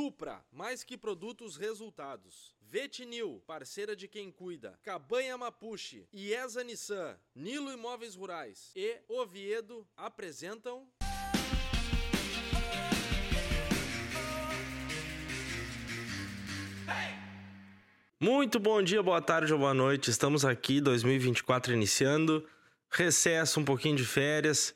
Supra, mais que produtos, resultados. Vetinil, parceira de quem cuida. Cabanha Mapuche, IESA Nissan, Nilo Imóveis Rurais e Oviedo apresentam... Muito bom dia, boa tarde ou boa noite. Estamos aqui, 2024 iniciando, recesso, um pouquinho de férias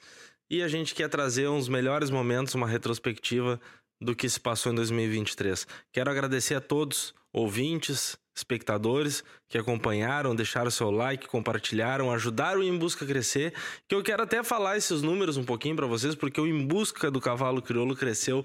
e a gente quer trazer uns melhores momentos, uma retrospectiva do que se passou em 2023. Quero agradecer a todos, ouvintes, espectadores que acompanharam, deixaram seu like, compartilharam, ajudaram o Em Busca a crescer. Que eu quero até falar esses números um pouquinho para vocês, porque o Em Busca do Cavalo Crioulo cresceu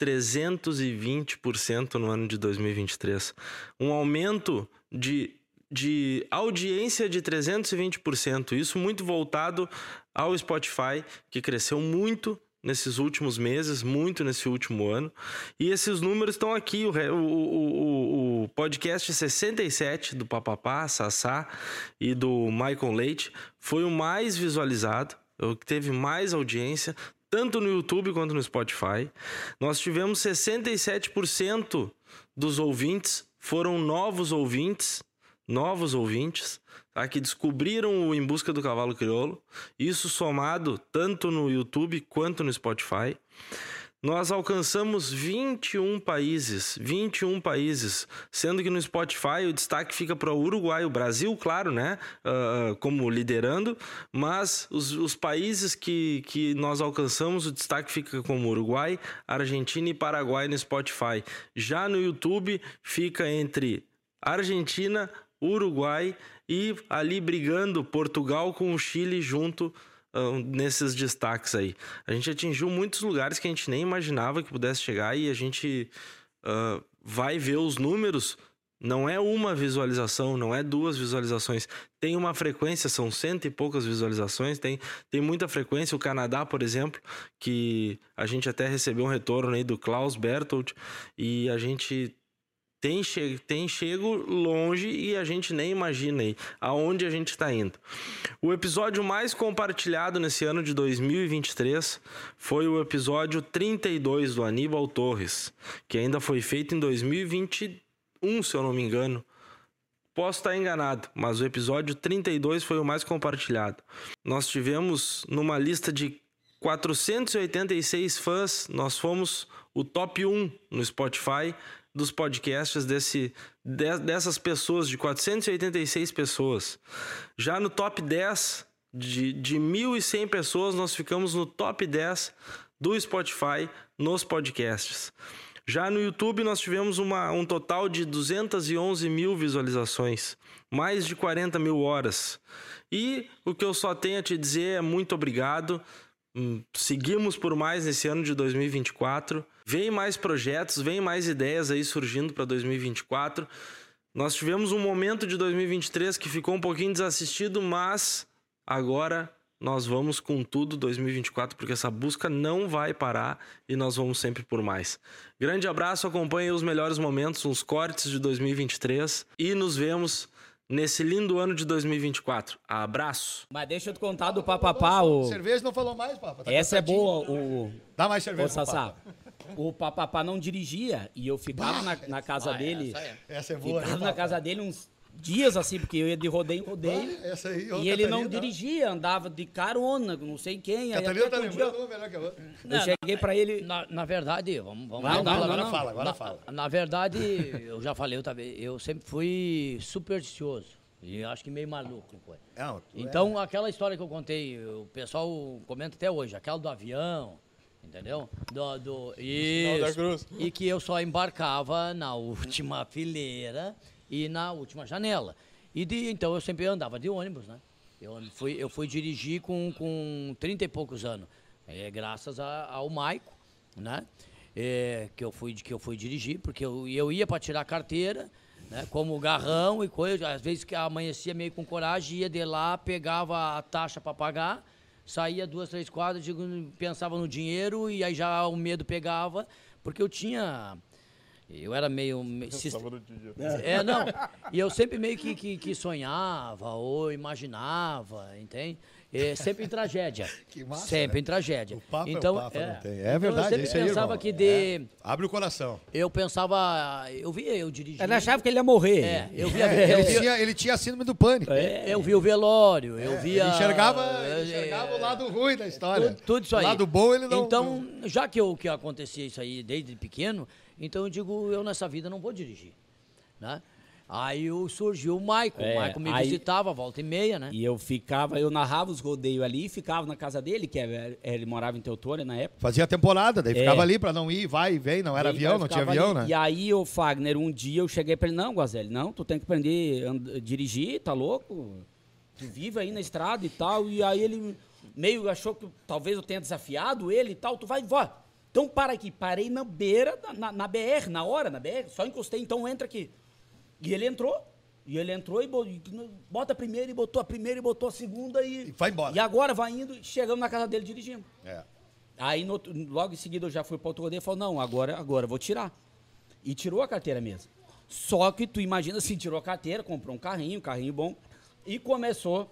320% no ano de 2023. Um aumento de, de audiência de 320%. Isso muito voltado ao Spotify, que cresceu muito nesses últimos meses, muito nesse último ano. E esses números estão aqui. O, o, o, o podcast 67 do Papapá, Sassá e do Michael Leite foi o mais visualizado, o que teve mais audiência, tanto no YouTube quanto no Spotify. Nós tivemos 67% dos ouvintes foram novos ouvintes, novos ouvintes, tá? que descobriram o Em Busca do Cavalo Crioulo. Isso somado tanto no YouTube quanto no Spotify. Nós alcançamos 21 países, 21 países, sendo que no Spotify o destaque fica para o Uruguai, o Brasil, claro, né, uh, como liderando, mas os, os, países que, que nós alcançamos, o destaque fica como Uruguai, Argentina e Paraguai no Spotify. Já no YouTube fica entre Argentina, Uruguai e ali brigando Portugal com o Chile junto nesses destaques aí. A gente atingiu muitos lugares que a gente nem imaginava que pudesse chegar e a gente uh, vai ver os números. Não é uma visualização, não é duas visualizações. Tem uma frequência, são cento e poucas visualizações, tem, tem muita frequência. O Canadá, por exemplo, que a gente até recebeu um retorno aí do Klaus Bertold e a gente tem, che tem chego longe e a gente nem imagina aí aonde a gente está indo. O episódio mais compartilhado nesse ano de 2023 foi o episódio 32 do Aníbal Torres, que ainda foi feito em 2021, se eu não me engano. Posso estar enganado, mas o episódio 32 foi o mais compartilhado. Nós tivemos numa lista de 486 fãs, nós fomos o top 1 no Spotify dos podcasts desse, de, dessas pessoas, de 486 pessoas. Já no top 10 de, de 1.100 pessoas, nós ficamos no top 10 do Spotify nos podcasts. Já no YouTube, nós tivemos uma, um total de 211 mil visualizações, mais de 40 mil horas. E o que eu só tenho a te dizer é muito obrigado. Hum, seguimos por mais nesse ano de 2024. Vem mais projetos, vem mais ideias aí surgindo para 2024. Nós tivemos um momento de 2023 que ficou um pouquinho desassistido, mas agora nós vamos com tudo 2024, porque essa busca não vai parar e nós vamos sempre por mais. Grande abraço, acompanhe os melhores momentos, os cortes de 2023 e nos vemos nesse lindo ano de 2024. Abraço. Mas deixa eu te contar do papapá. O... Cerveja não falou mais, papa. Tá Essa é boa. O... Dá mais cerveja. Ô, Sassá. O papapá não dirigia e eu ficava na, na, casa ah, dele. Essa é, essa é boa. Ficava né, na casa dele uns dias assim, porque eu ia de rodeio em rodeio. Ah, essa aí, e ele não dirigia, andava de carona, não sei quem. Catarina tá lembrando melhor que outra. Eu cheguei pra ele. Na, na verdade, vamos, vamos não, não, agora não, fala, agora na, fala. Na verdade, eu já falei outra vez, eu sempre fui supersticioso. E acho que meio maluco, foi. Não, é. então, é... aquela história que eu contei, o pessoal comenta até hoje, aquela do avião, entendeu? Do, do, isso, e que eu só embarcava na última fileira e na última janela. E de, então eu sempre andava de ônibus, né? Eu fui, eu fui dirigir com, com 30 e poucos anos. É, graças a, ao Maico, né? É, que, eu fui, que eu fui dirigir, porque eu, eu ia para tirar a carteira né? Como garrão e coisa. Às vezes que amanhecia meio com coragem, ia de lá, pegava a taxa para pagar, saía duas, três quadras, pensava no dinheiro e aí já o medo pegava, porque eu tinha. Eu era meio. É, não. E eu sempre meio que, que, que sonhava ou imaginava, entende? É, sempre em tragédia. Que massa, sempre né? em tragédia. O papo é o então, papo, é, não tem. É então verdade, é Eu sempre isso aí, pensava irmão. que de. Abre o coração. Eu pensava. Eu via eu dirigindo. Ele achava que ele ia morrer. É, eu via. É, eu ele, via- tinha, ele tinha síndrome do pânico. é, eu via o velório, eu via. Ele enxergava, é, ele enxergava o lado ruim da história. Tudo, tudo isso aí. O lado bom ele não... Então, já que, eu, que acontecia isso aí desde pequeno, então eu digo, eu nessa vida não vou dirigir. Né? Aí surgiu o Maico. É, o Maico me aí- visitava, volta e meia, né? E eu ficava, eu narrava os rodeios ali, ficava na casa dele, que é- ele morava em Teutônia na época. Fazia temporada, daí É. ficava ali pra não ir, vai e vem, não era Ele avião, não tinha avião, ali. né? E aí, o Fagner, um dia eu cheguei pra ele, não, Guazelli, não, tu tem que aprender a dirigir, tá louco? Tu vive aí na estrada e tal. E aí ele meio achou que talvez eu tenha desafiado ele e tal, tu vai, vai. Então para aqui. Parei na beira, na, na BR, na hora, na BR, só encostei, então entra aqui. E ele entrou. E ele entrou e bo- bota a primeira e botou a primeira e botou a segunda e. E vai embora. E agora vai indo, chegamos na casa dele dirigindo. É. Aí no logo em seguida eu já fui para outro rodeio e falou, não, agora, agora vou tirar. E tirou a carteira mesmo. Só que tu imagina assim, tirou a carteira, comprou um carrinho, um carrinho bom, e começou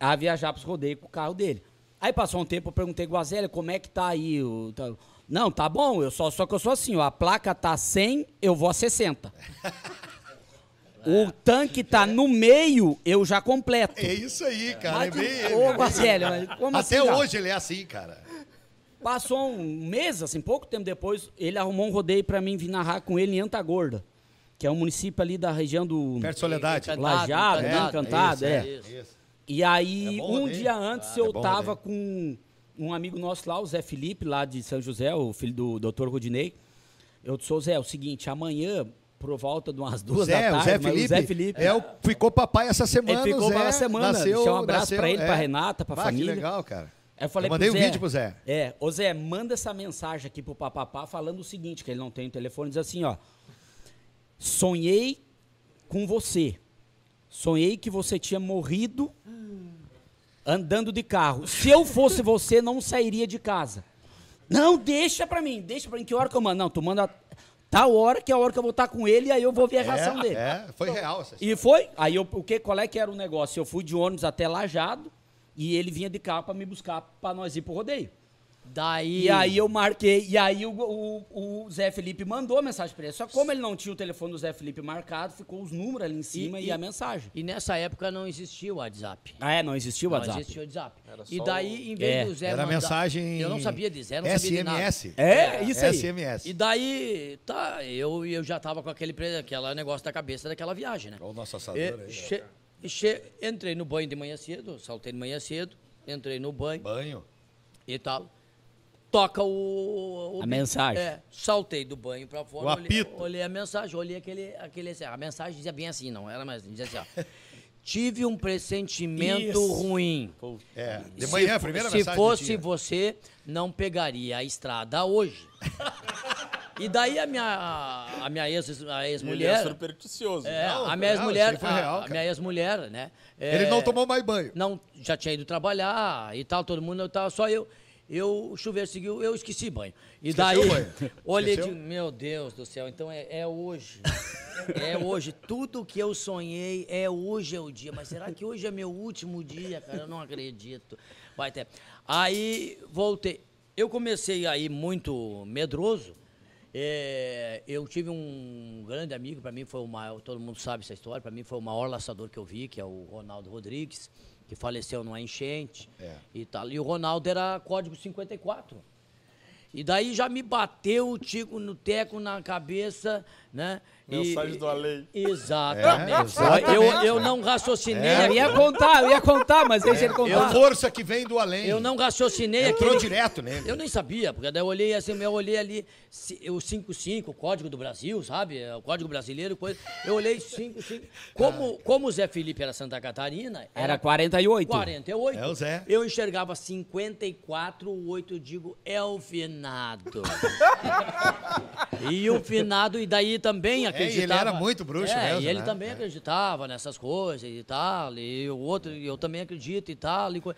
a viajar para os rodeios com o carro dele. Aí passou um tempo, eu perguntei, Guazelli, como é que tá aí? o- tá- Não, tá bom, eu só, só que eu sou assim, ó, a placa tá 100, eu vou a 60. O tanque tá no meio, eu já completo. É isso aí, cara. Mas é tu- bem ele. Ô, mas como Até assim, hoje ele é assim, cara. Passou um mês, assim, pouco tempo depois, ele arrumou um rodeio pra mim vir narrar com ele em Antagorda, que é um município ali da região do Perto de Soledade. Encantado, Lajado, encantado, né? Encantado, é. isso. Isso. E aí, É um rodeio? dia antes, Ah, eu é tava rodeio. com um amigo nosso lá, o Zé Felipe, lá de São José, o filho do doutor Rudinei. Eu disse, ô Zé, é o seguinte, amanhã, por volta de umas O duas Zé, da o tarde, Zé mas Felipe, o Zé Felipe é o, ficou papai essa semana. Ele ficou o Zé uma semana. Nasceu, Deixar um abraço nasceu, pra ele, é. pra Renata, pra Ah, família. que legal, cara. Eu falei Eu mandei pro um Zé, vídeo pro Zé. É, ô Zé, manda essa mensagem aqui pro papapá falando o seguinte, que ele não tem o telefone, diz assim, ó. Sonhei com você. Sonhei que você tinha morrido andando de carro. Se eu fosse você, não sairia de casa. Não, deixa pra mim, deixa pra mim. Que hora que eu mando? Não, tu manda tal hora, que é a hora que eu vou estar com ele, e aí eu vou ver a reação é, dele. É, foi real essa E foi. Aí eu, o que, qual é que era o negócio? Eu fui de ônibus até Lajado e ele vinha de carro pra me buscar pra nós ir pro rodeio. Daí. E aí eu marquei, e aí o, o, o Zé Felipe mandou a mensagem pra ele. Só que como ele não tinha o telefone do Zé Felipe marcado, ficou os números ali em cima e, e- a mensagem. E nessa época não existia o WhatsApp. Ah, é? Não existia o Não WhatsApp? existia o WhatsApp. Era E daí, em vez É, do Zé Era mandar- mensagem. Eu não sabia dizer, não sabia de nada. SMS. É, isso aí. SMS. E daí, tá, eu, eu já tava com aquele, aquele negócio da cabeça daquela viagem, né? Olha o nosso assador E, aí. che- che- entrei no banho de manhã cedo, saltei de manhã cedo, entrei no banho Banho. e tal. Toca o. o A mensagem. É, saltei do banho pra fora. O olhei, olhei a mensagem, olhei aquele. aquele assim, a mensagem dizia bem assim, não era mais. Dizia assim, ó. Tive um pressentimento Isso. ruim. É. De Se manhã, a fo- primeira Se mensagem. fosse que tinha. você, não pegaria a estrada hoje. e daí a minha, a minha ex- a Ele é ex-mulher. supersticioso. É, Não, a minha ex-mulher. a- real, a minha ex-mulher, né? é, Ele não tomou mais banho. Não, já tinha ido trabalhar e tal, todo mundo eu tava, só eu. Eu, o chuveiro seguiu, eu esqueci banho. E Esqueceu daí, banho? olhei de, Esqueceu? meu Deus do céu, então é, é hoje. É hoje. Tudo que eu sonhei é hoje é o dia. Mas será que hoje é meu último dia, cara? Eu não acredito. Vai ter. Aí, voltei. Eu comecei aí muito medroso. É, eu tive um grande amigo, para mim foi o maior, todo mundo sabe essa história, para mim foi o maior laçador que eu vi, que é o Ronaldo Rodrigues, que faleceu numa enchente É. e tal. E o Ronaldo era código 54. E daí já me bateu o tico no teco na cabeça, né? Mensagem E- do além. Exatamente. É, exatamente. Eu, eu não raciocinei. É. Eu ia contar, eu ia contar, mas deixa ele É contar. a força que vem do além. Eu não raciocinei Entrou aquele... direto nele. Eu nem sabia, porque daí eu olhei assim, eu olhei ali o 55, o código do Brasil, sabe? É, O código brasileiro, coisa. Eu olhei 55. Como, como o Zé Felipe era Santa Catarina, Era 48. 48. É o Zé. Eu enxergava 54, o 8 eu digo, é o finado. e o finado, e daí também acreditava. ele era muito bruxo é, mesmo, E ele né? também É. acreditava nessas coisas e tal. E o outro, eu também acredito e tal. E co-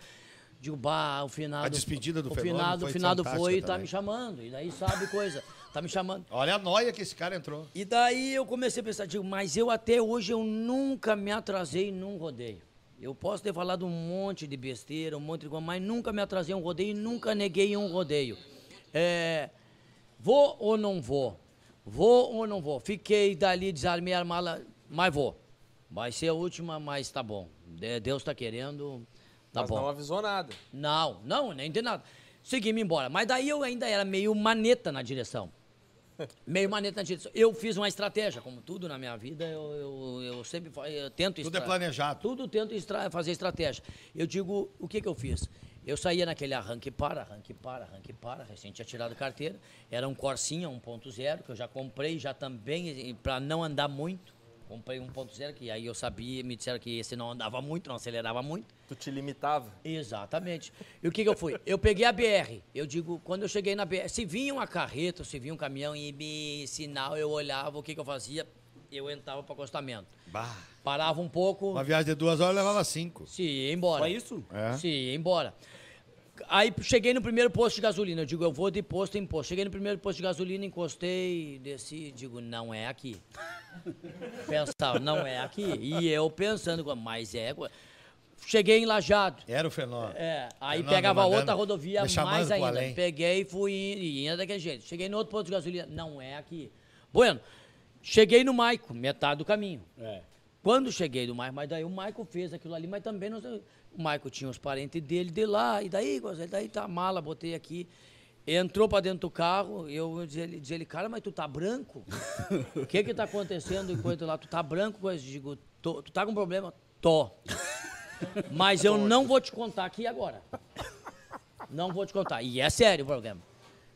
Digo, bah, o finado. A despedida do o fenômeno finado, foi O finado foi e tá também. me chamando. E daí sabe coisa. Tá me chamando. Olha a noia que esse cara entrou. E daí eu comecei a pensar, digo, mas eu até hoje eu nunca me atrasei num rodeio. Eu posso ter falado um monte de besteira, um monte de coisa, mas nunca me atrasei um rodeio, nunca neguei um rodeio. É, vou ou não vou? Vou ou não vou? Fiquei dali, desarmei a mala, mas vou. Vai ser a última, mas tá bom. Deus tá querendo, tá mas bom. não avisou nada. Não, não, nem tem nada. Segui-me embora. Mas daí eu ainda era meio maneta na direção. Meio maneta na direção. Eu fiz uma estratégia, como tudo na minha vida, eu, eu, eu sempre eu tento... Tudo é planejado. Tudo tento estra fazer estratégia. Eu digo, o que que eu fiz? Eu saía naquele arranque para, arranque para, arranque para, recém tinha tirado carteira. Era um Corsinha 1.0, que eu já comprei, já também, para não andar muito. Comprei 1.0, que aí eu sabia, me disseram que esse não andava muito, não acelerava muito. Tu te limitava? Exatamente. E o que, que eu fui? Eu peguei a BR. Eu digo, quando eu cheguei na BR, se vinha uma carreta, se vinha um caminhão e me sinal, eu olhava, o que, que eu fazia? Eu entrava para acostamento. Bah. Parava um pouco. Uma viagem de duas horas levava cinco. Se ia embora. Foi isso? É. Se ia embora. Aí cheguei no primeiro posto de gasolina. Eu digo, eu vou de posto em posto. Cheguei no primeiro posto de gasolina, encostei, desci, digo, não é aqui. Pensava, não é aqui. E eu pensando, mas é. Cheguei em Lajado. Era o fenômeno. É, aí Fenômeno pegava mandando- outra rodovia mais ainda. além. Peguei e fui indo, e ia daquele jeito. Cheguei no outro posto de gasolina, não é aqui. Bueno, cheguei no Maico, metade do caminho. É. Quando cheguei do Maico, mas daí o Maico fez aquilo ali, mas também não sei- o Maico tinha os parentes dele de lá, e daí, e daí tá mala, botei aqui. Entrou pra dentro do carro, eu dizia ele, ele, cara, mas tu tá branco? O que que tá acontecendo enquanto lá? Tu tá branco? Eu Digo, "Tô. tu tá com problema? Tô. Mas eu não vou te contar aqui agora. Não vou te contar. E é sério o problema.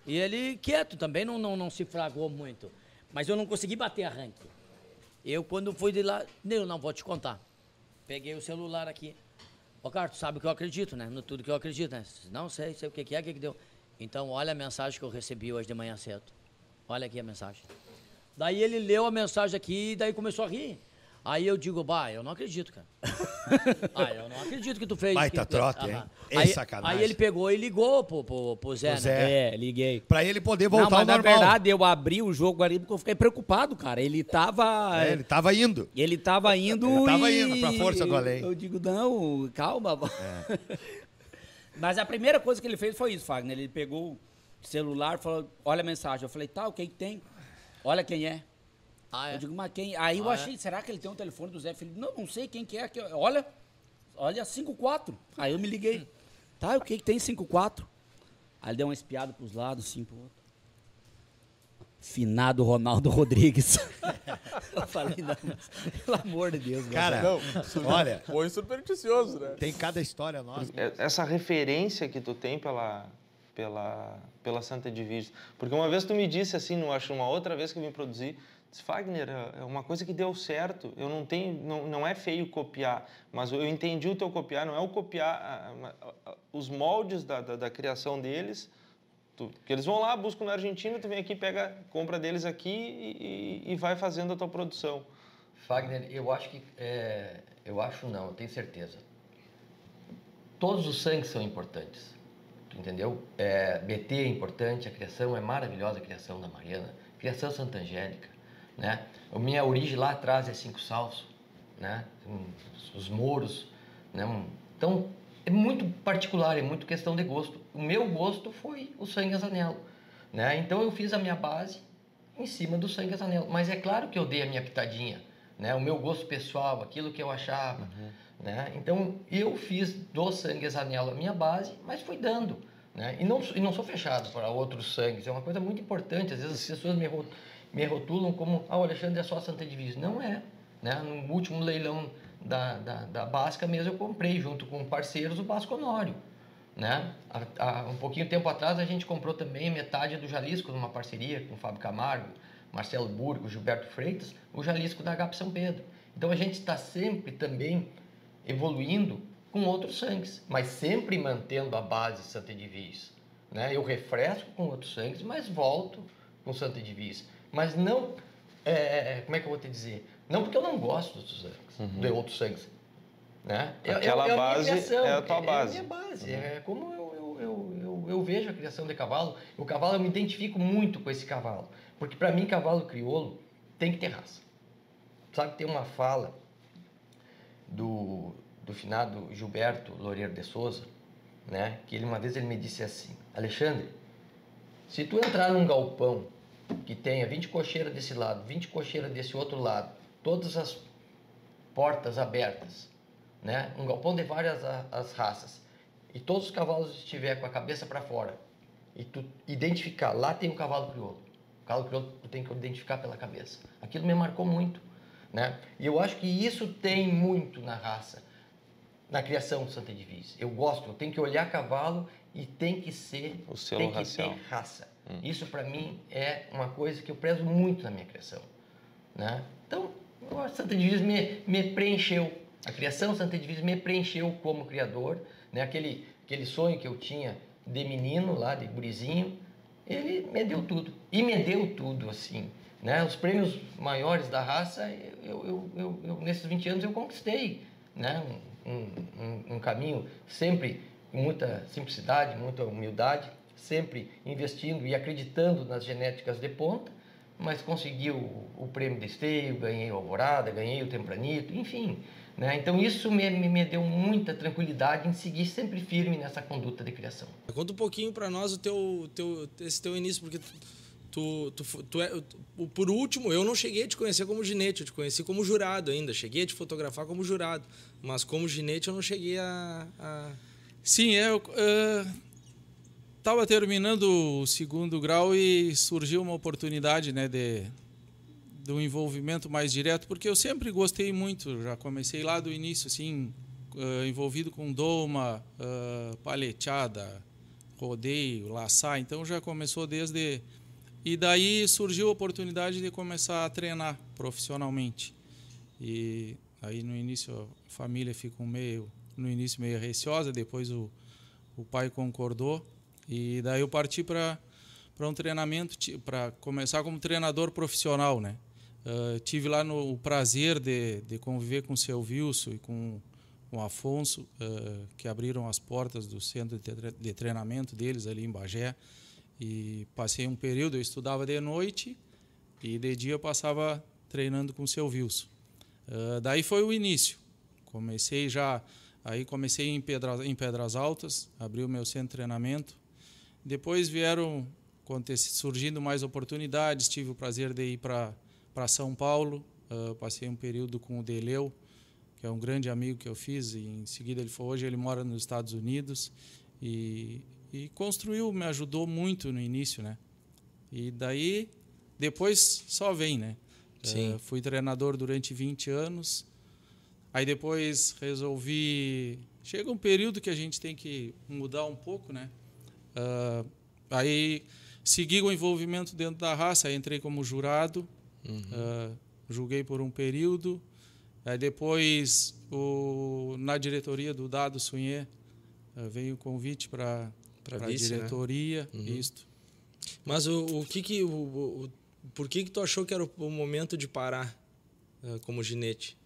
E ele quieto também, não, não, não se fragou muito. Mas eu não consegui bater arranque. Eu, quando fui de lá, eu não vou te contar. Peguei o celular aqui. Ô, cara, tu sabe que eu acredito, né? No tudo que eu acredito, né? Não sei, sei o que que é, o que que deu. Então, olha a mensagem que eu recebi hoje de manhã cedo. Olha aqui a mensagem. Daí ele leu a mensagem aqui e daí começou a rir. Aí eu digo, bah, eu não acredito, cara. ah, eu não acredito que tu fez. Baita que... trote, hein? Ei, Aí, sacanagem. aí ele pegou e ligou pro, pro, pro Zé, né? Zé. É, liguei. Pra ele poder Não, voltar mas ao na normal. verdade eu abri o jogo ali porque eu fiquei preocupado, cara. Ele tava. É, ele tava indo. Ele tava indo. Ele tava e- indo pra força do além. Eu digo, não, calma. Mas a primeira coisa que ele fez foi isso, Fagner. Ele pegou o celular falou: olha a mensagem. Eu falei, tá, o que tem? Olha quem é. Ah, é? Eu digo, mas quem? Aí eu Ah, achei, será que ele tem um telefone do Zé Felipe? Não, não sei quem que é. Que... Olha, olha 54. Aí eu me liguei. Tá, o que que tem 54? Aí ele deu uma espiada pros lados, assim, pro outro. Finado Ronaldo Rodrigues. eu falei, não, mas, pelo amor de Deus. Cara, Não, olha, Foi supersticioso, né? tem cada história nossa. É- essa referência que tu tem pela pela pela Santa Divisa porque uma vez tu me disse assim não acho uma outra vez que eu me produzi disse, Fagner é é uma coisa que deu certo eu não tenho não, não é feio copiar mas eu entendi o teu copiar não é o copiar ah, ah, os moldes da, da, da criação deles tu, que eles vão lá buscam na Argentina tu vem aqui pega compra deles aqui e, e, vai fazendo a tua produção Fagner, eu acho que. é, eu acho não, eu tenho certeza. Todos os sangues são importantes. Entendeu? É, BT é importante, a criação é maravilhosa, a criação da Mariana, a criação Santa Angélica. Né? A minha origem lá atrás é Cinco Salso, né? Os Mouros. Né? Então, é muito particular, é muito questão de gosto. O meu gosto foi o sangue azanelo. Né? Então, eu fiz a minha base em cima do sangue azanelo. Mas é claro que eu dei a minha pitadinha, né? O meu gosto pessoal, aquilo que eu achava, né? Então eu fiz do sangue azanelo a minha base, mas fui dando, né? E não e não sou fechado para outros sangues. É uma coisa muito importante. Às vezes as pessoas me, me rotulam como, ah, o Alexandre é só Santa Divisa. Não é, né? No último leilão da, da, da Basca mesmo eu comprei junto com parceiros o Basco Honório. Né? Há, há um pouquinho tempo atrás a gente comprou também metade do Jalisco numa parceria com o Fábio Camargo, Marcelo Burgo, Gilberto Freitas, o Jalisco da HP São Pedro. Então a gente está sempre também evoluindo com outros sangues, mas sempre mantendo a base Santa Edivis. Né? Eu refresco com outros sangues, mas volto com Santa Edivis. Mas não, é, como é que eu vou te dizer? Não porque eu não gosto dos sangues, de outros sangues. Né? É- é- Aquela é base criação, é a tua É a base. minha base, é como eu, eu, eu, eu, vejo a criação de cavalo. O cavalo, eu me identifico muito com esse cavalo. Porque para mim, cavalo crioulo tem que ter raça. Sabe, tem uma fala do, do do finado Gilberto Loureiro de Souza, né? Que ele uma vez ele me disse assim, Alexandre, se tu entrar num galpão que tenha 20 cocheiras desse lado, 20 cocheiras desse outro lado, todas as portas abertas, né? Um galpão de várias as raças e todos os cavalos estiver com a cabeça para fora e tu identificar, lá tem um cavalo crioulo. O cavalo crioulo tu tem que identificar pela cabeça. Aquilo me marcou muito, né? E eu acho que isso tem muito na raça, na criação do Santa Divisa. Eu gosto, eu tenho que olhar cavalo e tem que ser, o selo tem que racial. ter raça. Hum. Isso para mim é uma coisa que eu prezo muito na minha criação, né? Então, o Santa Divisa me, me preencheu. A criação Santa Divisa me preencheu como criador, né? Aquele aquele sonho que eu tinha de menino lá, de gurizinho, ele me deu tudo. E me deu tudo, assim. Né? Os prêmios maiores da raça, eu, eu, eu, eu nesses 20 anos eu conquistei. Né? Um, um, um, caminho sempre com muita simplicidade, muita humildade, sempre investindo e acreditando nas genéticas de ponta, mas consegui o, o prêmio de esteio, ganhei o Alvorada, ganhei o Tempranito, enfim. Né? Então isso me, me, deu muita tranquilidade em seguir sempre firme nessa conduta de criação. Conta um pouquinho para nós o teu, teu, esse teu início, porque tu, tu, tu é, tu, por último, eu não cheguei a te conhecer como ginete, eu te conheci como jurado ainda. Cheguei a te fotografar como jurado, mas como ginete eu não cheguei a... a... Sim, é, eu estava terminando o segundo grau e surgiu uma oportunidade né, de do envolvimento mais direto, porque eu sempre gostei muito, já comecei lá do início, assim, uh, envolvido com doma, uh, rodeio, laçar, então já começou desde... E daí surgiu a oportunidade de começar a treinar profissionalmente. E aí no início a família ficou meio, no início meio receosa, depois o, o pai concordou, e daí eu parti para para um treinamento para começar como treinador profissional, né? Uh, tive lá no, o prazer de, de conviver com o seu Wilson e com, com o Afonso, uh, que abriram as portas do centro de, treinamento deles ali em Bagé. E passei um período, eu estudava de noite e de dia eu passava treinando com o seu Wilson. Uh, daí foi o início. Comecei já, aí comecei em, Pedra, em Pedras Altas, abri o meu centro de treinamento. Depois vieram surgindo mais oportunidades, tive o prazer de ir para São Paulo. Uh, passei um período com o Deleu, que é um grande amigo que eu fiz. E em seguida ele foi hoje ele mora nos Estados Unidos e, e construiu, me ajudou muito no início, né? E daí depois só vem, né? Sim. Uh, fui treinador durante 20 anos. Aí depois resolvi. Chega um período que a gente tem que mudar um pouco, né? Uh, aí segui o envolvimento dentro da raça, aí entrei como jurado Uhum. Uh, julguei por um período. Aí depois, o, na diretoria do Dado Sunhê, uh, veio o convite para a né? diretoria. Né? Uhum. Isto. Mas o, o que que... O, o, por que que tu achou que era o, momento de parar como ginete?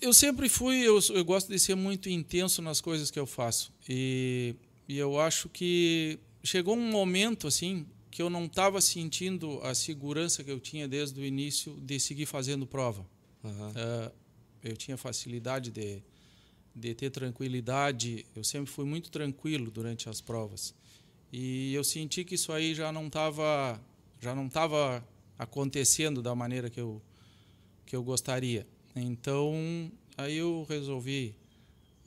eu sempre fui... Eu, eu gosto de ser muito intenso nas coisas que eu faço. E, e eu acho que chegou um momento, assim, que eu não estava sentindo a segurança que eu tinha desde o início de seguir fazendo prova. Uhum. Uh, eu tinha facilidade de, de ter tranquilidade, eu sempre fui muito tranquilo durante as provas. E eu senti que isso aí já não estava já não estava acontecendo da maneira que eu que eu gostaria. Então, aí eu resolvi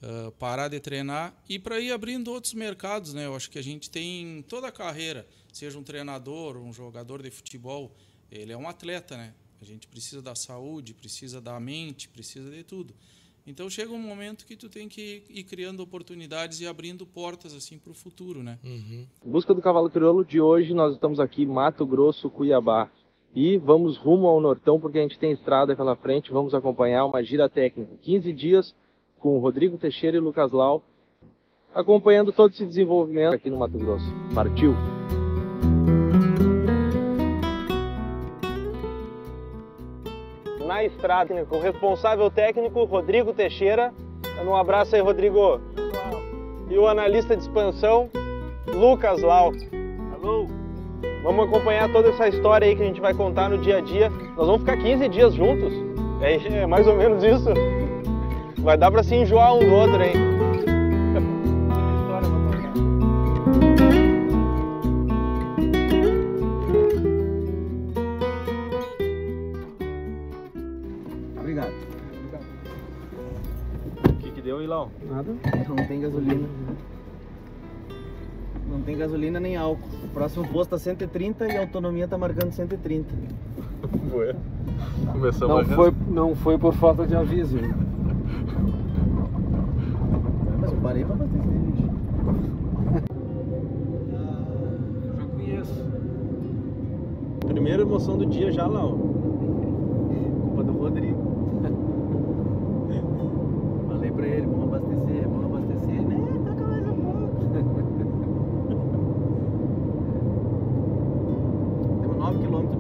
uh, parar de treinar e para ir abrindo outros mercados, né? Eu acho que a gente tem toda a carreira seja um treinador, um jogador de futebol, ele é um atleta, né? A gente precisa da saúde, precisa da mente, precisa de tudo. Então chega um momento que tu tem que ir criando oportunidades e abrindo portas assim para o futuro, né? Uhum. Busca do Cavalo Crioulo de hoje, nós estamos aqui Mato Grosso, Cuiabá. E vamos rumo ao Nortão porque a gente tem estrada pela frente, vamos acompanhar uma gira técnica. 15 dias com Rodrigo Teixeira e Lucas Lau, acompanhando todo esse desenvolvimento aqui no Mato Grosso. Partiu! na estrada, com o responsável técnico Rodrigo Teixeira. Um abraço aí, Rodrigo. E o analista de expansão, Lucas Lau. Alô. Vamos acompanhar toda essa história aí que a gente vai contar no dia a dia. Nós vamos ficar 15 dias juntos. É, é mais ou menos isso. Vai dar pra se enjoar um do outro, hein? Obrigado. O que, que deu, Ilão? Nada. Não tem gasolina. Não tem gasolina nem álcool. O próximo posto tá 130 e a autonomia tá marcando 130. Ué. Começamos Não a foi, não foi por falta de aviso. hein? Mas eu parei pra abastecer, bicho. Eu já conheço. Primeira emoção do dia já, Lau. Culpa do Rodrigo. Falei pra ele, vamos abastecer, vamos abastecer. Né, toca mais um pouco. Temos 9 km de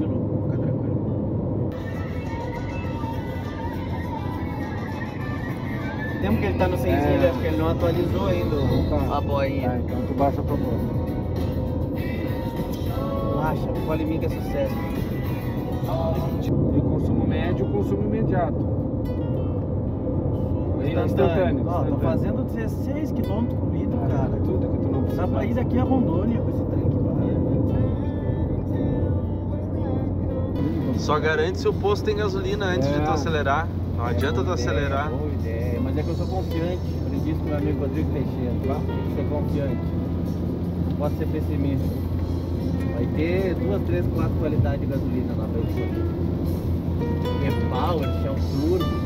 tranquilo. Tempo que ele tá no 100, não atualizou ainda Tá. a boinha. Tá, então tu baixa pra boa. Mim que é sucesso. E consumo médio, consumo imediato. Instantâneo. Instantâneo, Ó, tô instantâneo. fazendo 16 km por litro, cara. Tudo que tu não Dá precisa. pra ir daqui a Rondônia com esse trem aqui. Só garante se o posto tem gasolina antes de É. tu acelerar. Não adianta tu acelerar. Boa ideia, mas é que eu sou confiante. Aprendi isso com meu amigo Rodrigo Teixeira. Tá? Tem que ser confiante. Não pode ser pessimista. Vai ter duas, três, quatro qualidades de gasolina lá pra escolher. E-Power, Shell Turbo.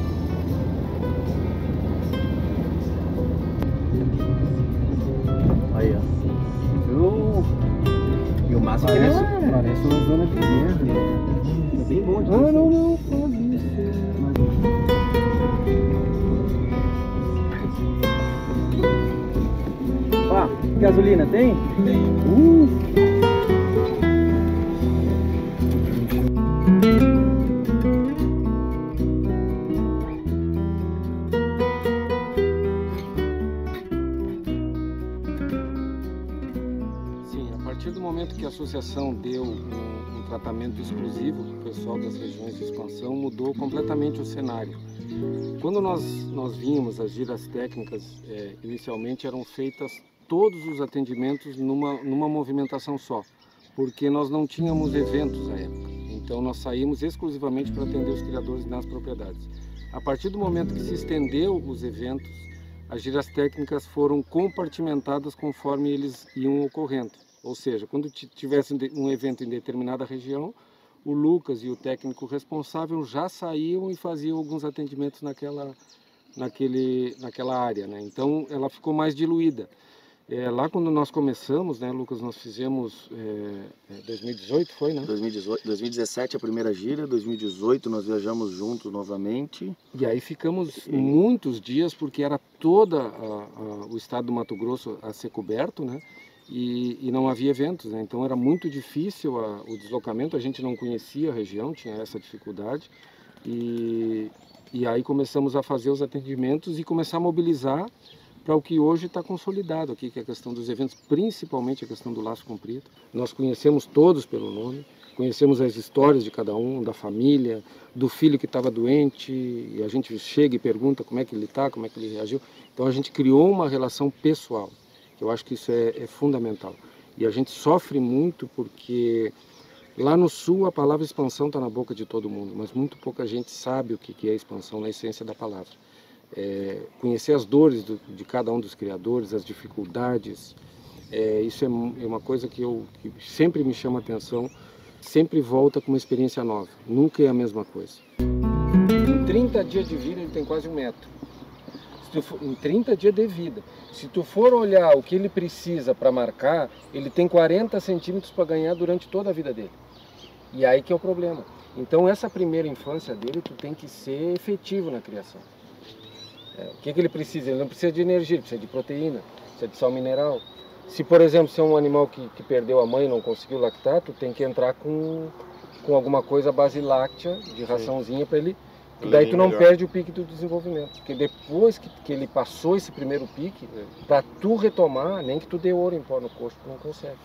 Aí, ó. Eu... E o máximo Parece, é. parece uma zona de guerra. É bem bom de Ah, você. não, não, gasolina tem? Tem. Uh! Sim, a partir do momento que a associação deu um, um tratamento exclusivo para o pessoal das regiões de expansão, mudou completamente o cenário. Quando nós, nós vínhamos, as giras técnicas, eh, inicialmente eram feitas todos os atendimentos numa, numa movimentação só, porque nós não tínhamos eventos à época. Então nós saímos exclusivamente para atender os criadores nas propriedades. A partir do momento que se estendeu os eventos, as giras técnicas foram compartimentadas conforme eles iam ocorrendo. Ou seja, quando ti- tivesse um evento em determinada região, o Lucas e o técnico responsável já saíam e faziam alguns atendimentos naquela, naquele, naquela área. Né? Então ela ficou mais diluída. É, lá quando nós começamos, né, Lucas, nós fizemos é, é, 2018, foi, né? 2018, 2017 a primeira gira, 2018 nós viajamos juntos novamente. E aí ficamos muitos dias porque era toda o estado do Mato Grosso a ser coberto, né? E, e não havia eventos, né? Então era muito difícil a- o deslocamento. A gente não conhecia a região, tinha essa dificuldade. E, e aí começamos a fazer os atendimentos e começar a mobilizar para o que hoje está consolidado aqui, que é a questão dos eventos, principalmente a questão do laço comprido. Nós conhecemos todos pelo nome, conhecemos as histórias de cada um, da família, do filho que estava doente, e a gente chega e pergunta como é que ele está, como é que ele reagiu. Então a gente criou uma relação pessoal, que eu acho que isso é, é fundamental. E a gente sofre muito porque lá no sul a palavra expansão está na boca de todo mundo, mas muito pouca gente sabe o que é expansão na essência da palavra. É, conhecer as dores do, de cada um dos criadores, as dificuldades, é, isso é, é uma coisa que, eu, que sempre me chama atenção, sempre volta com uma experiência nova, nunca é a mesma coisa. Em 30 dias de vida ele tem quase um metro. For- em 30 dias de vida. Se tu for olhar o que ele precisa para marcar, ele tem 40 centímetros para ganhar durante toda a vida dele. E aí que é o problema. Então essa primeira infância dele, tu tem que ser efetivo na criação. É, o que, que ele precisa? Ele não precisa de energia, ele precisa de proteína, precisa de sal mineral. Se, por exemplo, se é um animal que, que perdeu a mãe e não conseguiu lactar, tu tem que entrar com, com alguma coisa à base láctea, de raçãozinha para ele. E daí tu não melhor. perde o pique do desenvolvimento. Porque depois que, que ele passou esse primeiro pique, para tu retomar, nem que tu dê ouro em pó no coxo, tu não consegue.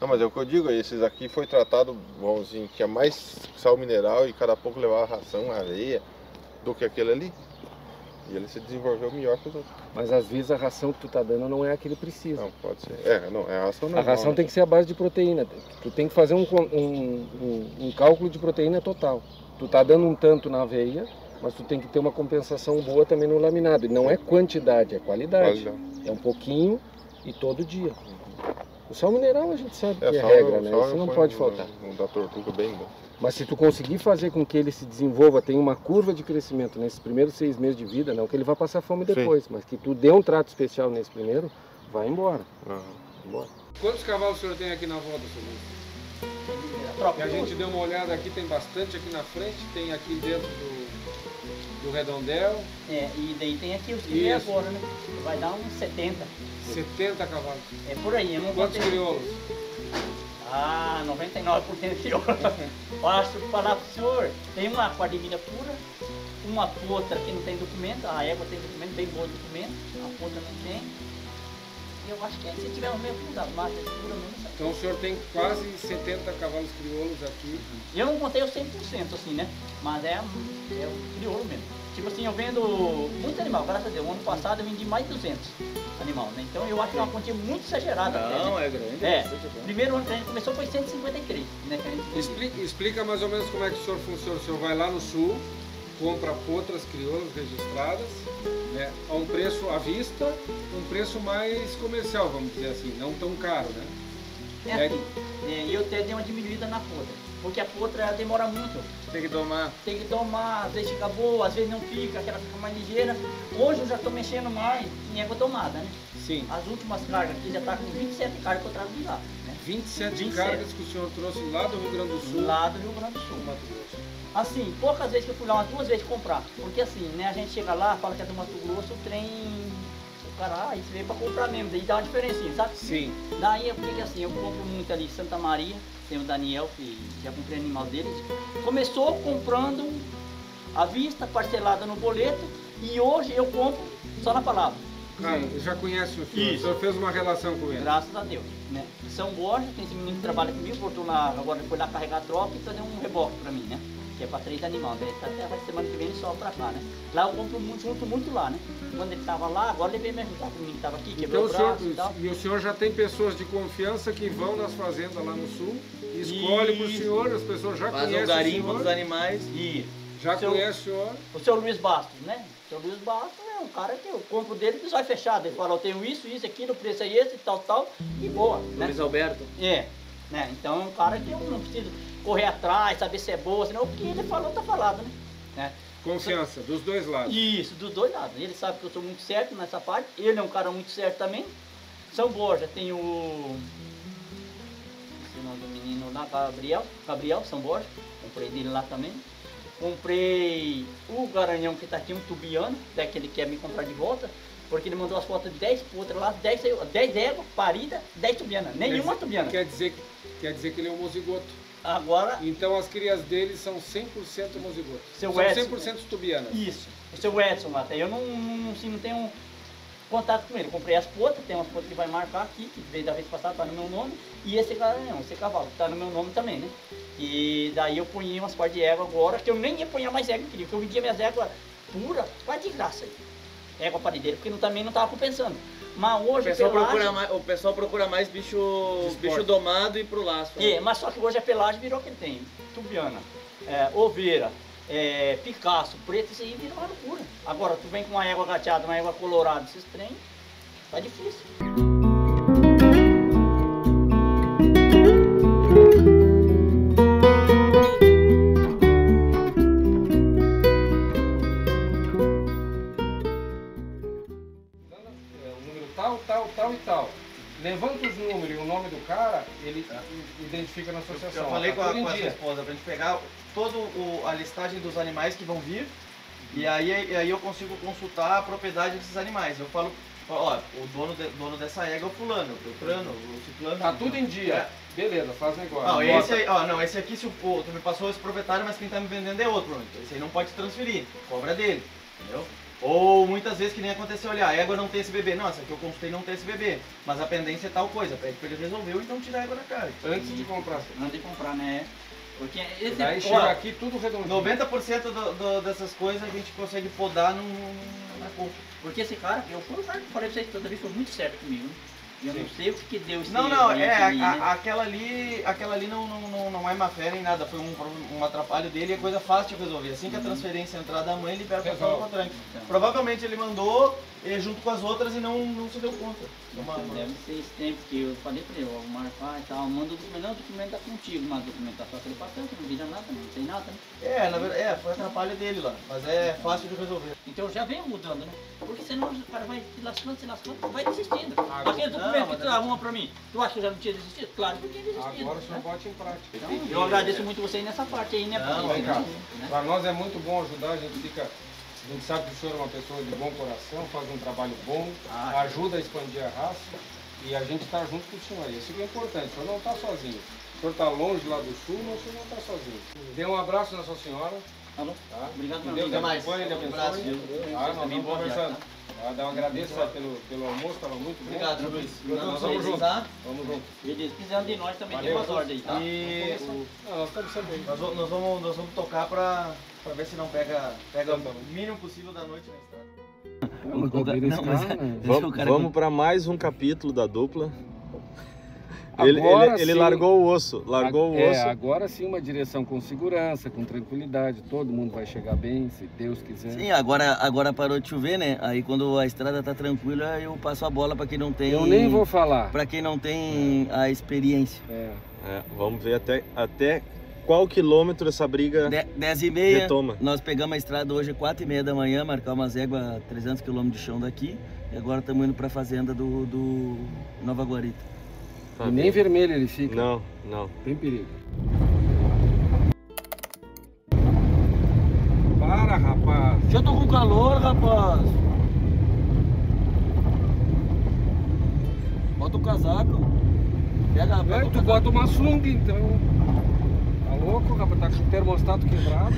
Não, mas é o que eu digo, esses aqui foi tratado, vamos assim, tinha mais sal mineral e cada pouco levava ração, areia, do que aquele ali. E ele se desenvolveu melhor que os outros. Mas às vezes a ração que tu tá dando não é a que ele precisa. Não, pode ser. É, não, é a ração A normal. ração né? tem que ser a base de proteína. Tu tem que fazer um, um, um, um cálculo de proteína total. Tu tá dando um tanto na aveia, mas tu tem que ter uma compensação boa também no laminado. E não é quantidade, é qualidade. É um pouquinho e todo dia. O sal mineral a gente sabe É, que é regra, eu- né? Isso eu não pode faltar. Um da tortuga bem bom. Mas se tu conseguir fazer com que ele se desenvolva, tenha uma curva de crescimento nesses primeiros seis meses de vida, não que ele vá passar fome Sim. depois, mas que tu dê um trato especial nesse primeiro, vai embora. Aham. embora. Quantos cavalos o senhor tem aqui na volta, senhor? E a gente deu uma olhada aqui, tem bastante aqui na frente, tem aqui dentro do, do redondel, É, e daí tem aqui os que vem agora, né? Vai dar uns 70. 70 cavalos. É por aí, eu não Quantos crioulos? Ah, 99% crioulo. Posso falar pro senhor, tem uma quadrilha pura, uma potra que não tem documento, a égua tem documento, bem bom documento, a potra não tem. Eu acho que se tiver o mesmo das matas pura mesmo? Então o senhor tem quase 70 cavalos crioulos aqui. Eu não contei os 100% assim, né? Mas é, é o crioulo mesmo. Tipo assim, eu vendo muito animal, graças a Deus. O ano passado eu vendi mais de 200 animal, né? Então eu acho que é uma quantia muito exagerada. até, Não, né? é grande, É, grande. primeiro ano que a gente começou foi 153, né? Explica, explica mais ou menos como é que o senhor funciona. O senhor vai lá no sul, compra potras crioulas registradas, né, a um preço à vista, um preço mais comercial, vamos dizer assim, não tão caro, né? É assim, é, e eu até dei uma diminuída na potra, porque a potra ela demora muito. Tem que tomar. Tem que tomar, às vezes fica boa, às vezes não fica, aquela fica mais ligeira. Hoje eu já estou mexendo mais em água tomada, né? Sim. As últimas cargas aqui já tá com 27 cargas que eu trago de lá, né? 27, 27. cargas que o senhor trouxe lá do Rio Grande do Sul. Lá do Rio Grande do Sul. Mato Grosso. Assim, poucas vezes que eu fui lá, umas duas vezes comprar. Porque assim, né, a gente chega lá, fala que é do Mato Grosso, o trem. O cara, ah, isso veio pra comprar mesmo, daí dá uma diferencinha, sabe? Sim. Daí, porque assim, eu compro muito ali Santa Maria, tem o Daniel, que já comprei animal dele. Começou comprando à vista, parcelada no boleto, e hoje eu compro só na palavra. Cara, eu já conhece o senhor, Isso. o senhor fez uma relação com ele. Graças a Deus. Né? São Borja, tem esse menino que trabalha comigo, voltou lá, agora foi lá carregar a troca e fazer um reboque pra mim, né? Que é pra três animais. Tá até a semana que vem ele sobe pra cá, né? Lá eu compro muito, junto muito lá, né? Quando ele tava lá, agora ele veio me ajudar com o menino que tava aqui, Então quebrou o o senhor, braço e tal. e o senhor já tem pessoas de confiança que vão nas fazendas lá no sul, escolhe para o senhor, as pessoas já Faz conhecem o garimpo o senhor. dos animais. E Já Seu- conhece o senhor. o seu Luiz Bastos, né? O seu Luiz Bastos é um cara que eu compro dele e vai fechado. Ele fala, eu tenho isso, isso, aquilo, o preço é esse, tal, tal, e boa, né? Luiz Alberto. É, né? Então é um cara que eu não preciso correr atrás, saber se é boa, senão o que ele falou, tá falado, né? né? Confiança, dos dois lados. Isso, dos dois lados. Ele sabe que eu sou muito certo nessa parte, ele é um cara muito certo também. São Borja tem o. Nome do menino lá, Gabriel, Gabriel São Borja, comprei dele lá também. Comprei o Garanhão que tá aqui, um tubiano, até que ele quer me comprar de volta, porque ele mandou as fotos de 10 potras lá, 10, saiu- 10 éguas, parida, 10 tubianas. Nenhuma Quer- tubiana. Quer dizer, quer dizer que ele é homozigoto. Agora, Então as crias dele são 100% homozigotos. Seu são Edson. 100% tubianas. Isso. O seu Edson lá, até eu não, não, assim, não tenho contato com ele. Comprei as potras, tem umas potras que vai marcar aqui, que veio da vez passada, tá no meu nome. E esse garanhão, esse cavalo, que tá no meu nome também, né? E daí eu ponhei umas partes de égua agora, que eu nem ia pôr mais égua que queria, porque eu vendia minhas éguas pura, vai de graça aí. Égua parideira, porque não, também não tava compensando. Mas O hoje pessoal, pelagem- procura mais, o pessoal procura mais bicho, bicho domado e pro laço. né? É, mas só que hoje a pelagem virou o que ele tem. Tubiana, é, oveira, é, Picasso, preto, isso aí virou uma loucura. Agora, tu vem com uma égua gateada, uma égua colorada, esses trem, tá difícil. Levanta os números e o nome do cara, ele identifica na associação. Eu falei Tá com a, com a sua esposa pra gente pegar toda a listagem dos animais que vão vir e aí, e aí eu consigo consultar a propriedade desses animais. Eu falo, ó, o dono, de- dono dessa égua é o fulano, o Beltrano, o ciclano. Tá tudo em dia. É. Beleza, faz negócio. Não, esse aí, ó, não, esse aqui se o, o- tu me passou esse proprietário, mas quem tá me vendendo é outro, Bruno. Esse aí não pode se transferir, cobra dele, entendeu? Ou muitas vezes que nem aconteceu, olha, a égua não tem esse bebê. Não, essa aqui eu consultei não tem esse bebê. Mas a pendência é tal coisa, pede pra ele resolver ou então tirar a égua da cara. Antes de comprar. Antes de comprar, né? Porque esse Daí chega aqui tudo redondinho. 90% do, do, dessas coisas a gente consegue podar no, na compra. Porque esse cara, eu falei pra vocês toda vez, foi muito certo comigo. Eu Sim. não sei o que deu esse Não, não, é, a, né? aquela ali, aquela ali não, não, não, não é má fé nem nada, foi um, um atrapalho dele e é coisa fácil de resolver. Assim que a uhum. transferência entrar da mãe, libera o contrato. Então. Provavelmente ele mandou junto com as outras e não, não se deu conta. Uma, uma... Deve ser esse tempo que eu falei para ele, o Marco e tal, manda o documento, não, o documento tá contigo, mas o documento tá só aquele papel, que não vira nada, não tem nada. Né? É, na verdade, é, foi atrapalho dele lá, mas é fácil de resolver. Então já vem mudando, né? Porque senão o cara vai se lascando, se lascando, vai desistindo. Agora, Aquele documento não, que tu arruma para mim, tu acha que eu já não tinha desistido? Claro que eu tinha desistido. Agora o senhor né? bote em prática. Então, eu agradeço muito você aí nessa parte aí, né? Não, vem cá. Né? Para nós é muito bom ajudar, a gente fica a gente sabe que o senhor é uma pessoa de bom coração, faz um trabalho bom, ah, ajuda a expandir a raça e a gente está junto com o senhor. Isso que é importante, o senhor não está sozinho. O senhor está longe lá do sul, mas o senhor não está sozinho. Dê um abraço na sua senhora. Tá bom. Tá? Obrigado, meu Deus acompanhe, Deus abençoe. Ah, nós estamos conversando. Eu agradeço pelo, pelo almoço, estava muito bom. Obrigado, Luiz. Nós vamos juntos. Vamos juntos. Beleza, precisando de nós também Valeu. tem umas ordens, tá? E... Não, nós estamos sabendo. Nós, nós, vamos, nós vamos tocar para para ver se não pega, pega o mínimo possível da noite na estrada. Não, mas, vamos para mais um capítulo da dupla. Ele, ele, ele, largou o osso, largou o é, osso. Agora sim uma direção com segurança, com tranquilidade, todo mundo vai chegar bem, se Deus quiser. Sim, agora, agora parou de chover, né? Aí quando a estrada tá tranquila, eu passo a bola para quem não tem. Eu nem vou falar. Para quem não tem é. a experiência. É. é. Vamos ver até, até qual quilômetro essa briga de, 10 e meia, retoma? Nós pegamos a estrada hoje 4 e meia da manhã, marcar uma égua a 300 quilômetros de chão daqui. E agora estamos indo para a fazenda do, do Nova Guarita. Tá e nem vermelho ele fica. Não, não. Tem perigo. Para, rapaz. Já tô com calor, rapaz. Bota o casaco. Pega, pega Aí, tu bota uma sunga então louco, rapaz, tá com o termostato quebrado.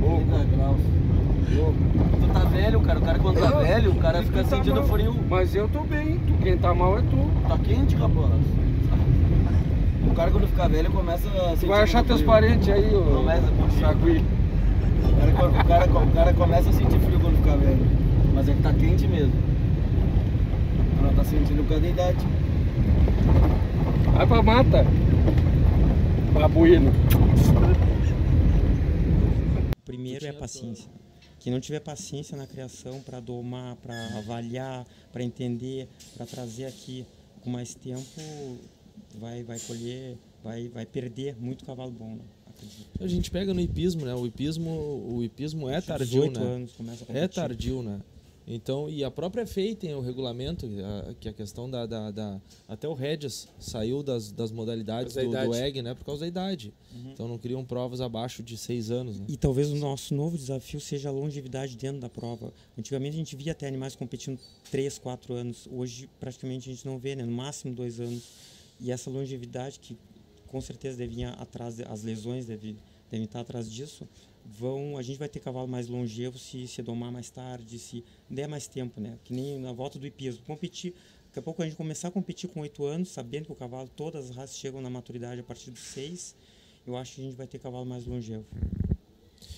Louco. graus. Tu tá velho, cara. O cara quando tá velho, o cara fica tá sentindo mal. frio. Mas eu tô bem. Tu, quem tá mal é tu. Tá quente, rapaz. O cara quando fica velho começa a sentir. Tu vai achar teus parentes aí, ô. Começa a. O cara, o, cara, o cara começa a sentir frio quando fica velho. Mas é que tá quente mesmo. Não tá sentindo por causa da idade. Vai pra mata. Babuíno. Primeiro é a paciência. Quem não tiver paciência na criação para domar, para avaliar, para entender, para trazer aqui com mais tempo, vai, vai colher, vai, vai perder muito cavalo bom. Né? A gente pega no hipismo, né? O hipismo, o hipismo é tardio, né? anos começa a É tardio, né? Então, e a própria FEI tem o regulamento, a, que a questão da, da, da, Até o Regis saiu das, das modalidades do, do, EG, né? Por causa da idade. Uhum. Então não criam provas abaixo de seis anos. Né? E talvez o nosso novo desafio seja a longevidade dentro da prova. Antigamente a gente via até animais competindo três, quatro anos. Hoje praticamente a gente não vê, né? No máximo dois anos. E essa longevidade que com certeza devia atrás, as lesões devem, devem estar atrás disso vão a gente vai ter cavalo mais longevo se se domar mais tarde se der mais tempo né? Que nem na volta do hipismo competir. Daqui a pouco a gente começar a competir com oito anos sabendo que o cavalo todas as raças chegam na maturidade a partir dos seis eu acho que a gente vai ter cavalo mais longevo.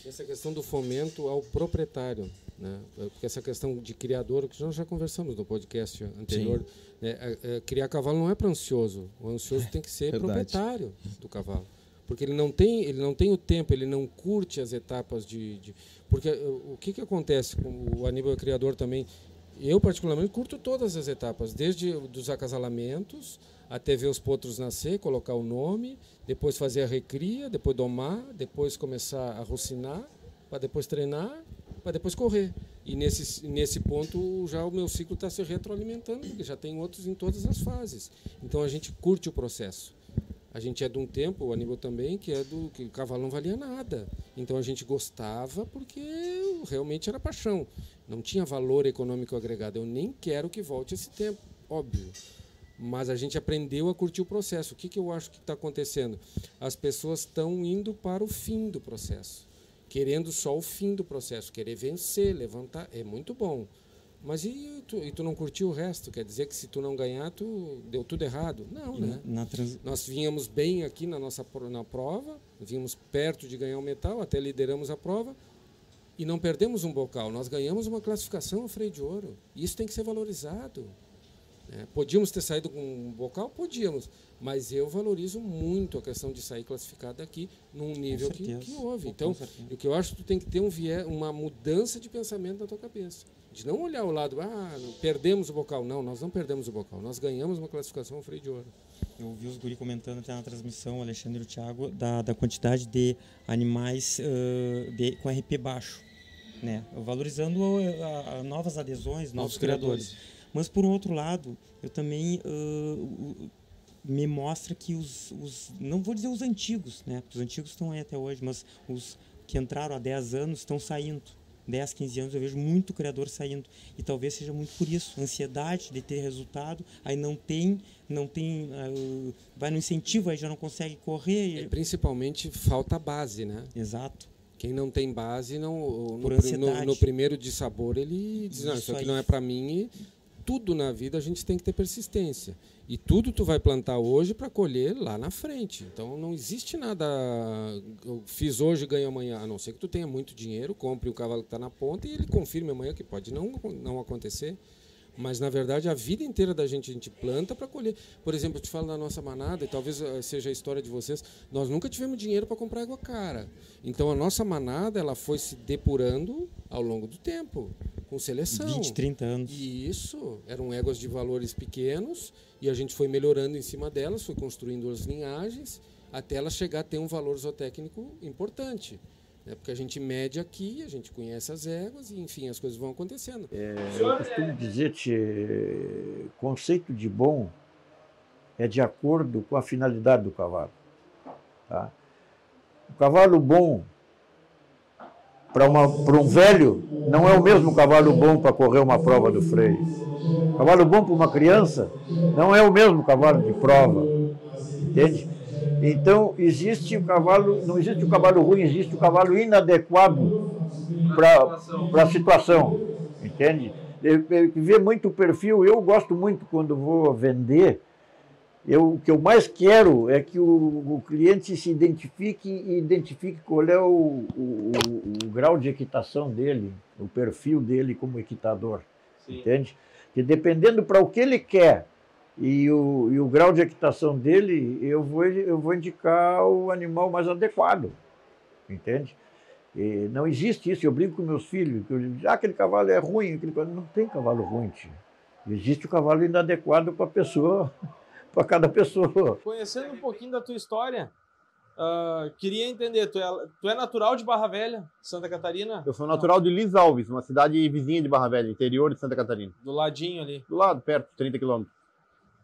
Essa questão do fomento ao proprietário né? Porque essa questão de criador que nós já conversamos no podcast anterior né? É, é, criar cavalo não é para ansioso. O ansioso tem que ser proprietário do cavalo porque ele não tem ele não tem o tempo ele não curte as etapas de, de porque uh, o que que acontece com o Aníbal é criador também? Eu particularmente curto todas as etapas desde dos acasalamentos até ver os potros nascer colocar o nome depois fazer a recria depois domar depois começar a rocinar para depois treinar para depois correr. E nesse nesse ponto já o meu ciclo está se retroalimentando porque já tem outros em todas as fases. Então a gente curte o processo a gente é de um tempo, o Aníbal também, que é do que o cavalo não valia nada. Então a gente gostava porque realmente era paixão. Não tinha valor econômico agregado. Eu nem quero que volte esse tempo, óbvio. Mas a gente aprendeu a curtir o processo. O que, que eu acho que está acontecendo? As pessoas estão indo para o fim do processo, querendo só o fim do processo, querer vencer, levantar. É muito bom Mas e tu, e tu não curtiu o resto? Quer dizer que se tu não ganhar, tu deu tudo errado? Não, E né? trans- Nós vínhamos bem aqui na nossa na prova, vínhamos perto de ganhar o metal, até lideramos a prova e não perdemos um bocal. Nós ganhamos uma classificação ao freio de ouro. Isso tem que ser valorizado. né? Podíamos ter saído com um bocal? Podíamos. Mas eu valorizo muito a questão de sair classificado aqui num nível que, que houve. Então, o que eu acho que tu tem que ter um viés, uma mudança de pensamento na tua cabeça. De não olhar o lado, ah, perdemos o bocal. Não, nós não perdemos o bocal. Nós ganhamos uma classificação freio de ouro. Eu ouvi os guri comentando até na transmissão, Alexandre e o Thiago, da, da quantidade de animais ãh, de, com RP baixo, né? Valorizando a- a- novas adesões, novos Novos criadores. criadores. Mas, por outro lado, eu também o- me mostra que os, os, não vou dizer os antigos, né? Porque os antigos estão aí até hoje, mas os que entraram há 10 anos estão saindo. 10, 15 anos eu vejo muito criador saindo. E talvez seja muito por isso, ansiedade de ter resultado, aí não tem, não tem, ah, vai no incentivo, aí já não consegue correr. É, principalmente falta base, né? Exato. Quem não tem base, não, no, no, no primeiro de sabor, ele diz, não, Isso isso aqui aí. não é para mim. E tudo na vida a gente tem que ter persistência. E tudo tu vai plantar hoje para colher lá na frente. Então não existe nada, eu fiz hoje, ganho amanhã. A não ser que tu tenha muito dinheiro, compre o cavalo que está na ponta e ele confirme amanhã que pode não, não acontecer. Mas, na verdade, a vida inteira da gente, a gente planta para colher. Por exemplo, eu te falo da nossa manada, e talvez eh, seja a história de vocês, nós nunca tivemos dinheiro para comprar água cara. Então, a nossa manada ela foi se depurando ao longo do tempo, com seleção. 20, 30 anos. E isso, eram éguas de valores pequenos, e a gente foi melhorando em cima delas, foi construindo as linhagens, até ela chegar a ter um valor zootécnico importante. Né? Porque a gente mede aqui, a gente conhece as éguas, e enfim, as coisas vão acontecendo. Eu costumo dizer-te, conceito de bom é de acordo com a finalidade do cavalo. Tá? O cavalo bom para um velho não é o mesmo cavalo bom para correr uma prova do freio. Cavalo bom para uma criança não é o mesmo cavalo de prova. Entende? Então, existe o cavalo, não existe o cavalo ruim, existe o cavalo inadequado para a situação. Entende? Vê muito o perfil, eu gosto muito quando vou vender. Eu, o que eu mais quero é que o, o cliente se identifique e identifique qual é o, o, o, grau de equitação dele, o perfil dele como equitador. Sim. Entende? Que dependendo para o que ele quer e o, e o grau de equitação dele, eu vou, eu vou indicar o animal mais adequado. Entende? E não existe isso. Eu brinco com meus filhos, que eu digo, ah, aquele cavalo é ruim, aquele cavalo... não tem cavalo ruim. Tio. Existe o cavalo inadequado para a pessoa, para cada pessoa. Conhecendo um pouquinho da tua história, ah, queria entender, tu é, tu é natural de Barra Velha, Santa Catarina? Eu sou natural de Lis Alves, uma cidade vizinha de Barra Velha, interior de Santa Catarina. Do ladinho ali. Do lado, perto, 30 quilômetros.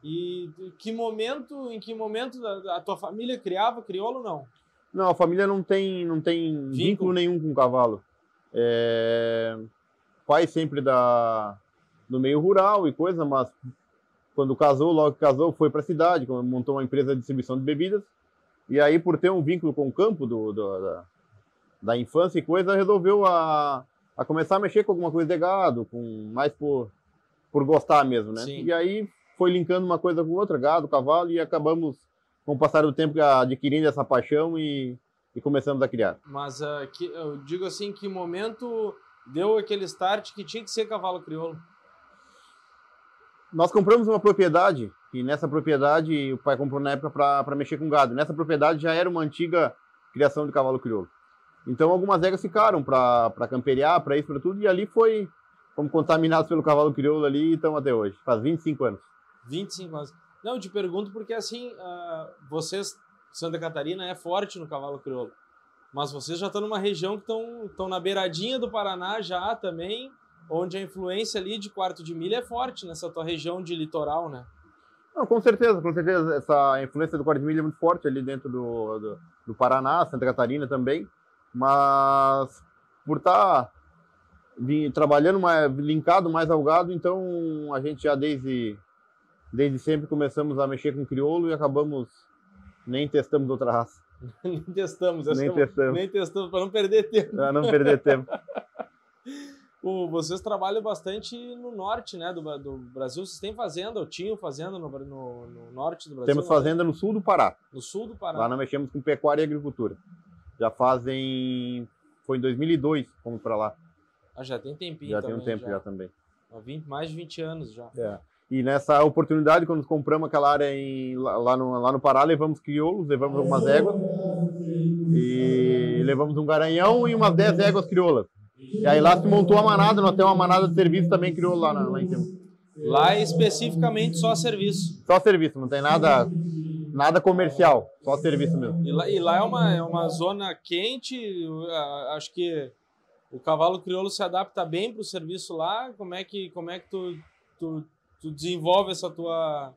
E que momento, em que momento a, a tua família criava crioulo não? Não, a família não tem, não tem vínculo, vínculo nenhum com o cavalo. É... Pai sempre da do meio rural e coisa, mas quando casou, logo que casou, foi para a cidade, montou uma empresa de distribuição de bebidas. E aí, por ter um vínculo com o campo do, do da, da infância e coisa, resolveu a, a começar a mexer com alguma coisa de gado, com mais por, por gostar mesmo, né? Sim. E aí foi linkando uma coisa com outra, gado, cavalo, e acabamos, com o passar do tempo, adquirindo essa paixão e, e começamos a criar. Mas uh, que, eu digo assim, que momento deu aquele start que tinha que ser cavalo crioulo? Nós compramos uma propriedade, e nessa propriedade o pai comprou na época para mexer com gado. Nessa propriedade já era uma antiga criação de cavalo crioulo. Então algumas éguas ficaram para camperiar, para isso, para tudo, e ali foi, fomos contaminados pelo cavalo crioulo ali e até hoje, faz 25 anos. 25 anos. Não, eu te pergunto porque assim, uh, vocês, Santa Catarina é forte no cavalo crioulo, mas vocês já estão numa região que estão na beiradinha do Paraná já também, onde a influência ali de quarto de milha é forte nessa tua região de litoral, né? Não, com certeza, com certeza. Essa influência do quarto de milha é muito forte ali dentro do, do, do Paraná, Santa Catarina também. Mas por estar tá trabalhando mais, linkado mais ao gado, então a gente já desde, desde sempre começamos a mexer com crioulo e acabamos nem testamos outra raça. nem testamos, nem testamos. Nem testamos para não perder tempo. Para não perder tempo. O, vocês trabalham bastante no norte, né, do, do Brasil. Vocês têm fazenda, ou tinham fazenda no, no, no norte do Brasil? Temos fazenda no sul do Pará. No sul do Pará. Lá nós mexemos com pecuária e agricultura. Já fazem... Foi em 2002 fomos para lá. Ah, já tem tempinho Já também. tem um tempo já. já, também. Há 20, mais de 20 anos já. É. E nessa oportunidade, quando compramos aquela área em, lá, lá no, lá no Pará, levamos crioulos, levamos algumas éguas e levamos um garanhão e umas 10 éguas crioulas. E aí lá se montou a manada, nós temos uma manada de serviço também crioulo lá, na- lá em cima. Lá é especificamente só serviço. Só serviço, não tem nada, nada comercial, só serviço mesmo. E lá, e lá é, uma, é uma zona quente, acho que o cavalo crioulo se adapta bem para o serviço lá. Como é que, como é que tu, tu, tu desenvolve essa tua,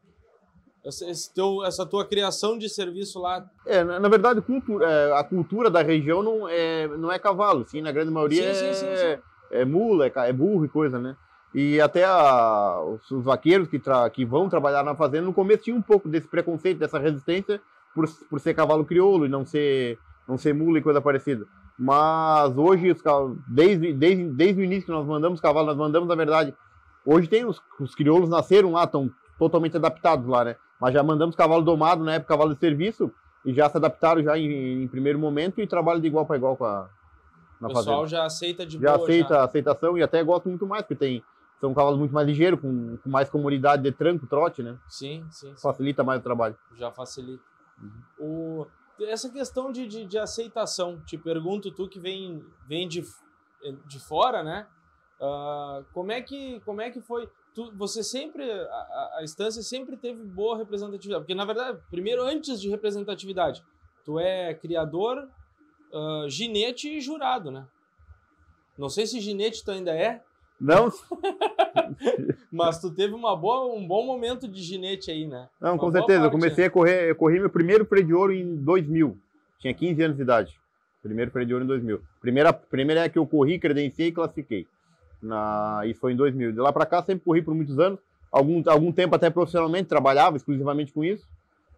essa, teu, essa tua criação de serviço lá? É, na, na verdade, cultura, é, a cultura da região não é, não é cavalo, sim, na grande maioria Sim, é, sim, sim, sim. é mula, é, é burro e coisa, né? E até a- os, os vaqueiros que, tra- que vão trabalhar na fazenda, no começo tinha um pouco desse preconceito, dessa resistência por, por ser cavalo crioulo e não ser, não ser mula e coisa parecida. Mas hoje, os, desde, desde, desde o início que nós mandamos cavalo, nós mandamos, na verdade, hoje tem os, os crioulos nasceram lá, estão totalmente adaptados lá, né? Mas já mandamos cavalo domado, na época cavalo de serviço, e já se adaptaram já em, em primeiro momento e trabalham de igual para igual com a, O na pessoal fazenda. já aceita de Já boa. aceita a aceitação e até gosta muito mais, porque tem, são cavalos muito mais ligeiros, com, com mais comodidade de tranco, trote, né? Sim, sim, sim. Facilita mais o trabalho. já facilita. O, essa questão de, de, de aceitação, te pergunto, tu que vem, vem de, de fora, né? Ah, como, é que, como é que foi? Tu, você sempre, a, a- instância sempre teve boa representatividade, porque na verdade, primeiro, antes de representatividade, tu é criador, ah, ginete e jurado, né? Não sei se ginete tu ainda é, Não, mas tu teve uma boa, um bom momento de ginete aí, né? não Uma com certeza. Eu parte, comecei né? a correr, eu corri meu primeiro freio de ouro em 2000. Tinha 15 anos de idade. Primeiro freio de ouro em 2000. Primeira, primeira é que eu corri, credenciei e classifiquei. Na, isso foi em 2000. De lá para cá sempre corri por muitos anos. Algum, algum tempo até profissionalmente, trabalhava exclusivamente com isso.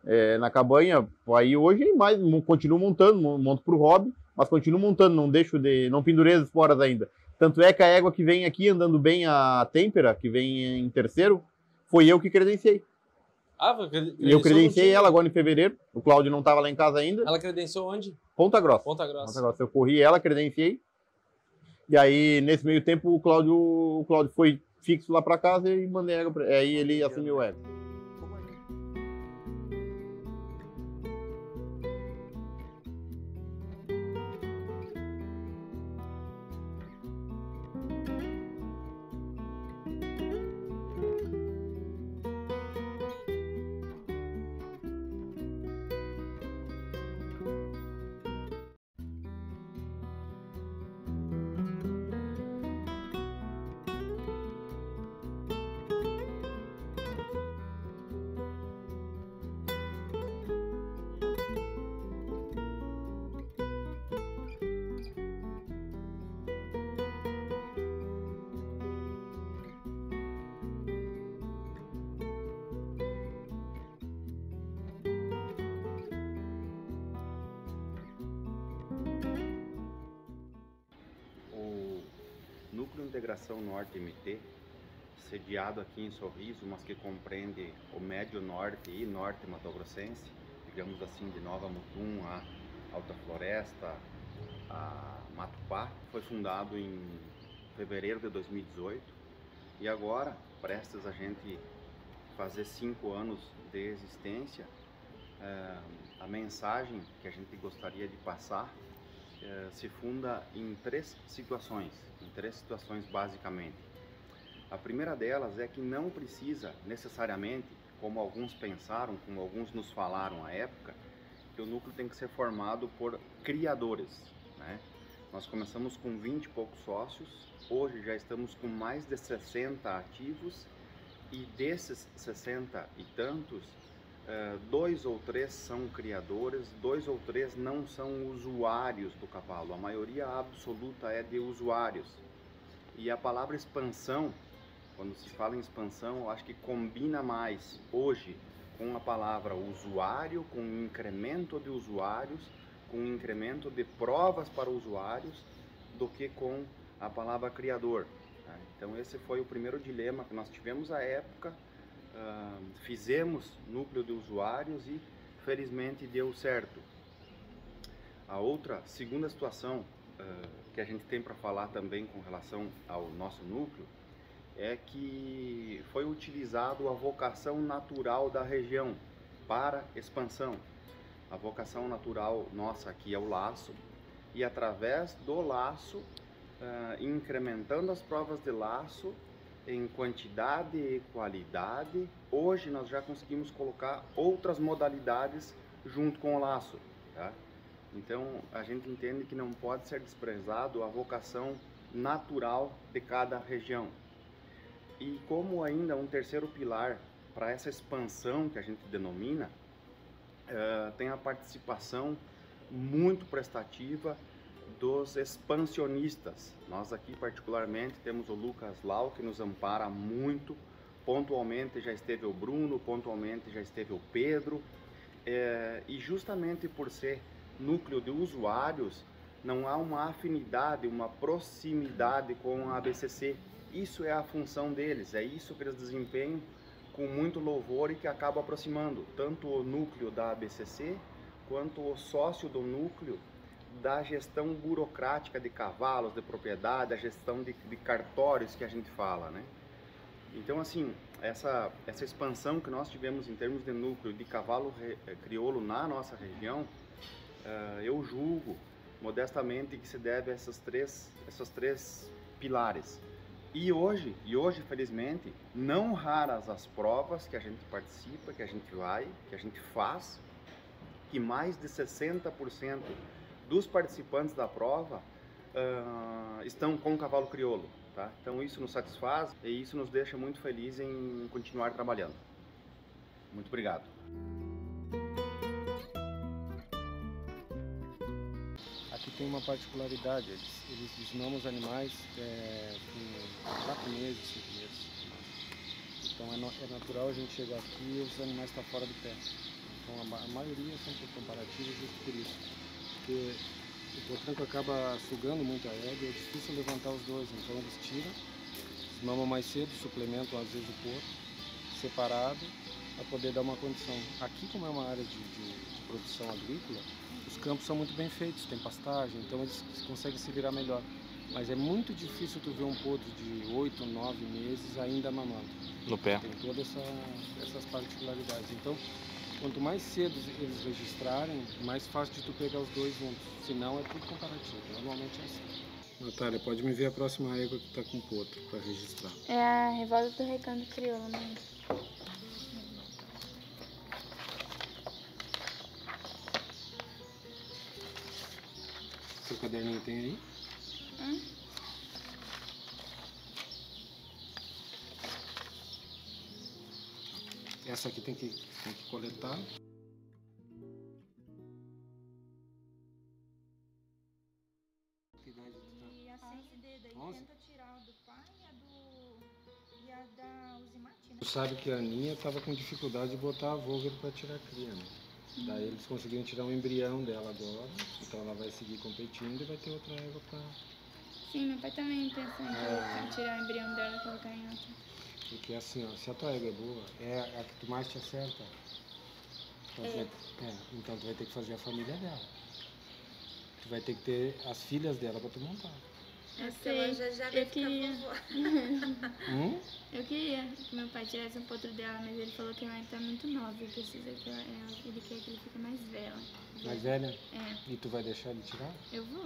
é, na cabanha. Aí hoje mais, continuo montando, mo- monto pro hobby, mas continuo montando, não deixo de. não pendurei as esporas ainda. Tanto é que a égua que vem aqui andando bem, a Tempera, que vem em terceiro, foi eu que credenciei. Ah, E eu credenciei ela agora em fevereiro. O Cláudio não estava lá em casa ainda. Ela credenciou onde? Ponta Grossa. Ponta Grossa. Ponta Grossa. Eu corri ela, credenciei. E aí, nesse meio tempo, o Cláudio, o Cláudio foi fixo lá para casa e mandei pra... Aí ele assumiu a égua. Sediado aqui em Sorriso, mas que compreende o Médio Norte e Norte Mato Grossense, digamos assim, de Nova Mutum a Alta Floresta, a Matupá, foi fundado em fevereiro de 2018 e agora, prestes a gente fazer cinco anos de existência, eh, a mensagem que a gente gostaria de passar eh, se funda em três situações, em três situações basicamente. A primeira delas é que não precisa necessariamente, como alguns pensaram, como alguns nos falaram à época, que o núcleo tem que ser formado por criadores. Né? Nós começamos com 20 e poucos sócios, hoje já estamos com mais de 60 ativos e desses 60 e tantos, eh, dois ou três são criadores, dois ou três não são usuários do cavalo. A maioria absoluta é de usuários. E a palavra expansão, quando se fala em expansão, eu acho que combina mais hoje com a palavra usuário, com um incremento de usuários, com um incremento de provas para usuários, do que com a palavra criador. Tá? Então esse foi o primeiro dilema que nós tivemos à época. Uh, fizemos núcleo de usuários e felizmente deu certo. A outra, segunda situação uh, que a gente tem para falar também com relação ao nosso núcleo é que foi utilizado a vocação natural da região para expansão. A vocação natural nossa aqui é o laço e através do laço, uh, incrementando as provas de laço em quantidade e qualidade, hoje nós já conseguimos colocar outras modalidades junto com o laço. Tá? Então a gente entende que não pode ser desprezado a vocação natural de cada região. E como ainda um terceiro pilar para essa expansão que a gente denomina, uh, tem a participação muito prestativa dos expansionistas. Nós aqui particularmente temos o Lucas Lau que nos ampara muito. Pontualmente já esteve o Bruno, pontualmente já esteve o Pedro. É, e justamente por ser núcleo de usuários, não há uma afinidade, uma proximidade com a ABCC. Isso é a função deles, é isso que eles desempenham com muito louvor e que acaba aproximando tanto o núcleo da ABCC quanto o sócio do núcleo da gestão burocrática de cavalos, de propriedade, a gestão de, de cartórios que a gente fala, né? Então, assim, essa, essa expansão que nós tivemos em termos de núcleo de cavalo eh, crioulo na nossa região, uh, eu julgo modestamente que se deve a essas três, essas três pilares. E hoje, e hoje, felizmente, não raras as provas que a gente participa, que a gente vai, que a gente faz, que mais de 60% dos participantes da prova uh, estão com o cavalo crioulo. Tá? Então isso nos satisfaz e isso nos deixa muito felizes em continuar trabalhando. Muito obrigado. Tem uma particularidade, eles, eles desmamam os animais é, com quatro meses, cinco meses. Então é, no, é, natural a gente chegar aqui e os animais estão fora do pé. Então a, a maioria são comparativos justo por isso porque o potranco acaba sugando muito a égua é difícil levantar os dois. Então eles tiram, mamam mais cedo, suplementam às vezes o porco, separado, para poder dar uma condição. Aqui, como é uma área de, de, de, produção agrícola, campos são muito bem feitos, tem pastagem, então eles conseguem se virar melhor. Mas é muito difícil tu ver um potro de 8, 9 meses ainda mamando. No pé. Tem todas essa, essas particularidades. Então, Quanto mais cedo eles registrarem, mais fácil de tu pegar os dois juntos. Se não, é tudo comparativo. Normalmente é assim. Natália, pode me ver a próxima égua que tá com potro para registrar. É a revolta do recanto crioulo, né? Seu caderninho tem aí? Hum? Essa aqui tem que tem que coletar. Que idade tu tá? E a CND daí 11? tenta tirar do pai e a do... e a da Uzimati, né? Tu sabe que a Aninha estava com dificuldade de botar a Volver para tirar a cria, né? Daí eles conseguiram tirar um embrião dela agora, então ela vai seguir competindo e vai ter outra égua para Sim, meu pai também pensa em é... tirar o embrião dela e colocar em outra. Porque assim, ó, se a tua égua é boa, é a que tu mais te acerta. Então, é. Tu vai, é, então tu vai ter que fazer a família dela. Tu vai ter que ter as filhas dela pra tu montar. Eu sei, já já eu queria. hum? Eu queria que meu pai tirasse um potro dela, mas ele falou que ela tá muito nova e precisa que ela, ele quer que ele fique mais velha. Mais velha? É. E tu vai deixar ele tirar? Eu vou.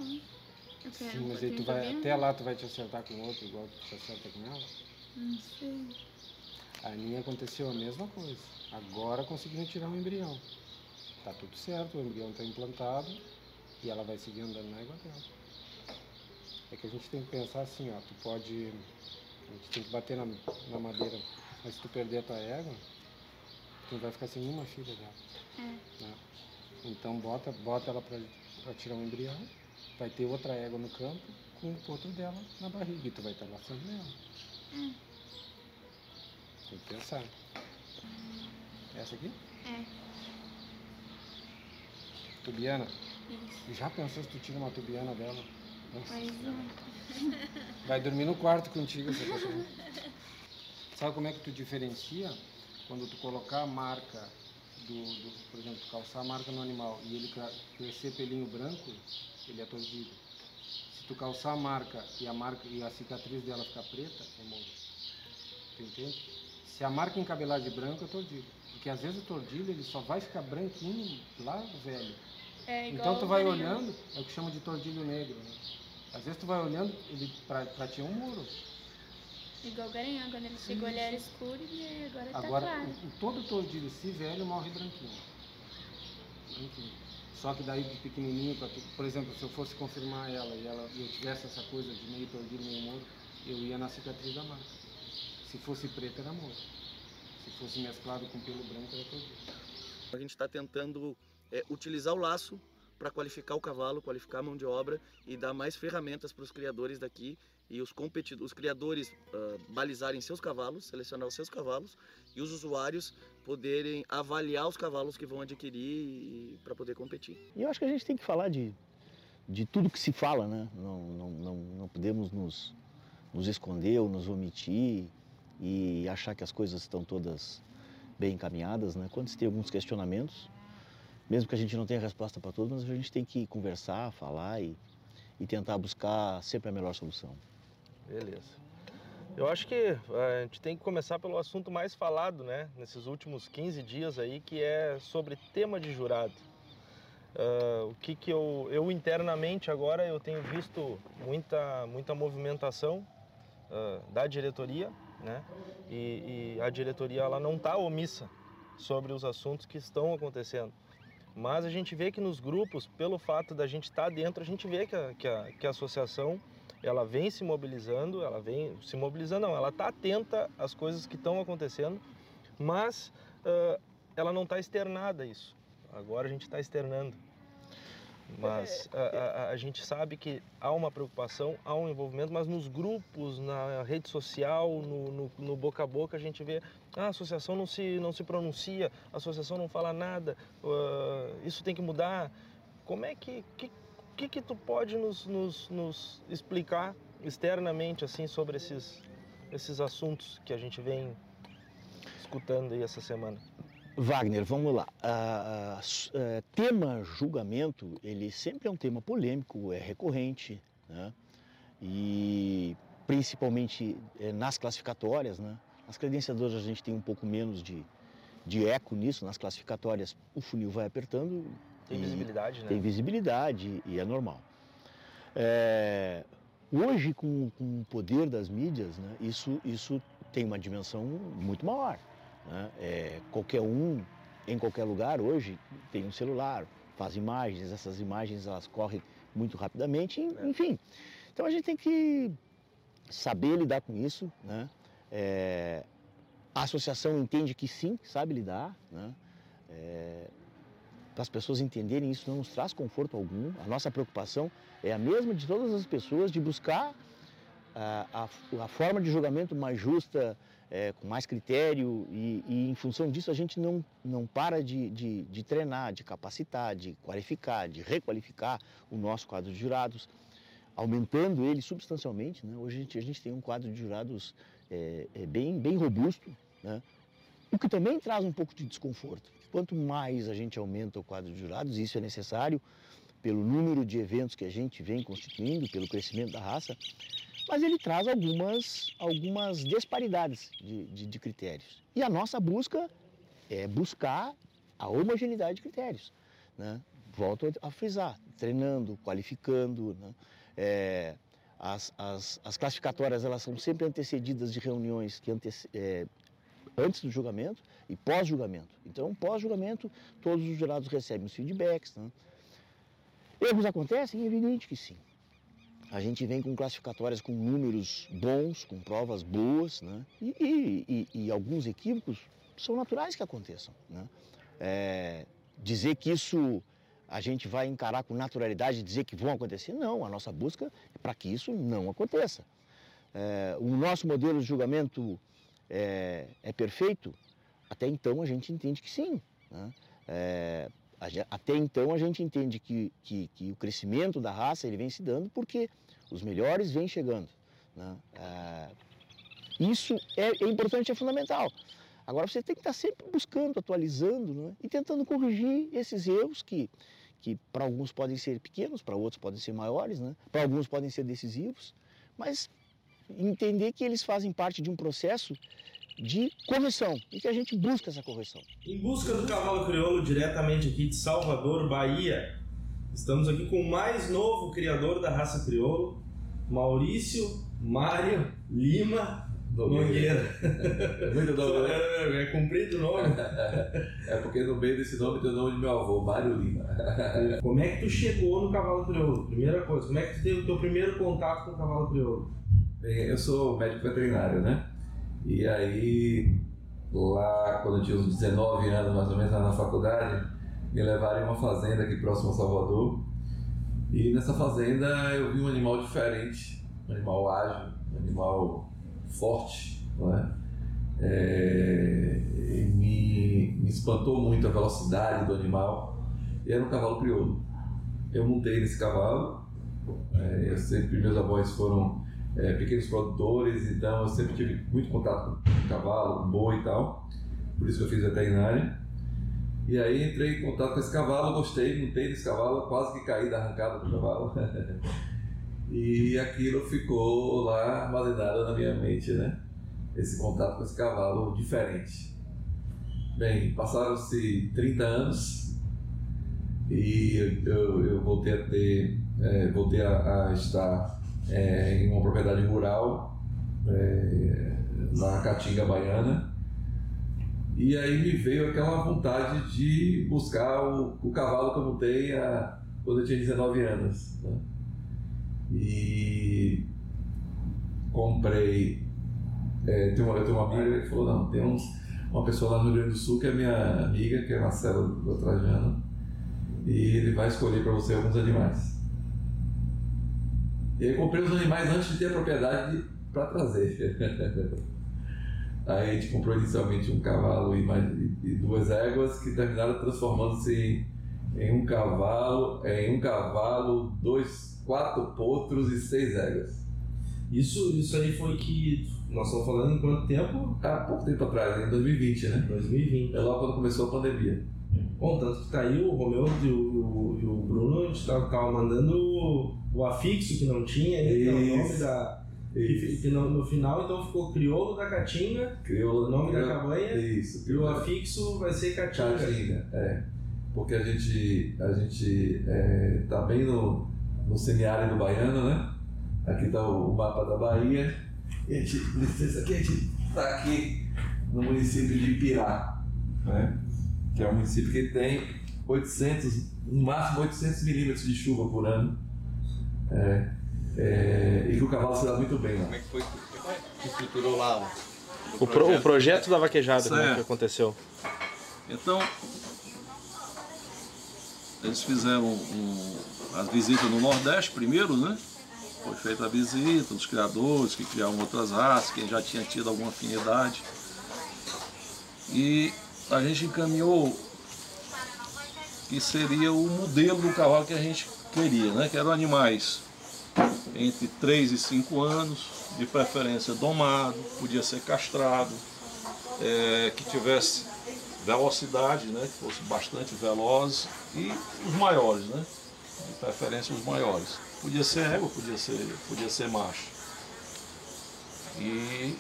Eu quero Sim, mas aí tu vai, até lá tu vai te acertar com outro, igual tu te acerta com ela? Não sei. A minha aconteceu a mesma coisa. Agora conseguiram tirar um embrião. Tá tudo certo, o embrião está implantado e ela vai seguir andando na égua dela. É que a gente tem que pensar assim, ó, tu pode. A gente tem que bater na, na madeira, mas se tu perder a tua égua, tu vai ficar sem uma filha dela. É. Né? Então bota, bota ela para tirar um embrião, vai ter outra égua no campo com o potro dela na barriga e tu vai estar laçando ela. Hum. Tem que pensar. Essa aqui? É. Tubiana? Isso. Já pensou se tu tira uma tubiana dela? Vai dormir no quarto contigo, essa cachorra. Sabe como é que tu diferencia? Quando tu colocar a marca do, do, por exemplo, tu calçar a marca no animal e ele crescer pelinho branco, ele é tordido. Se tu calçar a marca e a marca e a cicatriz dela ficar preta, é moro. Tu entende? Se a marca encabelar de branco, é tordido. Porque às vezes o tordilho ele só vai ficar branquinho lá velho. É igual então tu vai olhando, é o que chama de tordilho negro. Né? Às vezes tu vai olhando, ele pra, pra ti é um muro. Igual o Garanhão, quando ele chegou ele era escuro e agora, Agora, tá claro. o, todo tordilho, se velho, morre branquinho. Branquinho. Só que daí de pequenininho, pra tu- por exemplo, se eu fosse confirmar ela e ela, e eu tivesse essa coisa de meio tordilho, meio moro, eu ia na cicatriz da marca. Se fosse preto, era moro. Se fosse mesclado com pelo branco, era tordilho. A gente está tentando é, utilizar o laço para qualificar o cavalo, qualificar a mão de obra e dar mais ferramentas para os criadores daqui e os competidores, os criadores ah, balizarem seus cavalos, selecionar os seus cavalos e os usuários poderem avaliar os cavalos que vão adquirir para poder competir. E eu acho que a gente tem que falar de, de tudo que se fala, né? Não, não, não, não podemos nos, nos esconder ou nos omitir e achar que as coisas estão todas bem encaminhadas, né? Quando se tem alguns questionamentos, mesmo que a gente não tenha resposta para todos, mas a gente tem que conversar, falar e, e tentar buscar sempre a melhor solução. Beleza. Eu acho que eh, a gente tem que começar pelo assunto mais falado, né, nesses últimos 15 dias aí, que é sobre tema de jurado. Ah, o que que eu, eu internamente agora eu tenho visto muita, muita movimentação ah, da diretoria, né, e, e a diretoria ela não está omissa sobre os assuntos que estão acontecendo. Mas a gente vê que nos grupos, pelo fato da gente estar dentro, a gente vê que a, que a, que a associação ela vem se mobilizando, ela vem se mobilizando, não, ela está atenta às coisas que estão acontecendo, mas ah, ela não está externada isso. Agora a gente está externando. Mas a, a- a gente sabe que há uma preocupação, há um envolvimento, mas nos grupos, na rede social, no, no- no boca a boca, a gente vê ah, a associação não se, não se pronuncia, a associação não fala nada, ah, isso tem que mudar. Como é que, que, que, que tu pode nos, nos, nos explicar externamente assim sobre esses, esses assuntos que a gente vem escutando aí essa semana? Wagner, vamos lá. S- eh, tema julgamento, ele sempre é um tema polêmico, é recorrente, né? E principalmente eh, nas classificatórias, né? Nas credenciadoras a gente tem um pouco menos de, de eco nisso, nas classificatórias o funil vai apertando. Tem visibilidade, né? Tem visibilidade e é normal. É, hoje, com, com o poder das mídias, né, isso, isso tem uma dimensão muito maior. Né? É, qualquer um, em qualquer lugar, hoje, tem um celular, faz imagens, essas imagens elas correm muito rapidamente, en- enfim. Então a gente tem que saber lidar com isso. Né? É, a associação entende que sim, sabe lidar. Né? É, para as pessoas entenderem isso não nos traz conforto algum. A nossa preocupação é a mesma de todas as pessoas de buscar a, a, a forma de julgamento mais justa, é, com mais critério e, e em função disso a gente não, não para de, de, de treinar, de capacitar, de qualificar, de requalificar o nosso quadro de jurados, aumentando ele substancialmente. Né? Hoje a gente, a gente tem um quadro de jurados é, é bem, bem robusto, né? o que também traz um pouco de desconforto. Quanto mais a gente aumenta o quadro de jurados, isso é necessário pelo número de eventos que a gente vem constituindo, pelo crescimento da raça, mas ele traz algumas, algumas disparidades de, de, de critérios. E a nossa busca é buscar a homogeneidade de critérios. Né? Volto a frisar, treinando, qualificando. Né? É, as, as, as classificatórias elas são sempre antecedidas de reuniões que é, antes do julgamento e pós-julgamento. Então, pós-julgamento, todos os jurados recebem os feedbacks. Né? Erros acontecem? É evidente que sim. A gente vem com classificatórias com números bons, com provas boas, né? e, e, e, alguns equívocos são naturais que aconteçam. Né? É, dizer que isso a gente vai encarar com naturalidade, dizer que vão acontecer, não. A nossa busca é para que isso não aconteça. É, o nosso modelo de julgamento é, é perfeito? Até então a gente entende que sim. Né? Até então a gente entende que, que, que, o crescimento da raça ele vem se dando porque os melhores vêm chegando. Né? Ah, isso é, é, importante, é fundamental. Agora você tem que estar sempre buscando, atualizando né? e tentando corrigir esses erros que, que para alguns podem ser pequenos, para outros podem ser maiores, né? para alguns podem ser decisivos, mas entender que eles fazem parte de um processo de correção e que a gente busca essa correção. Em busca do cavalo crioulo, diretamente aqui de Salvador, Bahia, estamos aqui com o mais novo criador da raça crioulo, Maurício Mário Lima Nogueira. Muito nome, né? É, é comprido o nome. é porque no meio desse nome tem o nome de meu avô, Mário Lima. Como é que tu chegou no cavalo crioulo? Primeira coisa, como é que tu teve o teu primeiro contato com o cavalo crioulo? Bem, eu sou médico veterinário, né? E aí, lá quando eu tinha uns 19 anos, mais ou menos, na faculdade, me levaram em uma fazenda aqui próximo a Salvador. E nessa fazenda eu vi um animal diferente, um animal ágil, um animal forte, não é? É, me, me espantou muito a velocidade do animal. E era um cavalo crioulo. Eu montei nesse cavalo. É, eu sempre, meus avós foram é, pequenos produtores, então eu sempre tive muito contato com cavalo, com boi e tal. Por isso que eu fiz veterinária. E aí entrei em contato com esse cavalo, gostei, montei nesse cavalo, quase que caí da arrancada do cavalo. e aquilo ficou lá armazenado na minha mente, né? Esse contato com esse cavalo diferente. Bem, passaram-se 30 anos e eu, eu voltei a ter, é, voltei a, a estar é, em uma propriedade rural, é, na Caatinga Baiana. E aí me veio aquela vontade de buscar o, o cavalo que eu montei a, quando eu tinha 19 anos. Né? E comprei. É, tem uma, eu tenho uma amiga que falou: não, tem uns, uma pessoa lá no Rio Grande do Sul que é minha amiga, que é Marcelo do Trajano, e ele vai escolher para você alguns animais. E aí comprei os animais antes de ter a propriedade para trazer. aí a gente comprou inicialmente um cavalo e, mais, e duas éguas que terminaram transformando-se em, em, um cavalo, em um cavalo, dois, quatro potros e seis éguas. Isso, isso aí foi que nós estamos falando em quanto tempo? Há pouco tempo atrás, em 2020, né? 2020. É logo quando começou a pandemia. Bom, tanto que tá aí o Romeu e o, e o Bruno, a gente tava, tava mandando o afixo que não tinha, que é o nome da. Que, que no, no, final então ficou crioulo da Caatinga, crioulo, o nome da cabanha, isso, e o afixo vai ser Caatinga. Caatinga, é. Porque a gente, a gente é, tá bem no, no semiárido baiano, né? Aqui está o, o, mapa da Bahia. E a gente, licença aqui, a gente está aqui no município de Pirá, né? Que é um município que tem 800, no máximo 800 milímetros de chuva por ano. É, é, e que o cavalo se dá muito bem lá. Como é que foi que estruturou lá o, o, projeto, pro, o projeto da vaquejada, como é que aconteceu? Então, eles fizeram um, as visitas no Nordeste primeiro, né? Foi feita a visita dos criadores que criavam outras raças, quem já tinha tido alguma afinidade. E a gente encaminhou que seria o modelo do cavalo que a gente queria, né? que eram animais entre 3 e 5 anos, de preferência domado, podia ser castrado, é, que tivesse velocidade, né? que fosse bastante veloz, e os maiores, né? de preferência os maiores. Podia ser égua, podia ser, podia ser macho. E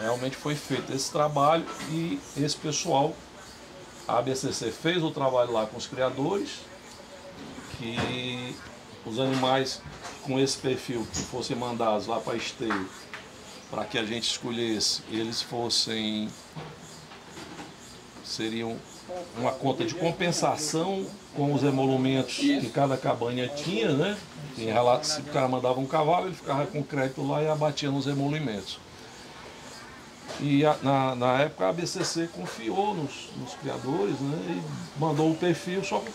realmente foi feito esse trabalho e esse pessoal, a ABCC fez o trabalho lá com os criadores, que os animais com esse perfil que fossem mandados lá para esteio, para que a gente escolhesse, eles fossem seriam uma conta de compensação com os emolumentos que cada cabanha tinha, né? Em relato, se o cara mandava um cavalo, ele ficava com crédito lá e abatia nos emolumentos. E a, na, na época a BCC confiou nos, nos criadores né, e mandou o perfil, só que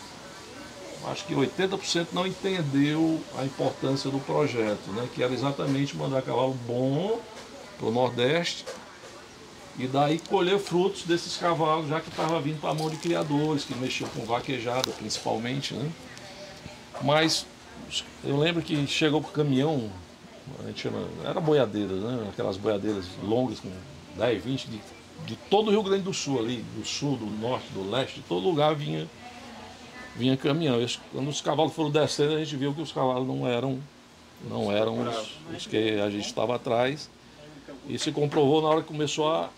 acho que 80% não entendeu a importância do projeto, né, que era exatamente mandar cavalo bom para o Nordeste E daí colher frutos desses cavalos, já que estava vindo para a mão de criadores, que mexiam com vaquejada principalmente, né? Mas eu lembro que chegou com o caminhão, a gente chama, era boiadeira, né? Aquelas boiadeiras longas com 10, 20, de, de todo o Rio Grande do Sul ali, do sul, do norte, do leste, de todo lugar vinha, vinha caminhão. E quando os cavalos foram descendo, a gente viu que os cavalos não eram, não eram os, os que a gente estava atrás. E se comprovou na hora que começou a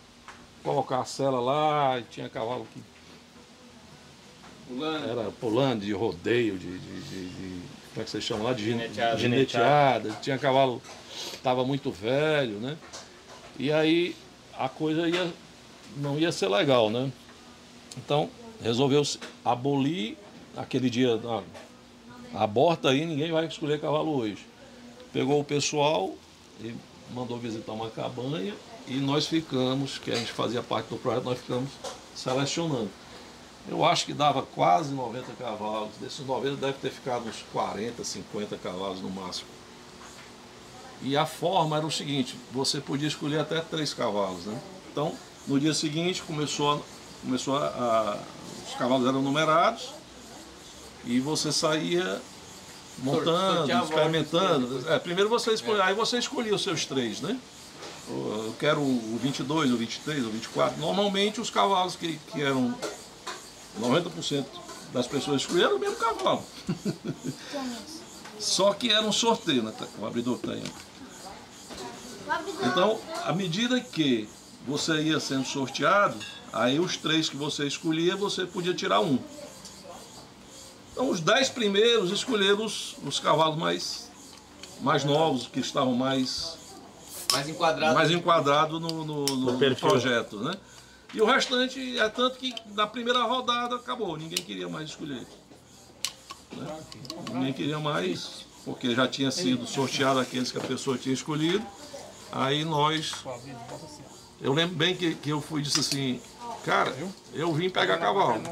colocar a cela lá, e tinha cavalo que Pulando. era pulando de rodeio, de, de, de- de- como é que vocês chamam lá? De gine- Gineteada. gineteada. Tinha cavalo que estava muito velho, né? E aí a coisa ia, não ia ser legal, né? Então resolveu abolir aquele dia, ah, aborta aí, ninguém vai escolher cavalo hoje. Pegou o pessoal e mandou visitar uma cabanha e nós ficamos, que a gente fazia parte do projeto, nós ficamos selecionando. Eu acho que dava quase 90 cavalos. Desses 90 deve ter ficado uns 40, 50 cavalos no máximo. E a forma era o seguinte, você podia escolher até três cavalos, né? Então, no dia seguinte começou a, começou a, a- os cavalos eram numerados e você saía montando, experimentando. É, primeiro você escolhia, aí você escolhia os seus três, né? Eu quero o 22, o 23, o 24. Normalmente os cavalos que, que eram 90% das pessoas escolheram era o mesmo cavalo. Só que era um sorteio, né? O abridor tem. Então, à medida que você ia sendo sorteado, aí os três que você escolhia, você podia tirar um. Então, os dez primeiros escolheram os, os cavalos mais, mais novos, que estavam mais, Mais enquadrado. mais enquadrados no, no, no- no projeto, né? E o restante é tanto que na primeira rodada acabou, ninguém queria mais escolher. né? Ninguém queria mais, porque já tinha sido sorteado aqueles que a pessoa tinha escolhido. Aí nós. Eu lembro bem que, que eu fui disse assim, cara, eu vim pegar cavalo.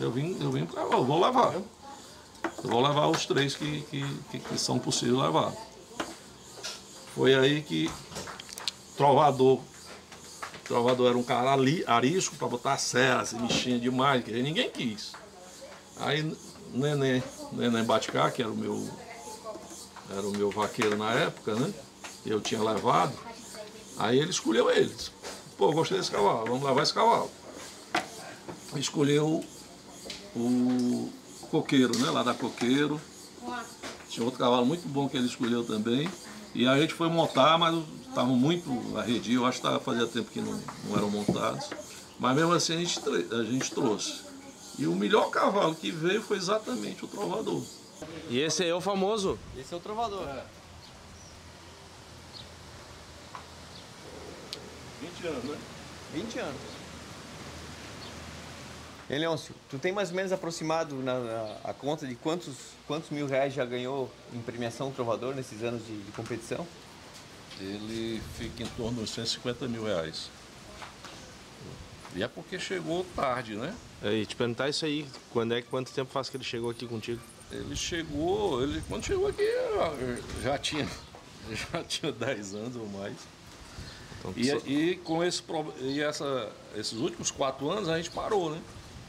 Eu vim, eu vim cavalo, vou levar. Eu vou levar os três que, que, que, são possíveis levar. Foi aí que Trovador. Trovador era um cara ali, arisco para botar serra, se mexendo demais, que ninguém quis. Aí Neném, Neném Baticá, que era o meu era o meu vaqueiro na época, né? Eu tinha levado. Aí ele escolheu eles. Pô, gostei desse cavalo, vamos levar esse cavalo. Escolheu o coqueiro, né? Lá da coqueiro. Tinha outro cavalo muito bom que ele escolheu também. E a gente foi montar, mas estavam muito arredios. Eu acho que tava, fazia tempo que não, não eram montados. Mas mesmo assim a gente, a gente trouxe. E o melhor cavalo que veio foi exatamente o trovador. E esse aí é o famoso. Esse é o trovador. 20 anos, né? 20 anos. Hein, Leôncio, tu tem mais ou menos aproximado na, na- a conta de quantos, quantos mil reais já ganhou em premiação trovador nesses anos de, de competição? Ele fica em torno de 150 mil reais. E é porque chegou tarde, né? E te perguntar isso aí, quando é, quanto tempo faz que ele chegou aqui contigo? Ele chegou, ele quando chegou aqui já tinha, já tinha 10 anos ou mais. E, só- e com esse, e essa, esses últimos quatro anos a gente parou, né?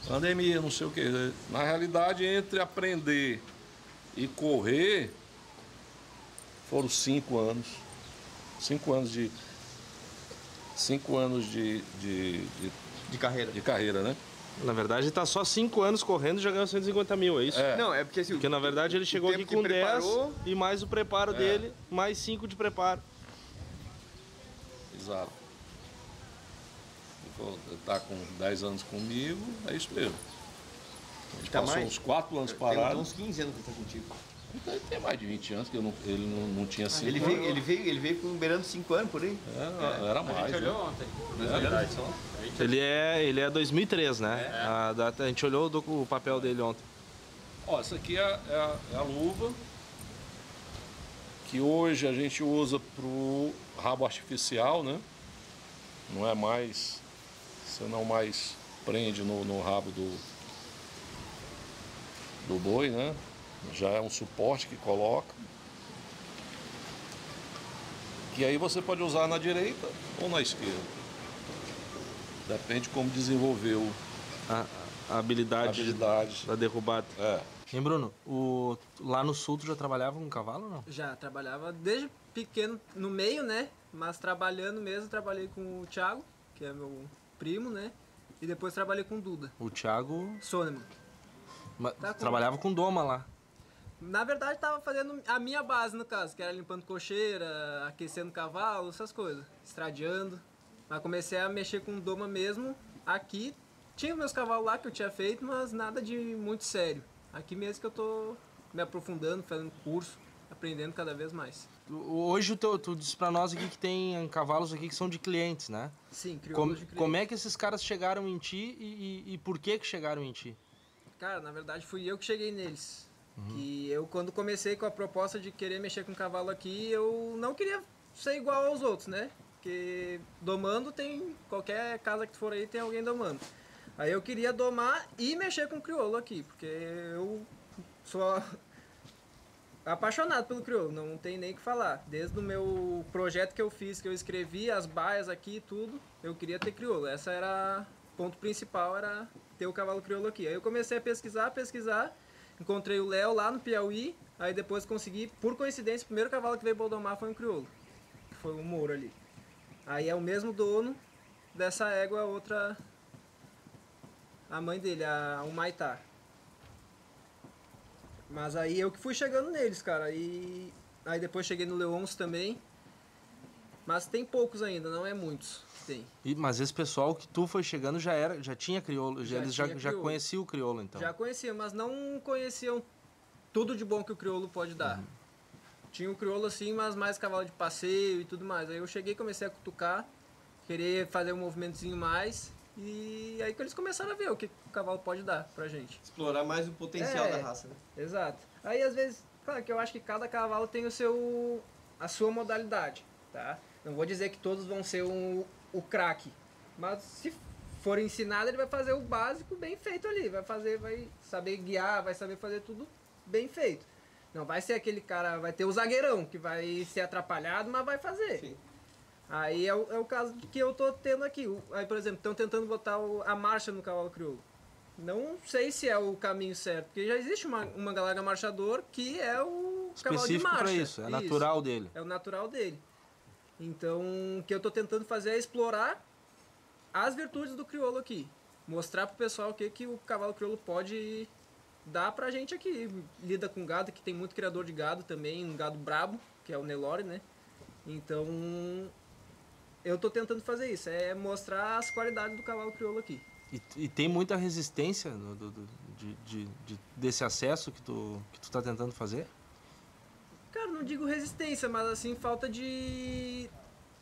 Pandemia, não sei o quê. Na realidade, entre aprender e correr, foram cinco anos. Cinco anos de. Cinco anos de. De, de, de carreira. De carreira, né? Na verdade, ele tá só 5 anos correndo e já ganhou 150 mil, é isso? Não, é porque assim, Porque na verdade ele chegou aqui com 10 preparou- e mais o preparo É. dele, mais 5 de preparo. Exato. Ele tá com 10 anos comigo, é isso mesmo. A gente Tá passou mais? uns 4 anos Tem parado. uns 15 anos que ele tá contigo. Então ele tem mais de 20 anos, que eu não- ele não, não tinha 5 Ele veio, ele veio, ele veio com beirando 5 anos por aí. Era, era mais. né? Mas É, verdade, só. Ele é, ele é 2003, né? A, data, a gente olhou do- o papel dele ontem. Ó, essa aqui é, a- é a, é a luva que hoje a gente usa pro rabo artificial, né? Não é mais. Você não mais prende no, no rabo do, do boi, né? Já é um suporte que coloca. Que aí você pode usar na direita ou na esquerda. Depende como desenvolveu a, a habilidade, habilidade da derrubada. É. Hein, Bruno? O, lá no sul tu já trabalhava com cavalo ou não? Já, trabalhava desde pequeno no meio, né? Mas trabalhando mesmo, trabalhei com o Thiago, que é meu primo, né? E depois trabalhei com o Duda. O Thiago. Soneman. Ma- Tá com- Trabalhava com doma lá. Na verdade, tava fazendo a minha base, no caso, que era limpando cocheira, aquecendo cavalo, essas coisas. Estradeando. Mas comecei a mexer com doma mesmo aqui. Tinha meus cavalos lá que eu tinha feito, mas nada de muito sério. Aqui mesmo que eu tô me aprofundando, fazendo curso, aprendendo cada vez mais. Hoje o teu, tu disse pra nós aqui que tem cavalos aqui que são de clientes, né? Sim, crioulos Como, de clientes. como é que esses caras chegaram em ti e, e- e por que que chegaram em ti? Cara, na verdade fui eu que cheguei neles. Que eu, quando comecei com a proposta de querer mexer com cavalo aqui, eu não queria ser igual aos outros, né? Porque domando tem. Qualquer casa que tu for aí tem alguém domando. Aí eu queria domar e mexer com crioulo aqui, porque eu sou apaixonado pelo crioulo, não tem nem o que falar. Desde o meu projeto que eu fiz, que eu escrevi as baias aqui e tudo, eu queria ter crioulo. Essa era o ponto principal, era ter o cavalo crioulo aqui. Aí eu comecei a pesquisar, pesquisar, encontrei o Léo lá no Piauí, aí depois consegui, por coincidência, o primeiro cavalo que veio boldomar foi um crioulo, foi um Mouro ali. Aí é o mesmo dono dessa égua, outra a mãe dele, a, o Maitá. Mas aí eu que fui chegando neles, cara. E aí depois cheguei no Leons também. Mas tem poucos ainda, não é muitos. Tem. E- mas esse pessoal que tu foi chegando já era, já tinha crioulo, já, Já eles já, tinha já crioulo. conheciam o crioulo então. Já conhecia, mas não conheciam tudo de bom que o crioulo pode dar. Tinha o crioulo assim, mas mais cavalo de passeio e tudo mais. Aí eu cheguei e comecei a cutucar, querer fazer um movimentozinho mais. E aí que eles começaram a ver o que o cavalo pode dar pra gente. Explorar mais o potencial É, da raça, né? Exato. Aí às vezes, claro que eu acho que cada cavalo tem o seu a sua modalidade, tá? Não vou dizer que todos vão ser um, o craque, mas se for ensinado, ele vai fazer o básico bem feito ali, vai fazer, vai saber guiar, vai saber fazer tudo bem feito. Não vai ser aquele cara, vai ter o zagueirão que vai ser atrapalhado, mas vai fazer. Aí é o, é o caso que eu tô tendo aqui. Aí, por exemplo, estão tentando botar o- a marcha no cavalo crioulo. Não sei se é o caminho certo, porque já existe uma, uma marchador que é o cavalo de Específico marcha. isso, é natural dele. É o natural dele. Então, o que eu tô tentando fazer é explorar as virtudes do crioulo aqui. Mostrar pro pessoal o que, que o cavalo crioulo pode dar pra gente aqui. Lida com gado, que tem muito criador de gado também, um gado brabo, que é o Nelore, né? Então, eu tô tentando fazer isso, é mostrar as qualidades do cavalo crioulo aqui. E, e tem muita resistência do- do- do- de, de- de- desse acesso que tu, que tu tá tentando fazer? Cara, não digo resistência, mas assim, falta de.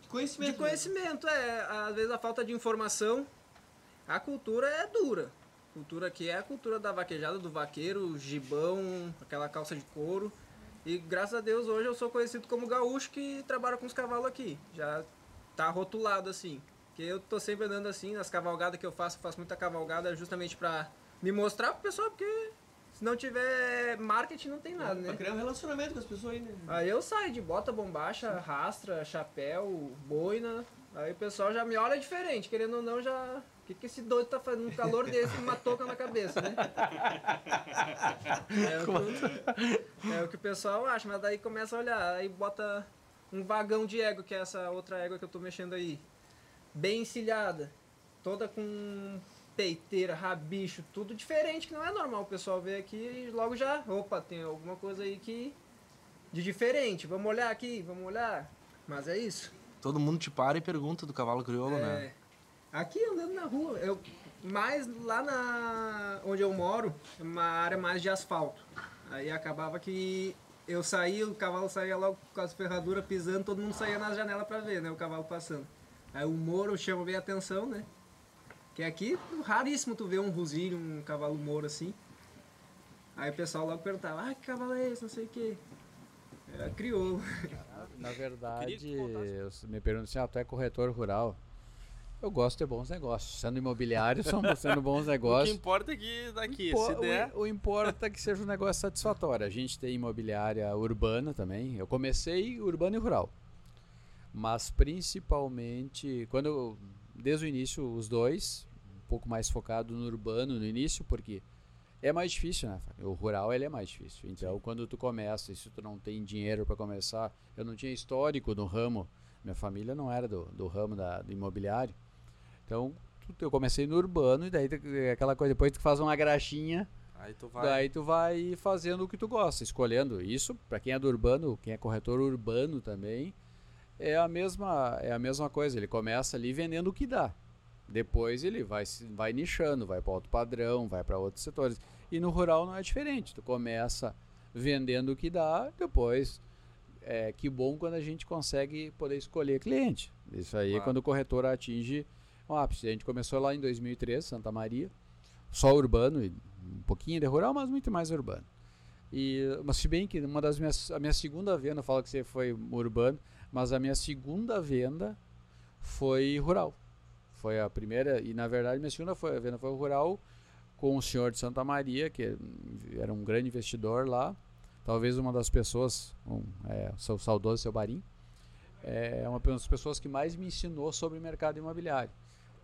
Conhecimento. De conhecimento, é. Às vezes a falta de informação. A cultura é dura. A cultura aqui é a cultura da vaquejada, do vaqueiro, gibão, aquela calça de couro. E graças a Deus hoje eu sou conhecido como gaúcho que trabalha com os cavalos aqui. Já tá rotulado assim. Porque eu tô sempre andando assim, nas cavalgadas que eu faço, eu faço muita cavalgada justamente pra me mostrar pro pessoal, porque se não tiver marketing não tem nada, né? Pra criar um relacionamento com as pessoas aí, né? Aí eu saio de bota, bombacha, rastra, chapéu, boina. Aí o pessoal já me olha diferente, querendo ou não, já. O que, que esse doido tá fazendo um calor desse com uma touca na cabeça, né? É o, que, é o que o pessoal acha, mas daí começa a olhar, aí bota um vagão de égua, que é essa outra égua que eu tô mexendo aí. Bem encilhada, toda com peiteira, rabicho, tudo diferente, que não é normal o pessoal ver aqui e logo já, opa, tem alguma coisa aí que de diferente. Vamos olhar aqui, vamos olhar. Mas é isso. Todo mundo te para e pergunta do cavalo crioulo, né? É, aqui andando na rua, eu mais lá na onde eu moro, é uma área mais de asfalto. Aí acabava que eu saía, o cavalo saía logo com as ferraduras pisando, todo mundo saía na janela pra ver, né, o cavalo passando. Aí o moro chama bem a atenção, né? Que aqui raríssimo tu ver um rosilho, um cavalo moro assim. Aí o pessoal logo perguntava, ah, que cavalo é esse, não sei o quê. É crioulo. Na verdade, eu me pergunto assim, ah, tu é corretor rural. Eu gosto de bons negócios. Sendo imobiliário, sendo bons O negócios. que importa é que daqui, Impo- se der... O, o importa é que seja um negócio satisfatório. A gente tem imobiliária urbana também. Eu comecei urbano e rural. Mas principalmente, quando eu, desde o início, os dois, um pouco mais focado no urbano no início, porque é mais difícil, né? O rural ele é mais difícil. Então, quando tu começa, e se tu não tem dinheiro para começar, eu não tinha histórico no ramo, minha família não era do, do ramo da, do imobiliário. Então, eu comecei no urbano e daí tu- aquela coisa, depois tu faz uma graxinha, Aí tu vai. daí tu vai fazendo o que tu gosta, escolhendo. Isso, para quem é do urbano, quem é corretor urbano também, é a mesma é a mesma coisa, ele começa ali vendendo o que dá. Depois ele vai vai nichando, vai para outro padrão, vai para outros setores. E no rural não é diferente. Tu começa vendendo o que dá, depois é que bom quando a gente consegue poder escolher cliente. Isso aí é Claro. quando o corretor atinge um ápice. A gente começou lá em 2003, Santa Maria, só urbano e um pouquinho de rural, mas muito mais urbano. E, mas se bem que uma das minhas a minha segunda venda, eu falo que você foi urbano, mas a minha segunda venda foi rural. Foi a primeira e na verdade minha segunda foi, venda foi rural com o senhor de Santa Maria, que era um grande investidor lá, talvez uma das pessoas, um, é, o seu saudoso seu Barim, é uma das pessoas que mais me ensinou sobre o mercado imobiliário.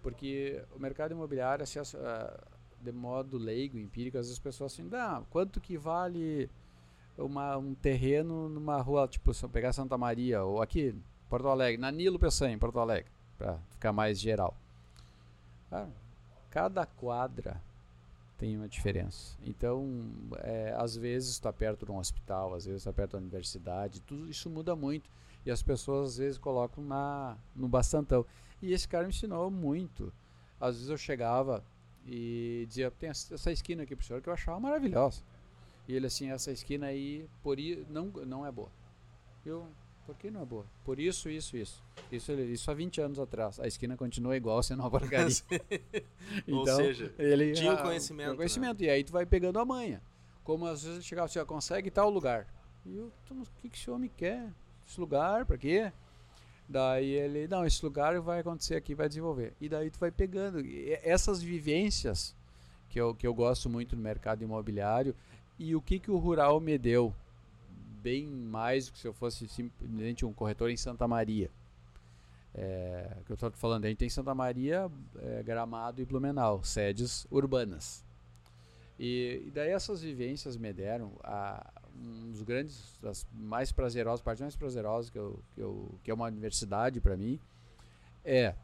Porque o mercado imobiliário, as- ah, de modo leigo, empírico, às vezes as pessoas assim, ah, quanto que vale uma, um terreno numa rua, tipo, se eu pegar Santa Maria, ou aqui, Porto Alegre, na Nilo Peçanha, em Porto Alegre, para ficar mais geral. Cara, cada quadra tem uma diferença. Então, é, às vezes está perto de um hospital, às vezes está perto da universidade, tudo isso muda muito. E as pessoas às vezes colocam na, no bastantão. E esse cara me ensinou muito. Às vezes eu chegava e dizia, tem essa esquina aqui pro senhor que eu achava maravilhosa. E ele assim, essa esquina aí, por i, não, não é boa. Eu, por que não é boa? Por isso, isso, isso. Isso, ele- isso há 20 anos atrás. A esquina continua igual, sendo uma porcaria. Ou Então, seja, ele tinha o ah, conhecimento, tinha o né? conhecimento. E aí tu vai pegando a manha. Como às vezes ele chegava assim, ó, consegue tal lugar. E eu, "Então, o que, que esse homem quer? Esse lugar, pra quê? Daí ele, não, esse lugar vai acontecer aqui, vai desenvolver. E daí tu vai pegando. E essas vivências que eu, que eu gosto muito no mercado imobiliário e o que, que o rural me deu bem mais do que se eu fosse simplesmente um corretor em Santa Maria. É, que eu estou falando, a gente tem Santa Maria, é, Gramado e Blumenau, sedes urbanas. E, e daí essas vivências me deram a, um dos grandes, das mais prazerosas, partes mais prazerosas que, eu, que, eu, que é uma universidade para mim, é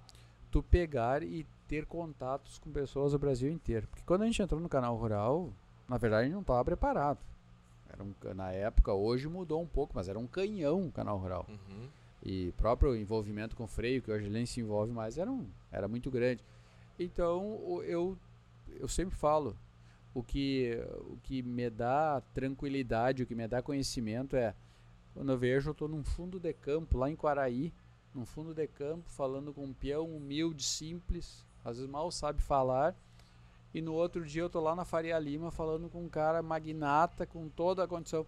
tu pegar e ter contatos com pessoas do Brasil inteiro. Porque quando a gente entrou no canal rural, na verdade a gente não estava preparado. Era um, na época, hoje mudou um pouco, mas era um canhão o canal rural. Uhum. E próprio envolvimento com freio, que hoje nem se envolve mais, era, um, era muito grande. Então eu, eu sempre falo, o que, o que me dá tranquilidade, o que me dá conhecimento é quando eu vejo, eu estou num fundo de campo, lá em Quaraí, num fundo de campo, falando com um peão humilde, simples, às vezes mal sabe falar, e no outro dia eu tô lá na Faria Lima falando com um cara magnata, com toda a condição.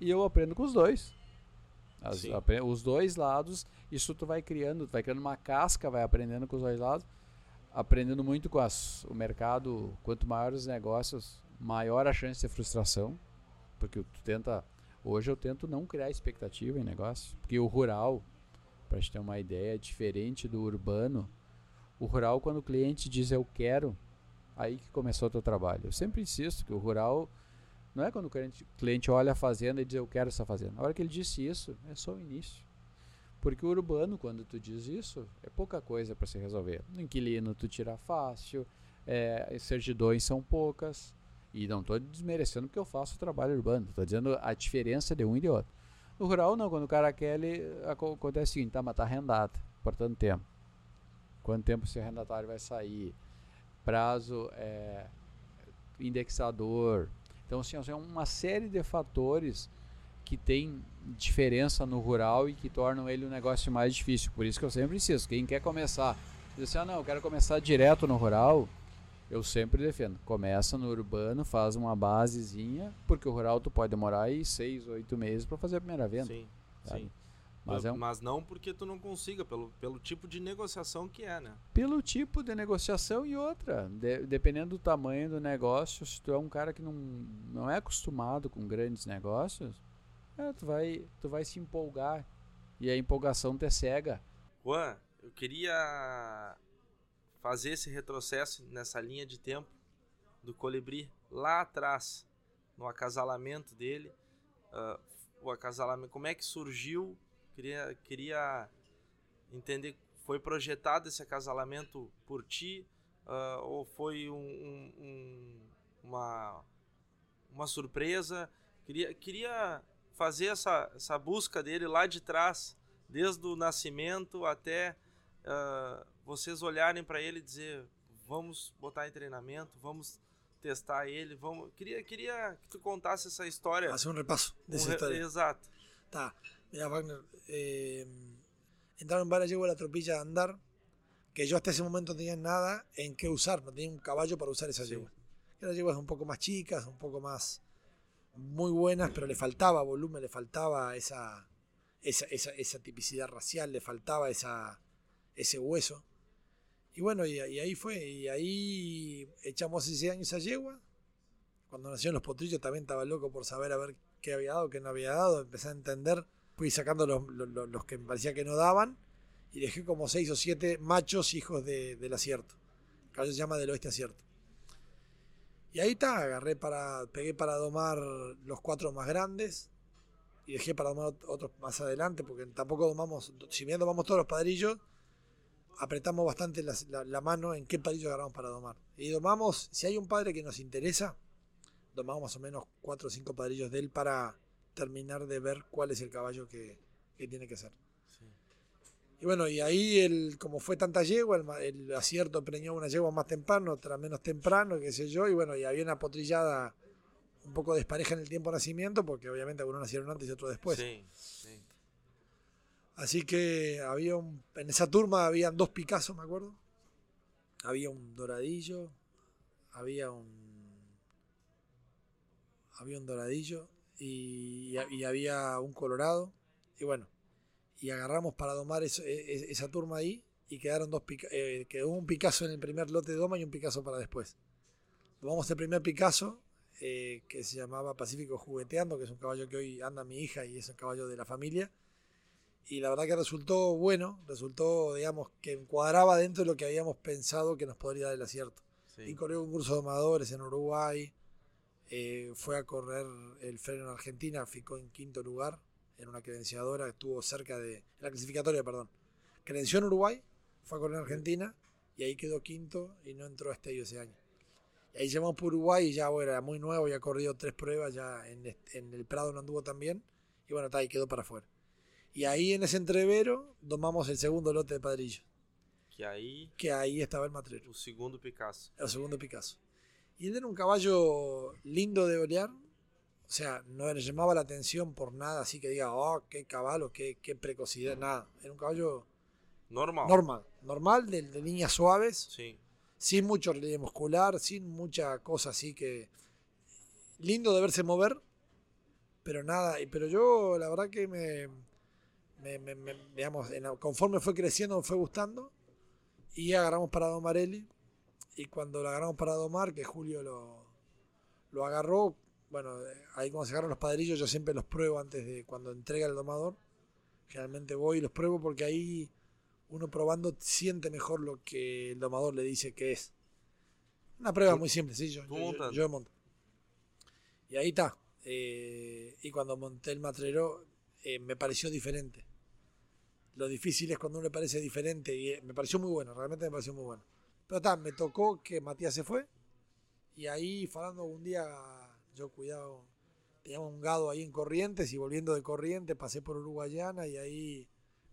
E eu aprendo com os dois. As- Sim. apre- os dois lados, isso tu vai criando, tu vai criando uma casca, vai aprendendo com os dois lados, aprendendo muito com as, o mercado, quanto maiores os negócios, maior a chance de frustração, porque tu tenta, hoje eu tento não criar expectativa em negócio, porque o rural, para gente ter uma ideia, é diferente do urbano. O rural, quando o cliente diz eu quero, aí que começou o teu trabalho. Eu sempre insisto que o rural não é quando o cliente, cliente olha a fazenda e diz eu quero essa fazenda. A hora que ele disse isso, é só o início. Porque o urbano, quando tu diz isso, é pouca coisa para se resolver. No inquilino tu tira fácil, é, certidões são poucas. E não estou desmerecendo porque eu faço trabalho urbano. Estou dizendo a diferença de um e de outro. No rural não, quando o cara quer, ele aco- acontece o seguinte, tá, mas tá arrendado, por tanto tempo. Quanto tempo esse arrendatário vai sair? Prazo, é, indexador. Então, assim, é uma série de fatores que tem diferença no rural e que tornam ele um negócio mais difícil. Por isso que eu sempre insisto, quem quer começar, diz assim, ah não, eu quero começar direto no rural, eu sempre defendo, começa no urbano, faz uma basezinha, porque o rural tu pode demorar aí seis, oito meses para fazer a primeira venda. Sim, sabe? sim. Mas é um- mas não porque tu não consiga, pelo, pelo tipo de negociação que é, né? pelo tipo de negociação e outra, de- dependendo do tamanho do negócio, se tu é um cara que não, não é acostumado com grandes negócios, é, tu, vai, tu vai se empolgar e a empolgação te cega. Juan, eu queria fazer esse retrocesso nessa linha de tempo do colibri lá atrás, no acasalamento dele. Uh, o acasalamento, como é que surgiu? Queria, queria entender, foi projetado esse acasalamento por ti uh, ou foi um, um, um, uma, uma surpresa? Queria, queria fazer essa, essa busca dele lá de trás, desde o nascimento até uh, vocês olharem para ele e dizer vamos botar em treinamento, vamos testar ele, vamos. Queria, queria que tu contasse essa história. Hacer un repaso de Um re- historia. Exato. Está. Mira, Wagner, eh, entraron varias yeguas a la tropilla a andar, que yo hasta ese momento no tenía nada en qué usar, no tenía un caballo para usar esas yeguas. Eran yeguas un poco más chicas, un poco más muy buenas, pero le faltaba volumen, le faltaba esa, esa, esa, tipicidad racial, le faltaba esa, ese hueso. Y bueno, y, ahí fue, y ahí echamos ese año esa yegua. Cuando nacieron los potrillos también estaba loco por saber a ver qué había dado, qué no había dado, empecé a entender, fui sacando los, los- que me parecía que no daban y dejé como seis o siete machos hijos de- del acierto. Caballo se llama del oeste acierto. Y ahí está, agarré para, pegué para domar los cuatro más grandes y dejé para domar ot- otros más adelante, porque tampoco domamos, si bien domamos todos los padrillos, apretamos bastante la, mano en qué padrillo agarramos para domar. Y domamos, si hay un padre que nos interesa, domamos más o menos cuatro o cinco padrillos de él para terminar de ver cuál es el caballo que, que tiene que ser. Y bueno, y ahí el, como fue tanta yegua, el, el acierto preñó una yegua más temprano, otra menos temprano, qué sé yo, y bueno, y había una potrillada un poco despareja en el tiempo de nacimiento, porque obviamente algunos nacieron antes y otros después. Sí, sí. Así que había un, en esa turma habían dos Picasso, me acuerdo. Había un doradillo, había un había un doradillo y, y había un colorado. Y bueno, y agarramos para domar eso- e- e- esa turma ahí y quedaron dos eh, quedó un Picasso en el primer lote de doma y un Picasso para después. Domamos el primer Picasso eh, que se llamaba Pacífico Jugueteando, que es un caballo que hoy anda mi hija y es un caballo de la familia y la verdad que resultó bueno, resultó, digamos, que encuadraba dentro de lo que habíamos pensado que nos podría dar el acierto. Sí. Y corrió un curso de domadores en Uruguay, eh, fue a correr el freno en Argentina, ficó en quinto lugar en una credenciadora, estuvo cerca de, en la clasificatoria, perdón. Credenció en Uruguay, fue a correr en Argentina y ahí quedó quinto y no entró a estadio ese año. Y ahí llamamos por Uruguay y ya bueno, era muy nuevo, ya corrido tres pruebas, ya en, el Prado no anduvo tan bien y bueno, está ahí quedó para afuera. Y ahí en ese entrevero domamos el segundo lote de padrillos, Que aí que ahí estaba el matrero, o segundo Picasso. el segundo Picasso. Y él era un caballo lindo de olear, o sea, no le llamaba la atención por nada, así que diga, oh, qué caballo, qué, qué precocidad, nada. Era un caballo Normal. normal, normal, de, de líneas suaves, Sí. sin mucho relieve muscular, sin mucha cosa así que. Lindo de verse mover, pero nada. Pero yo, la verdad que me. me- me- me- digamos, en la- conforme fue creciendo, me fue gustando. Y agarramos para Domarelli. Y cuando lo agarramos para domar, que Julio lo, lo agarró, bueno, ahí cuando se agarran los padrillos, yo siempre los pruebo antes de cuando entrega el domador. Generalmente voy y los pruebo porque ahí uno probando siente mejor lo que el domador le dice que es. Una prueba muy simple, sí, yo, yo- yo monto. Y ahí está. eh, y cuando monté el matrero, eh, me pareció diferente. Lo difícil es cuando uno le parece diferente y eh, me pareció muy bueno, realmente me pareció muy bueno. Pero está, me tocó que Matías se fue y ahí falando un día yo cuidado, teníamos un gado ahí en Corrientes y volviendo de Corrientes pasé por Uruguayana y ahí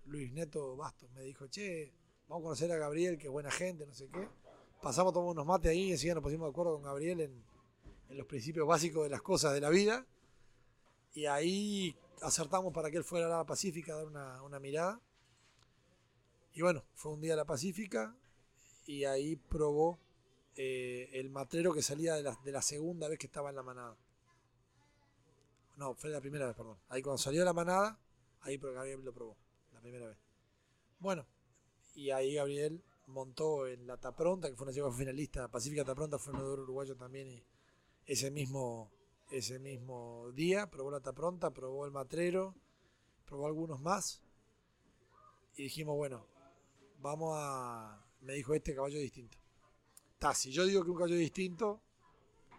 Luis Neto Bastos me dijo, che, vamos a conocer a Gabriel, que es buena gente, no sé qué. Pasamos, tomamos unos mates ahí y enseguida nos pusimos de acuerdo con Gabriel en, en los principios básicos de las cosas de la vida. Y ahí acertamos para que él fuera a la Pacífica a dar una, una mirada. Y bueno, fue un día a la Pacífica y ahí probó eh, el matrero que salía de la, de la segunda vez que estaba en la manada. No, fue la primera vez, perdón. Ahí cuando salió de la manada, ahí Gabriel lo probó, la primera vez. Bueno, y ahí Gabriel montó en la Tapronta, que fue una yegua finalista, Pacífica Tapronta fue un nadador uruguayo también, ese mismo, ese mismo día probó la Tapronta, probó el matrero, probó algunos más, y dijimos, bueno, vamos a... Me dijo este caballo distinto. Está, si yo digo que un caballo es distinto,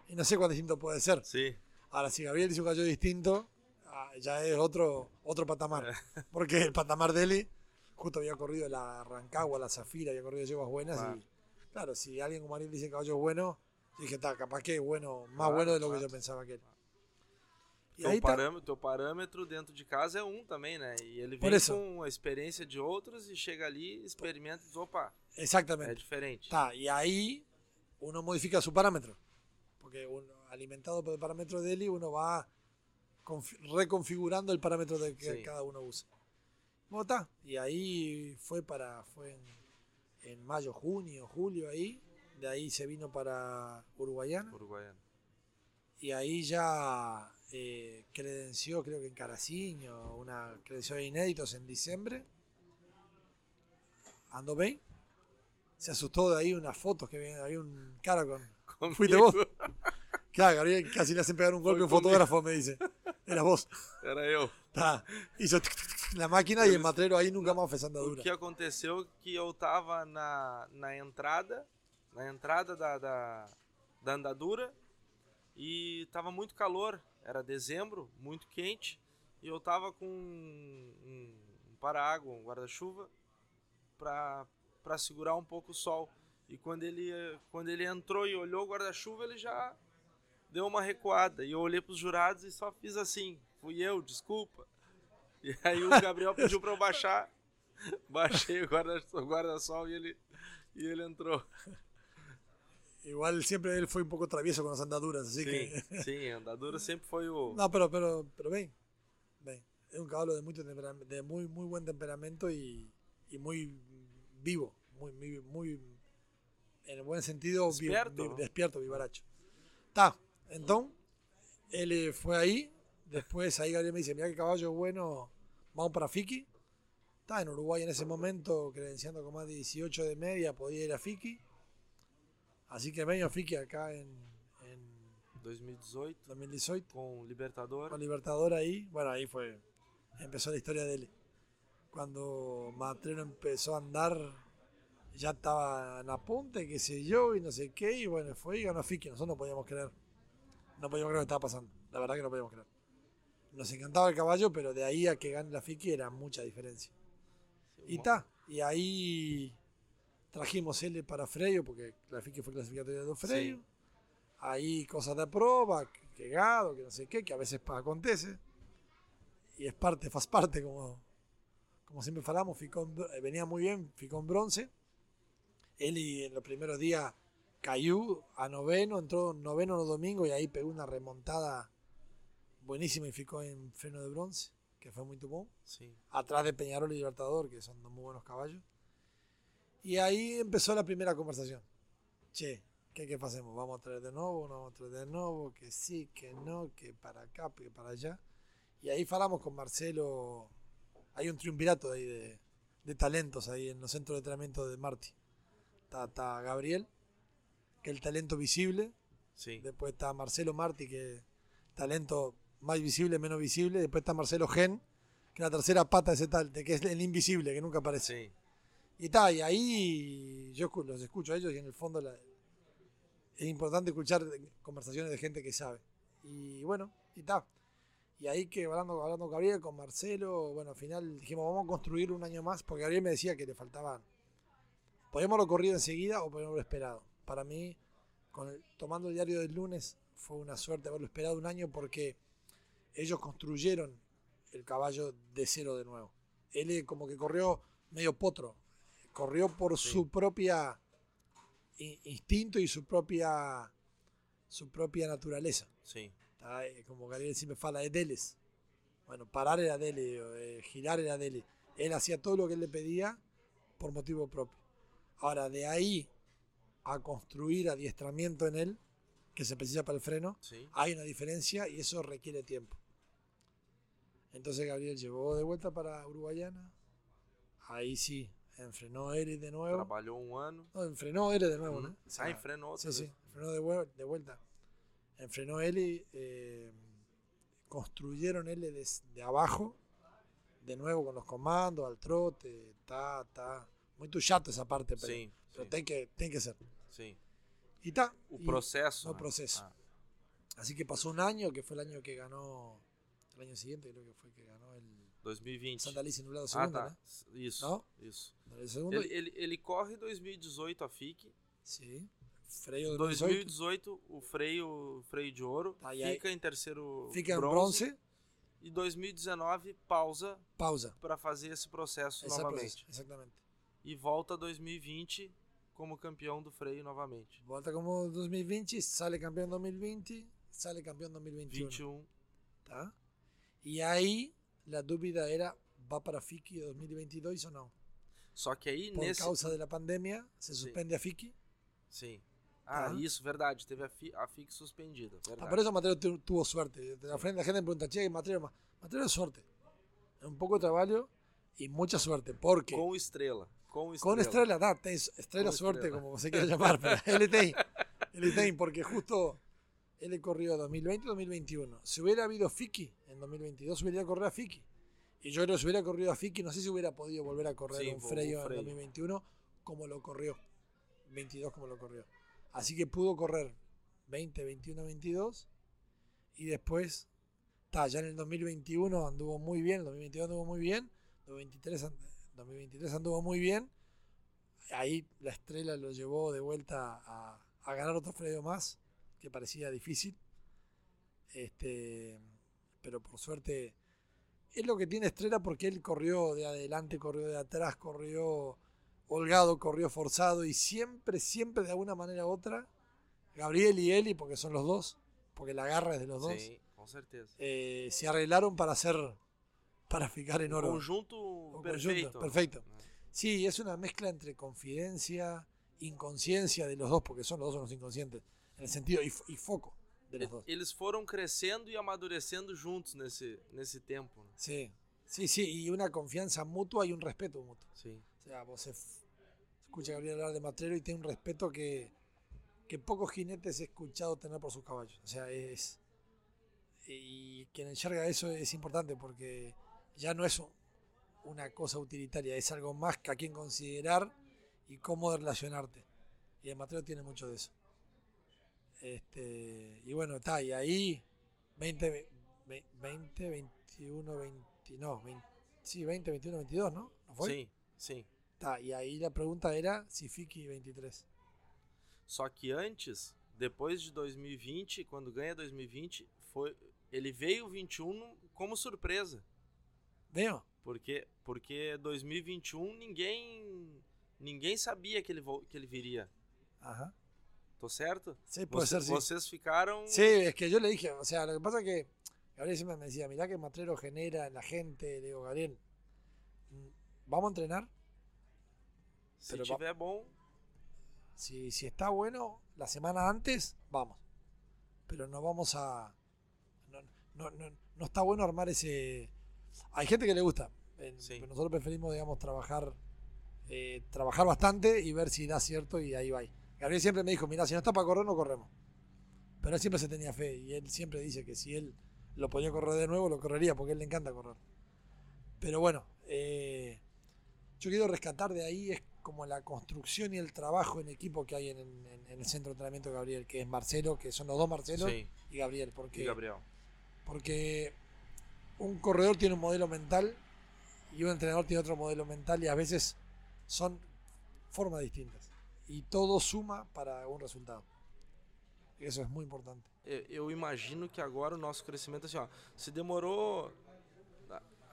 y no sé cuán distinto puede ser. Sí. Ahora, si Gabriel dice un caballo distinto, ah, ya es otro, otro patamar. Porque el patamar de él, justo había corrido la Rancagua, la Zafira, había corrido yeguas buenas. Claro. Y claro, si alguien como Ariel dice caballo bueno, yo dije, está, capaz que es bueno, más Claro, bueno de lo que yo pensaba que era. E aí tá- parâmetro, parâmetro dentro de casa é um também, né? E ele vem com a experiência de outros e chega ali, experimenta e diz, opa, Exactamente. é diferente. Está, y ahí uno modifica su parámetro. Porque uno, alimentado por el parámetro de Eli, uno va confi- reconfigurando el parámetro de que Sí. cada uno usa. Y ahí fue para. fue en, en mayo, junio, julio ahí. De ahí se vino para Uruguayana. Y ahí ya eh, credenció, creo que en Caracinho, una credenció de inéditos en diciembre. Andó bien. Se asustó de ahí unas fotos que había, había un cara con. Conmigo. Fuiste vos. Claro, Gabriel casi le hacen pegar un golpe a un fotógrafo, me dice. Eras vos. Era eu. Tá. Hizo tic, tic, tic, la máquina y el matrero ahí nunca más fez O andadura. que aconteceu que eu tava na, na entrada, na entrada da, da, da andadura e tava muito calor, era dezembro, muito quente, e eu tava com um, um para-água, um guarda-chuva, pra, pra segurar um pouco o sol. E quando ele, quando ele entrou e olhou o guarda-chuva, ele já deu uma recuada. E eu olhei pros jurados e só fiz assim, fui eu, desculpa. E aí o Gabriel pediu pra eu baixar. Baixei o guarda- guarda-sol e ele, e ele entrou. Igual siempre él fue un poco travieso con las andaduras, así sim, que. andadura sempre foi o. No, pero, pero, pero ven, ven. Es un caballo de, mucho temperam- de muy, muy buen temperamento y, y muy vivo, muy, muy, muy, en el buen sentido, Despierto. vi- despierto, vivaracho. Está, entonces, él eh, fue ahí, después ahí Gabriel me dice, mira qué caballo bueno, vamos para Fiki. Está en Uruguay en ese momento, credenciando con más de 18 de media, podía ir a Fiki. Así que vengo a Fiki acá en, en 2018. 2018. Com Libertador. Con Libertador ahí. Bueno, ahí fue. Empezó la historia de él. Cuando Matrero empezó a andar, ya estaba en apunte, qué sé yo, y no sé qué. Y bueno, fue y ganó Fiki. Nosotros no podíamos creer. No podíamos creer lo que estaba pasando. La verdad que no podíamos creer. Nos encantaba el caballo, pero de ahí a que gane la Fiki era mucha diferencia. Y está. Y ahí trajimos L para Freyo, porque la Fiki fue clasificatoria de Freyo. Sí. Ahí cosas de prueba, que, que gado, que no sé qué, que a veces acontece. Y es parte, faz parte, como, como siempre falamos, ficó en br- eh, venía muy bien, ficó en bronce. Él y en los primeros días cayó a noveno, entró noveno los domingos y ahí pegó una remontada buenísima y ficó en freno de bronce, que fue muy. Sim. Atrás de Peñarol y Libertador, que son dos muy buenos caballos. Y ahí empezó la primera conversación. Che, ¿qué, qué hacemos? ¿Vamos a traer de nuevo? ¿No vamos a traer de nuevo? Que sí, que no, que para acá, que para allá. Y ahí falamos con Marcelo. Hay un triunvirato ahí de, de talentos ahí en los centros de entrenamiento de Marti. Está, está Gabriel, que es el talento visible. Sí. Después está Marcelo Marti, que es talento más visible, menos visible. Después está Marcelo Gen, que es la tercera pata de ese tal, que es el invisible, que nunca aparece. Y está, y ahí yo los escucho a ellos y en el fondo la- es importante escuchar conversaciones de gente que sabe. Y bueno, y está. Y ahí que hablando, hablando con Gabriel, con Marcelo, bueno, al final dijimos, vamos a construir un año más, porque Gabriel me decía que le faltaban. Podíamos lo corrido enseguida o podíamos lo esperado. Para mí, con el- tomando el diario del lunes, fue una suerte haberlo esperado un año porque ellos construyeron el caballo de cero de nuevo. Él eh, como que corrió medio potro, corrió por su propia instinto y su propia su propia naturaleza. Sim. Como Gabriel siempre fala, es deles. Bueno, parar era dele, eh, girar era dele. Él hacía todo lo que él le pedía por motivo propio. Ahora, de ahí a construir adiestramiento en él, que se precisa para el freno, Sí. hay una diferencia y eso requiere tiempo. Entonces Gabriel llevó de vuelta para Uruguayana. Ahí sí, enfrenó él de nuevo. Trabalhou um ano. No, enfrenó él de nuevo. Ah, enfrenou outra Sí, sí, vez. frenó de, vue- de vuelta. Enfrenó él y eh, construyeron él de, de abajo, de nuevo con los comandos, al trote, está, está. Muy chato esa parte, pero, Sim, pero tem que, tem que ser. Sim. Y está. O y- proceso, No, né? proceso. Ah. Así que pasó un año, que fue el año que ganó, el año siguiente creo que fue que ganó el 2020. Santa Alice Ah, segundo, tá. né? Isso. Não? Isso. Ele, ele, ele corre 2018 a FIC. Sim. Freio 2018, o freio, freio de ouro. Tá, e aí- fica em terceiro Fica bronze. bronze. E 2019 pausa. Pausa. Para fazer esse processo novamente. processo, exatamente. E volta 2020 como campeão do freio novamente. Volta como 2020, sale campeón 2020, sale campeón 2021. 21. ¿Tá? Y ahí la dúvida era, ¿va para FICI 2022 o no? Só que aí Por nesse. causa de la pandemia, se suspende a FICI. Sim. Ah, Tá. isso, verdade. Teve a, fi, a FIC suspendida. Ah, por eso Mateo tu- tuvo suerte. La frente la gente me pregunta, che, Mateo, Ma- Mateo es suerte. Un poco de trabajo y mucha suerte. Porque Com estrela. Com estrela. con da, Estrella Con suerte, Estrella. como se quiera llamar, pero él tem. Él tem, porque justo él corrió 2020 y 2021. Si hubiera habido Fiki en 2022, hubiera corrido a Fiki. Y yo creo que si hubiera corrido a Fiki, no sé si hubiera podido volver a correr Sí, un Freyo en Freyo. 2021 como lo corrió. 22 como lo corrió. Así que pudo correr 20, 21, 22. Y después, está, ya en el 2021 anduvo muy bien, el 2022 anduvo muy bien, 2023, and- 2023 anduvo muy bien. Ahí la estrella lo llevó de vuelta a, ganar otro Freyo más, que parecía difícil. Este, pero por suerte es lo que tiene Estrella porque él corrió de adelante, corrió de atrás, corrió holgado, corrió forzado y siempre, siempre de alguna manera u otra, Gabriel y Eli, porque son los dos, porque la garra es de los dos, Sim, com certeza. eh, se arreglaron para hacer, para ficar en oro. conjunto Un perfeito. conjunto, perfecto. Sí, es una mezcla entre confidencia, inconsciencia de los dos, porque son los dos unos inconscientes, en el sentido, y, y foco de los dos. Eles foram crescendo e amadurecendo juntos nesse, nesse tempo. né? Sí, sí, sí, y una confianza mutua y un respeto mutuo. Sí. O sea, vos escucha a Gabriel hablar de Matrero y tiene un respeto que, que pocos jinetes he escuchado tener por sus caballos. O sea, es. Y quien enxerga eso es importante porque ya no es un- una cosa utilitaria, es algo más que a quien considerar y cómo relacionarte. Y el Matrero tiene mucho de eso. Este, y bueno, está, y ahí 20, ve- ve- 20, 21, 20, no, 20, sí, 20, 21, 22, ¿no? ¿No fue? Sim, sim. Tá, y ahí la pregunta era si Fiki 23. Só que antes, depois de 2020, quando ganha 2020, foi, ele veio 21 como surpresa. Veio? Porque, porque 2021 ninguém ninguém sabia que ele, que ele viria. Ajá. Tô certo? Sí, puede Você- ser, sí. Vocês ficaram. Sí, es que yo le dije, o sea, lo que pasa es que Gabriel siempre me decía, mirá que Matrero genera en la gente. Le digo, Gabriel, mm, ¿vamos a entrenar? Se Pero va- tiver bom, Si, si está bueno, la semana antes, vamos. Pero no vamos a... No, no, no, no está bueno armar ese... Hay gente que le gusta. Pero nosotros preferimos, digamos, trabajar eh, trabajar bastante y ver si da cierto y ahí va. Gabriel siempre me dijo, mira, si no está para correr, no corremos. Pero él siempre se tenía fe y él siempre dice que si él lo podía correr de nuevo, lo correría porque a él le encanta correr. Pero bueno, eh, yo quiero rescatar de ahí es como la construcción y el trabajo en equipo que hay en, en- en el centro de entrenamiento de Gabriel, que es Marcelo, que son los dos Marcelos Sí. y Gabriel. Porque, e Gabriel. porque un corredor tiene un modelo mental y un entrenador tiene otro modelo mental y a veces son formas distintas. Y todo suma para un resultado. Eso es muy importante. Eu, eu imagino que agora o nosso crescimento, assim, ó, se demorou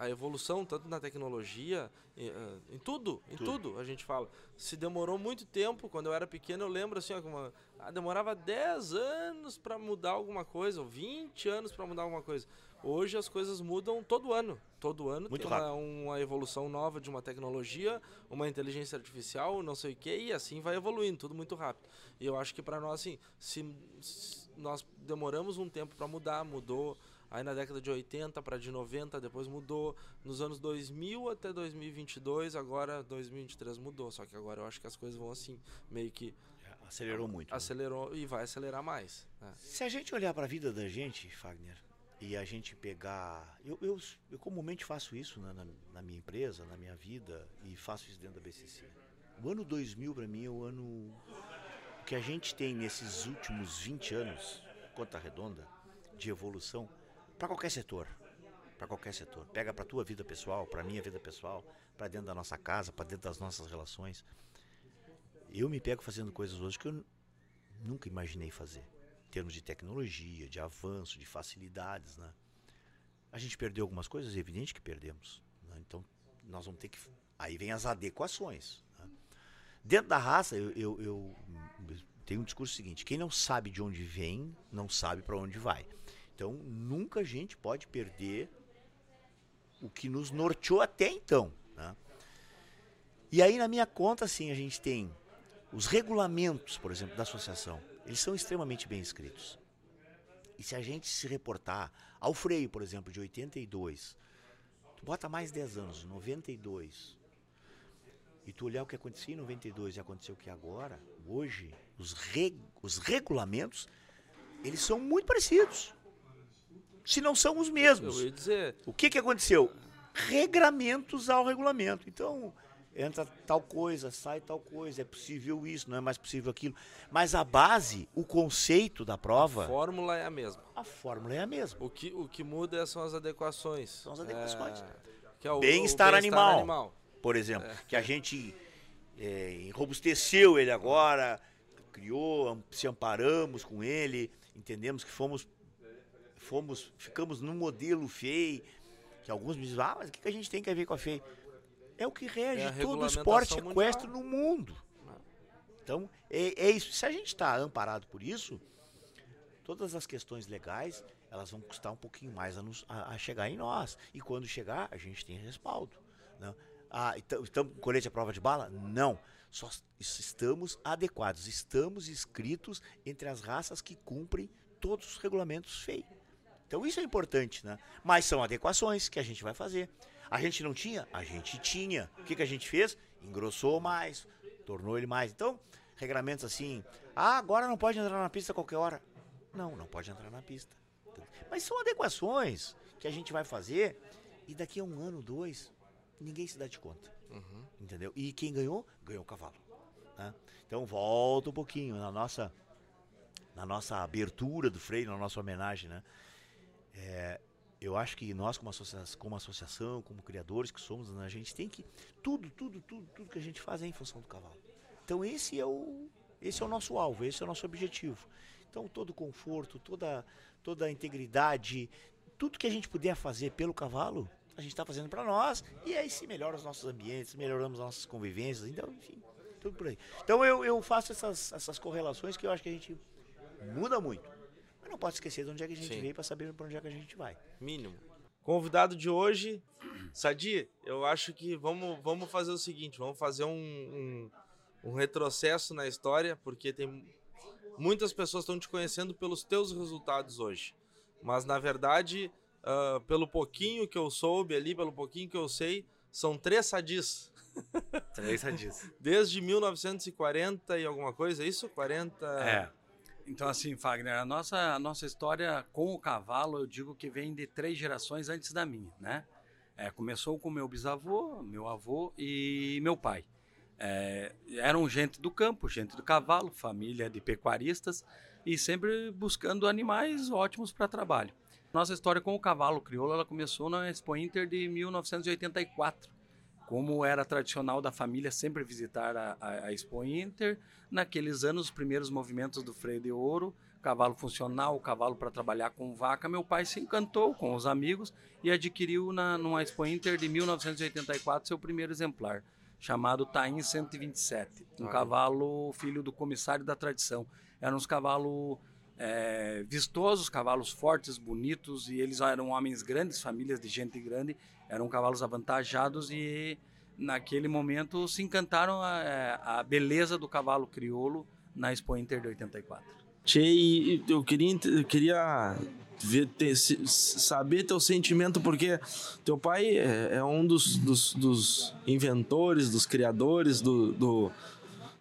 a- evolução, tanto na tecnologia, em, eh, em tudo, em tudo. a gente fala. Se demorou muito tempo, quando eu era pequeno, eu lembro assim, ó, como, ah, demorava 10 anos para mudar alguma coisa, ou 20 anos para mudar alguma coisa. Hoje as coisas mudam todo ano. Todo ano Muito tem uma, uma evolução nova de uma tecnologia, uma inteligência artificial, não sei o que, e assim vai evoluindo, tudo muito rápido. E eu acho que para nós, assim, se, se nós demoramos um tempo para mudar, mudou aí na década de 80 para de 90, depois mudou nos anos 2000 até 2022, agora 2023 mudou, só que agora eu acho que as coisas vão assim, meio que acelerou muito, né? Acelerou e vai acelerar mais. né? Se a gente olhar para a vida da gente, Fagner, e a gente pegar. Eu, eu, eu comumente faço isso né, na, na minha empresa, na minha vida, e faço isso dentro da BCC. O ano 2000 para mim é o ano que a gente tem nesses últimos 20 anos, conta redonda, de evolução, para qualquer setor. Para qualquer setor. Pega para tua vida pessoal, para minha vida pessoal, para dentro da nossa casa, para dentro das nossas relações. Eu me pego fazendo coisas hoje que eu nunca imaginei fazer. Em termos de tecnologia, de avanço, de facilidades, né? A gente perdeu algumas coisas, é evidente que perdemos. Né? Então, nós vamos ter que. Aí vem as adequações. Né? Dentro da raça, eu, eu, eu, eu tenho um discurso seguinte: quem não sabe de onde vem, não sabe para onde vai. Então, nunca a gente pode perder o que nos norteou até então. Né? E aí, na minha conta, assim, a gente tem os regulamentos, por exemplo, da associação. Eles são extremamente bem escritos. E se a gente se reportar ao freio, por exemplo, de 82, tu bota mais 10 anos, 92, e tu olhar o que acontecia em 92 e aconteceu o que agora, hoje, os, reg os regulamentos, eles são muito parecidos. Se não são os mesmos. Eu ia dizer. O que, que aconteceu? Regramentos ao regulamento. Então, entra tal coisa, sai tal coisa, é possível isso, não é mais possível aquilo. Mas a base, o conceito da prova. A fórmula é a mesma. A fórmula é a mesma. O que, o que muda são as adequações. São as adequações. É, é bem-estar bem animal, animal, por exemplo. É. Que a gente é, enrobusteceu ele agora, criou, se amparamos com ele, entendemos que fomos. Fomos, ficamos num modelo FEI, que alguns me dizem, ah, mas o que a gente tem que ver com a FEI? é o que rege é todo o esporte equestre no mundo. Então, é, é, isso. Se a gente está amparado por isso, todas as questões legais, elas vão custar um pouquinho mais a, nos, a, a chegar em nós. E quando chegar, a gente tem respaldo. Né? Ah, então, estamos com colete à prova de bala? Não. Só estamos adequados, estamos inscritos entre as raças que cumprem todos os regulamentos feios. Então isso é importante, né? Mas são adequações que a gente vai fazer. A gente não tinha? A gente tinha. O que, que a gente fez? Engrossou mais, tornou ele mais. Então, regramentos assim, ah, agora não pode entrar na pista a qualquer hora. Não, não pode entrar na pista. Mas são adequações que a gente vai fazer e daqui a um ano, dois, ninguém se dá de conta. Uhum. Entendeu? E quem ganhou? Ganhou o cavalo. Né? Então volta um pouquinho na nossa, na nossa abertura do freio, na nossa homenagem, né? É, eu acho que nós, como associação, como, associação, como criadores que somos, né, a gente tem que. Tudo, tudo, tudo, tudo que a gente faz é em função do cavalo. Então esse é o, esse é o nosso alvo, esse é o nosso objetivo. Então todo conforto, toda, toda a integridade, tudo que a gente puder fazer pelo cavalo, a gente está fazendo para nós. E aí se melhora os nossos ambientes, melhoramos as nossas convivências, então, enfim, tudo por aí. Então eu, eu faço essas, essas correlações que eu acho que a gente muda muito não pode esquecer de onde é que a gente Sim. veio para saber para onde é que a gente vai. Mínimo. Convidado de hoje, Sadi, eu acho que vamos, vamos fazer o seguinte, vamos fazer um, um, um retrocesso na história, porque tem muitas pessoas estão te conhecendo pelos teus resultados hoje. Mas na verdade, uh, pelo pouquinho que eu soube ali, pelo pouquinho que eu sei, são três sadis. Três sadis. Desde 1940 e alguma coisa, é isso? 40. É. Então, assim, Fagner, a nossa, a nossa história com o cavalo, eu digo que vem de três gerações antes da minha, né? É, começou com meu bisavô, meu avô e meu pai. É, eram gente do campo, gente do cavalo, família de pecuaristas e sempre buscando animais ótimos para trabalho. Nossa história com o cavalo crioulo ela começou na Expo Inter de 1984 como era tradicional da família sempre visitar a, a, a, Expo Inter, naqueles anos, os primeiros movimentos do freio de ouro, cavalo funcional, cavalo para trabalhar com vaca, meu pai se encantou com os amigos e adquiriu na, numa Expo Inter de 1984 seu primeiro exemplar, chamado Taim 127, um ah. cavalo filho do comissário da tradição. Eram uns cavalos é, vistosos, cavalos fortes, bonitos, e eles eram homens grandes, famílias de gente grande, eram cavalos avantajados e naquele momento se encantaram a, é, a beleza do cavalo crioulo na Expo Inter de 84. Tchê, eu queria, eu queria ver, ter, saber teu sentimento, porque teu pai é, é um dos, dos, dos, inventores, dos criadores, do, do,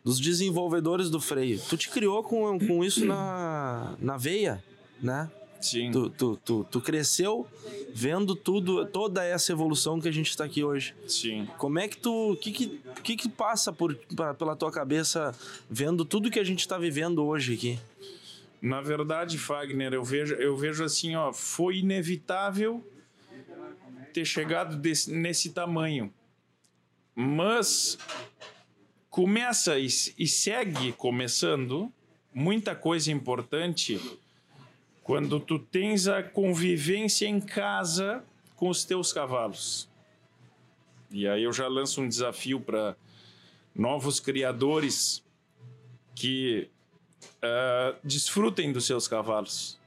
dos desenvolvedores do freio. Tu te criou com, com isso na, na veia, né? Sim. Tu, tu, tu, tu cresceu vendo tudo, toda essa evolução que a gente está aqui hoje. Sim. Como é que tu. O que, que, que, que passa por, pra- pela tua cabeça vendo tudo que a gente está vivendo hoje aqui? Na verdade, Fagner, eu vejo, eu vejo assim, ó, foi inevitável ter chegado desse- nesse tamanho. Mas começa e, e segue começando muita coisa importante quando tu tens a convivência em casa com os teus cavalos. E aí eu já lanço um desafio para novos criadores que ah, desfrutem dos seus cavalos.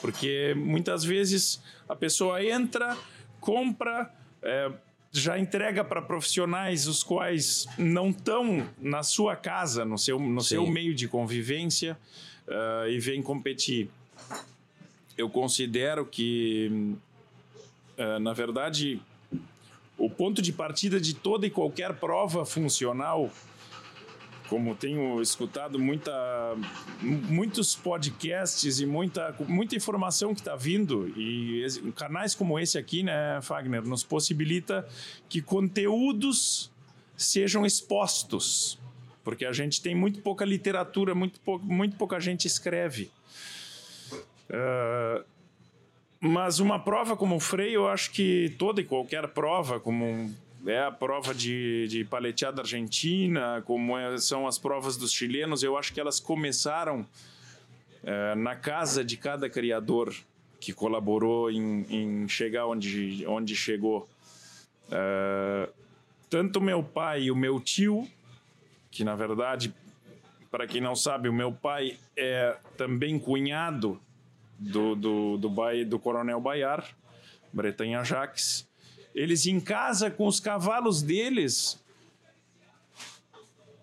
Porque muitas vezes a pessoa entra, compra, eh, já entrega para profissionais os quais não estão na sua casa, no seu, no seu meio de convivência, ah, e vem competir. Eu considero que, ah, na verdade, o ponto de partida de toda e qualquer prova funcional como tenho escutado muita, muitos podcasts e muita, muita informação que está vindo, e canais como esse aqui, né, Fagner, nos possibilita que conteúdos sejam expostos, porque a gente tem muito pouca literatura, muito, pou, muito pouca gente escreve. Ah, mas uma prova como o freio, eu acho que toda e qualquer prova, como é a prova de, de paleteada argentina, como é- são as provas dos chilenos, eu acho que elas começaram eh, na casa de cada criador que colaborou em, em chegar onde, onde chegou. Eh, tanto meu pai e o meu tio, que na verdade, para quem não sabe, o meu pai é também cunhado do, do, do, Bai- do Coronel Baiar, Bretanha Jaques. Eles em casa com os cavalos deles,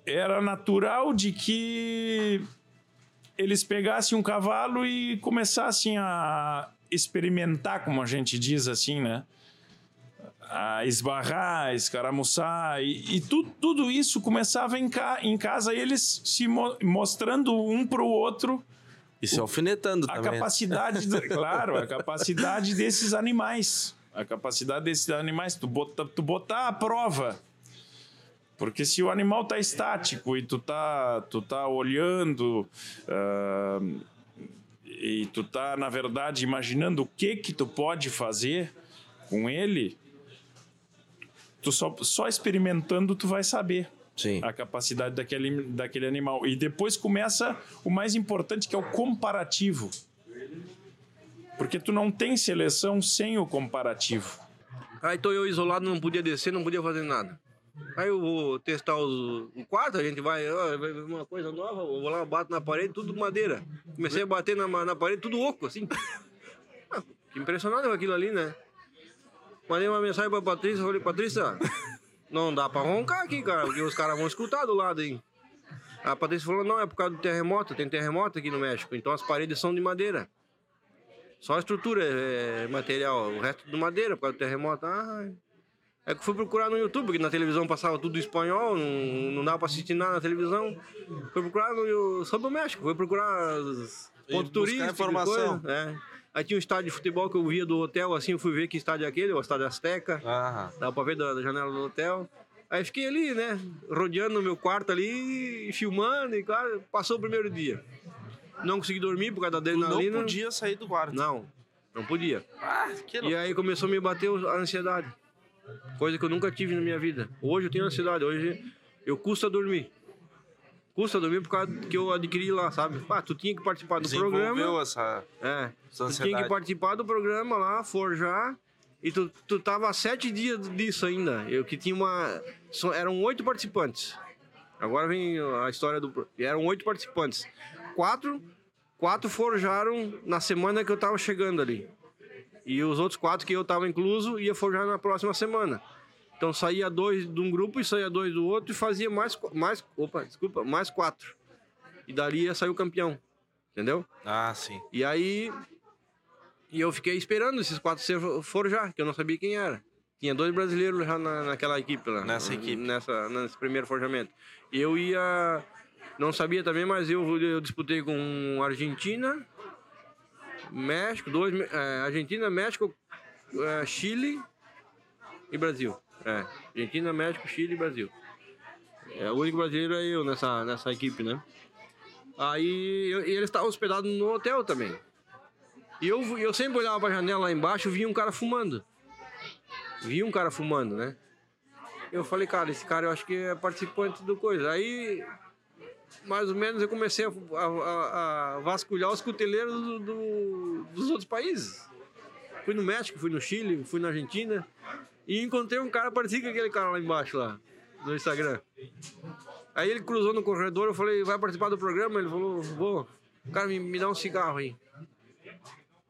era natural de que eles pegassem um cavalo e começassem a experimentar, como a gente diz assim, né? A esbarrar, escaramuçar, e, e tu- tudo isso começava em, ca- em casa, eles se mo- mostrando um para o outro E se alfinetando a também. capacidade, claro, a capacidade desses animais. A capacidade desses animais, tu botar, tu botar à prova. Porque se o animal tá estático e tu tá, tu tá olhando ah, e tu tá, na verdade, imaginando o que que tu pode fazer com ele, tu só, só experimentando tu vai saber a capacidade daquele, daquele animal. E depois começa o mais importante, que é o comparativo. Porque tu não tem seleção sem o comparativo. Aí tô eu isolado, não podia descer, não podia fazer nada. Aí eu vou testar os- o quarto, a gente vai, ó, vai ver uma coisa nova, eu vou lá, bato na parede, tudo madeira. Comecei a bater na, na parede, tudo oco, assim. Ah, impressionado com aquilo ali, né? Mandei uma mensagem pra Patrícia, falei, Patrícia, não dá pra roncar aqui, cara, porque os caras vão escutar do lado aí. A Patrícia falou, não, é por causa do terremoto, tem terremoto aqui no México, então as paredes são de madeira. Só a estrutura é material, o resto de madeira, por causa do terremoto. Ah, é que eu fui procurar no YouTube, porque na televisão passava tudo em espanhol, não, não dava pra assistir nada na televisão. Fui procurar no, sobre o México, fui procurar os pontos turísticos. informação. coisa, é. Aí tinha um estádio de futebol que eu via do hotel, assim, eu fui ver que estádio é aquele, o estádio Azteca. Dava pra ver da, da janela do hotel. Aí fiquei ali, né, rodeando no meu quarto ali, filmando, e claro, passou o primeiro dia. Não consegui dormir por causa da adrenalina. não podia sair do quarto. Não, não podia. Ah, que E aí começou a me bater a ansiedade. Coisa que eu nunca tive na minha vida. Hoje eu tenho ansiedade, hoje eu custa dormir. Custa dormir por causa que eu adquiri lá, sabe? Ah, tu tinha que participar do programa. essa, É. essa Tu tinha que participar do programa lá, forjar. E tu, tu tava há sete dias disso ainda. Eu que tinha uma. Eram oito participantes. Agora vem a história do. Eram oito participantes. Quatro, quatro forjaram na semana que eu tava chegando ali. E os outros quatro que eu tava incluso ia forjar na próxima semana. Então saía dois de um grupo e saía dois do outro e fazia mais, mais, opa, desculpa, mais quatro. E dali ia sair o campeão. Entendeu? Ah, sim. E aí. E eu fiquei esperando esses quatro ser forjar, que eu não sabia quem era. Tinha dois brasileiros já na, naquela equipe lá. Nessa equipe. Nessa, nesse primeiro forjamento. E eu ia. Não sabia também, mas eu, eu disputei com Argentina, México, dois, é, Argentina, México, é, Chile e Brasil. É, Argentina, México, Chile e Brasil. É, o único brasileiro é eu nessa, nessa equipe, né? Aí eu- e eles estavam hospedados no hotel também. E eu, eu sempre olhava pra janela lá embaixo e via um cara fumando. Vi um cara fumando, né? Eu falei, cara, esse cara eu acho que é participante do coisa. Aí, mais ou menos, eu comecei a, a- a vasculhar os cuteleiros do- do- dos outros países. Fui no México, fui no Chile, fui na Argentina e encontrei um cara parecido com aquele cara lá embaixo, lá, no Instagram. Aí ele cruzou no corredor, eu falei, vai participar do programa? Ele falou, vou. Cara, me, me dá um cigarro aí.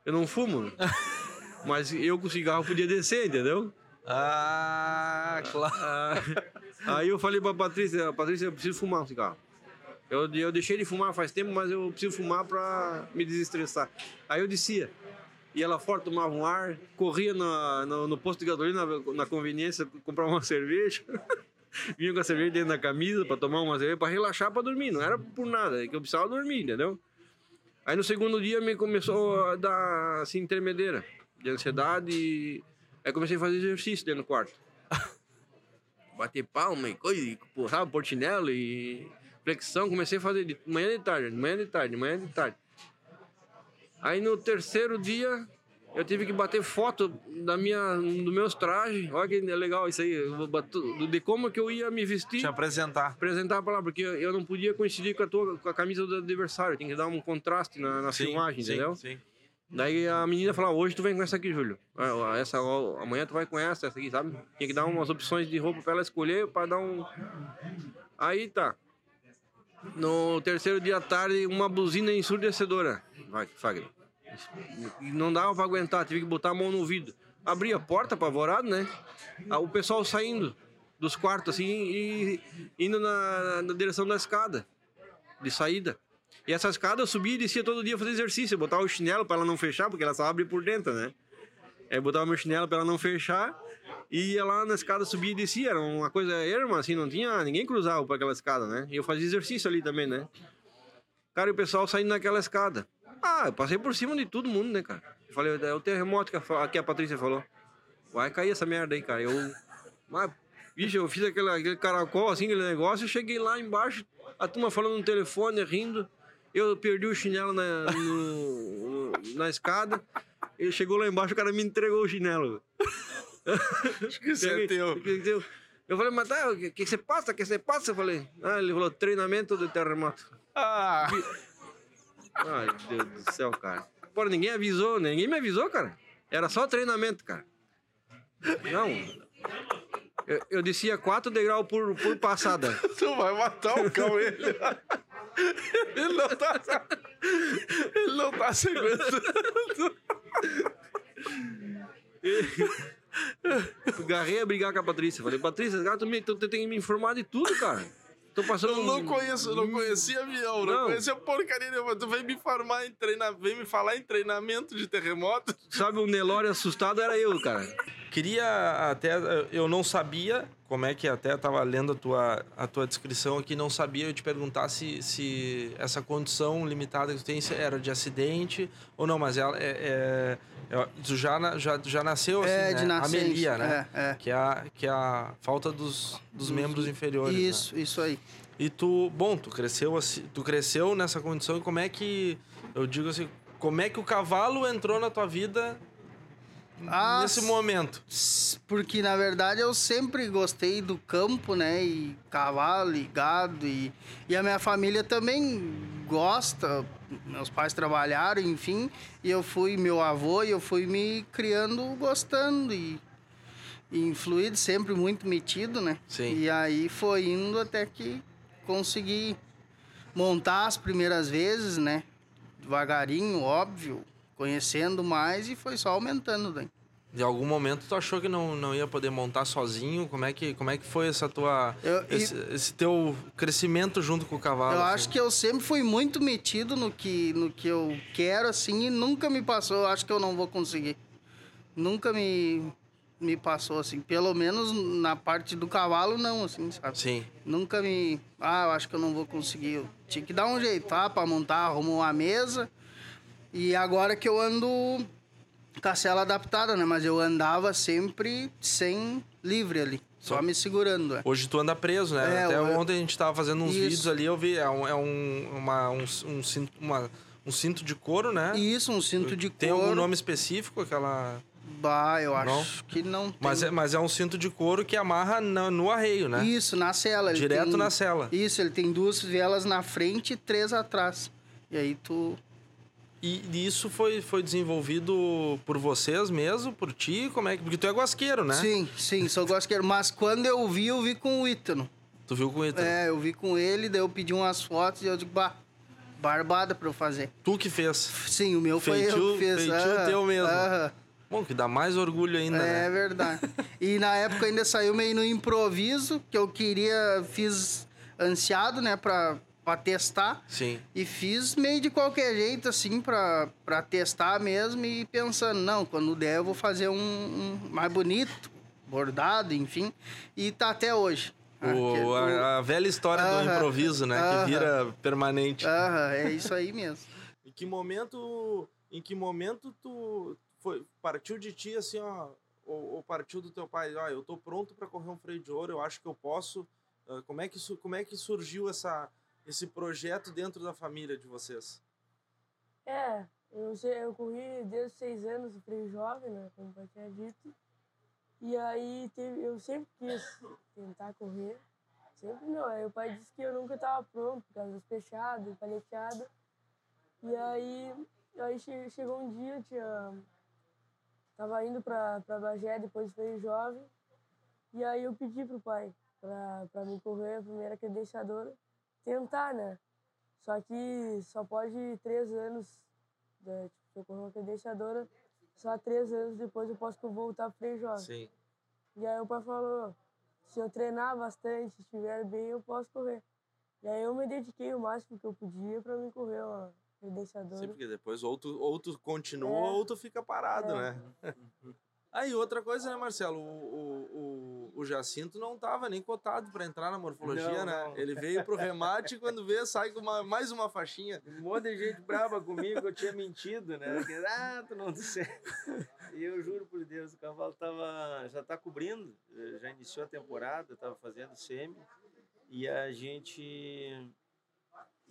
Eu não fumo, mas eu com cigarro podia descer, entendeu? Ah, claro. aí eu falei pra Patrícia, Patrícia, eu preciso fumar um cigarro. Eu, eu deixei de fumar faz tempo, mas eu preciso fumar pra me desestressar. Aí eu descia. Ia lá fora, tomava um ar, corria na- no, no posto de gasolina, na, na conveniência, comprava uma cerveja. Vinha com a cerveja dentro da camisa pra tomar uma cerveja, pra relaxar, pra dormir. Não era por nada, é que eu precisava dormir, entendeu? Aí no segundo dia me começou a dar assim, intermedeira de ansiedade. E... Aí comecei a fazer exercício dentro do quarto. Bater palma e coisa, e, sabe, portinelo e flexão. Comecei a fazer de manhã de tarde, de manhã de tarde, de manhã de tarde. Aí no terceiro dia eu tive que bater foto da minha, dos meus trajes. Olha que legal isso aí. De como que eu ia me vestir. Te apresentar. Apresentar pra lá, porque eu não podia coincidir com a, tua, com a camisa do adversário. Tem que dar um contraste na, na Sim, filmagem, sim, entendeu? sim. Daí a menina falou, hoje tu vem com essa aqui, Júlio. Ah, Essa, ó, amanhã tu vai com essa, essa aqui, sabe? Tinha que dar umas opções de roupa pra ela escolher, pra dar um... Aí tá. No terceiro dia à tarde, uma buzina ensurdecedora. Fagner. Não dava pra aguentar, tive que botar a mão no ouvido. Abri a porta, apavorado, né? Ah, O pessoal saindo dos quartos, assim, e indo na, na direção da escada, de saída. E essa escada eu subia e descia todo dia fazer exercício. Eu botava o chinelo pra ela não fechar, porque ela só abre por dentro, né? Aí eu botava meu chinelo pra ela não fechar e ia lá na escada, subia e descia. Era uma coisa erma, assim, não tinha... Ninguém cruzava por aquela escada, né? E eu fazia exercício ali também, né? Cara, e o pessoal saindo naquela escada. Ah, eu passei por cima de todo mundo, né, cara? Eu falei, é o terremoto que a, que a Patrícia falou. Vai cair essa merda aí, cara. Eu... Mas, bicho, eu fiz aquele, aquele caracol, assim, aquele negócio. Eu cheguei lá embaixo, a turma falando no telefone, rindo. Eu perdi o chinelo na, no- na escada. Ele chegou lá embaixo, o cara me entregou o chinelo. Acho que isso é teu. Eu falei, mas tá, o que, que você passa? O que você passa? Eu falei, ah, ele falou, treinamento de terremoto. Ah! Ai, Deus do céu, cara. Pô, ninguém avisou, ninguém me avisou, cara. Era só treinamento, cara. Não. Eu, eu descia 4 degraus por, por passada. Tu vai matar o cão, ele. Ele não tá. Ele não tá aguentando. Garrei a brigar com a Patrícia. Falei, Patrícia, cara, tu, me, tu, tem que me informar de tudo, cara. Tô passando. Eu não conheço, eu não conhecia avião, não, Não. conhecia porcaria nenhuma. Tu vem me informar em treinamento, vem me falar em treinamento de terremoto. Sabe, o Nelore assustado era eu, cara. Queria até, eu não sabia, como é que até estava lendo a tua, a tua descrição aqui, não sabia eu te perguntar se, se essa condição limitada que tu tem era de acidente ou não, mas ela é, é, é- tu já, já, já nasceu assim, É, né? de nascença, Amelia, né? é, é. Que, é a, que é a falta dos, dos membros inferiores. né? Isso, isso aí. E tu, bom, tu cresceu assim, tu cresceu nessa condição e como é que, eu digo assim, como é que o cavalo entrou na tua vida Ah, nesse momento? Porque na verdade eu sempre gostei do campo, né? E cavalo, e gado, e, e a minha família também gosta. Meus pais trabalharam, enfim, e eu fui meu avô e eu fui me criando gostando e, e influído, sempre muito metido, né? Sim. E aí foi indo até que consegui montar as primeiras vezes, né? Devagarinho, óbvio, conhecendo mais e foi só aumentando daí. De algum momento tu achou que não, não ia poder montar sozinho? Como é que, como é que foi essa tua esse, esse teu crescimento junto com o cavalo? Eu assim? acho que eu sempre fui muito metido no que, no que eu quero, assim, e nunca me passou. Eu acho que eu não vou conseguir. Nunca me, me passou, assim. Pelo menos na parte do cavalo, não, assim, sabe? Sim. Nunca me... Ah, eu acho que eu não vou conseguir. Eu tinha que dar um jeito, ah, pra montar, arrumou uma mesa. E agora que eu ando com a cela adaptada, né? Mas eu andava sempre sem livre ali. Só me segurando, é. Hoje tu anda preso, né? É, Até eu- ontem a gente tava fazendo uns Isso. vídeos ali, eu vi, é um, é um, uma, um, um cinto, uma- um cinto de couro, né? Isso, um cinto de Tem algum couro. nome específico, aquela... Bah, eu acho Não? que não tem. Mas é, mas é um cinto de couro que amarra na- no arreio, né? Isso, na cela. Direto tem- na cela. Isso, ele tem duas vielas na frente e três atrás. E aí tu. E isso foi, foi desenvolvido por vocês mesmo, por ti? Como é que... Porque tu é guasqueiro, né? Sim, sim, sou guasqueiro. Mas quando eu vi, eu vi com o Ítano. Tu viu com o Ítano? É, eu vi com ele, daí eu pedi umas fotos e eu digo, bah, barbada pra eu fazer. Tu que fez? Sim, o meu foi eu que fiz. feitio aham, teu mesmo. aham. Bom, que dá mais orgulho ainda, né? É verdade. E na época ainda saiu meio no improviso, que eu queria, fiz ansiado, né, pra, pra testar. Sim. E fiz meio de qualquer jeito, assim, pra, pra testar mesmo e pensando, não, quando der eu vou fazer um, um mais bonito, bordado, enfim. E tá até hoje. O- a, a velha história do Aham, improviso, né? aham. Que vira permanente. Aham, é isso aí mesmo. Em que momento, em que momento tu foi, partiu de ti assim, ó, ou, ou partiu do teu pai, ó, eu tô pronto para correr um freio de ouro, eu acho que eu posso. Ah, Como é que como é que surgiu essa esse projeto dentro da família de vocês? É, eu, eu corri desde seis anos, freio jovem, né? Como pai tinha dito. E aí teve, eu sempre quis tentar correr. Sempre não. Aí o pai disse que eu nunca estava pronto por causa das fechadas, paleteada. E aí, aí che- chegou um dia, eu tinha. Tava indo pra Bagé depois freio jovem. E aí eu pedi pro pai pra me correr a primeira credenciadora. Tentar, né? Só que só pode três anos, né, tipo, se eu correr uma credenciadora, só três anos depois eu posso voltar freio jovem. Sim. E aí o pai falou, se eu treinar bastante, estiver bem, eu posso correr. E aí eu me dediquei o máximo que eu podia pra me correr uma credenciadora. Sim, porque depois ou tu, ou tu continua É. ou tu fica parado, É. né? Aí, outra coisa, né, Marcelo? O, o, o, o Jacinto não tava nem cotado para entrar na morfologia, Não, né? não. Ele veio pro remate e quando vê, sai com uma- mais uma faixinha. Um monte de gente brava comigo, eu tinha mentido, né? Porque, ah, tu não disse. E eu juro por Deus, o cavalo tava, já tá cobrindo, já iniciou a temporada, tava fazendo semi. E a gente.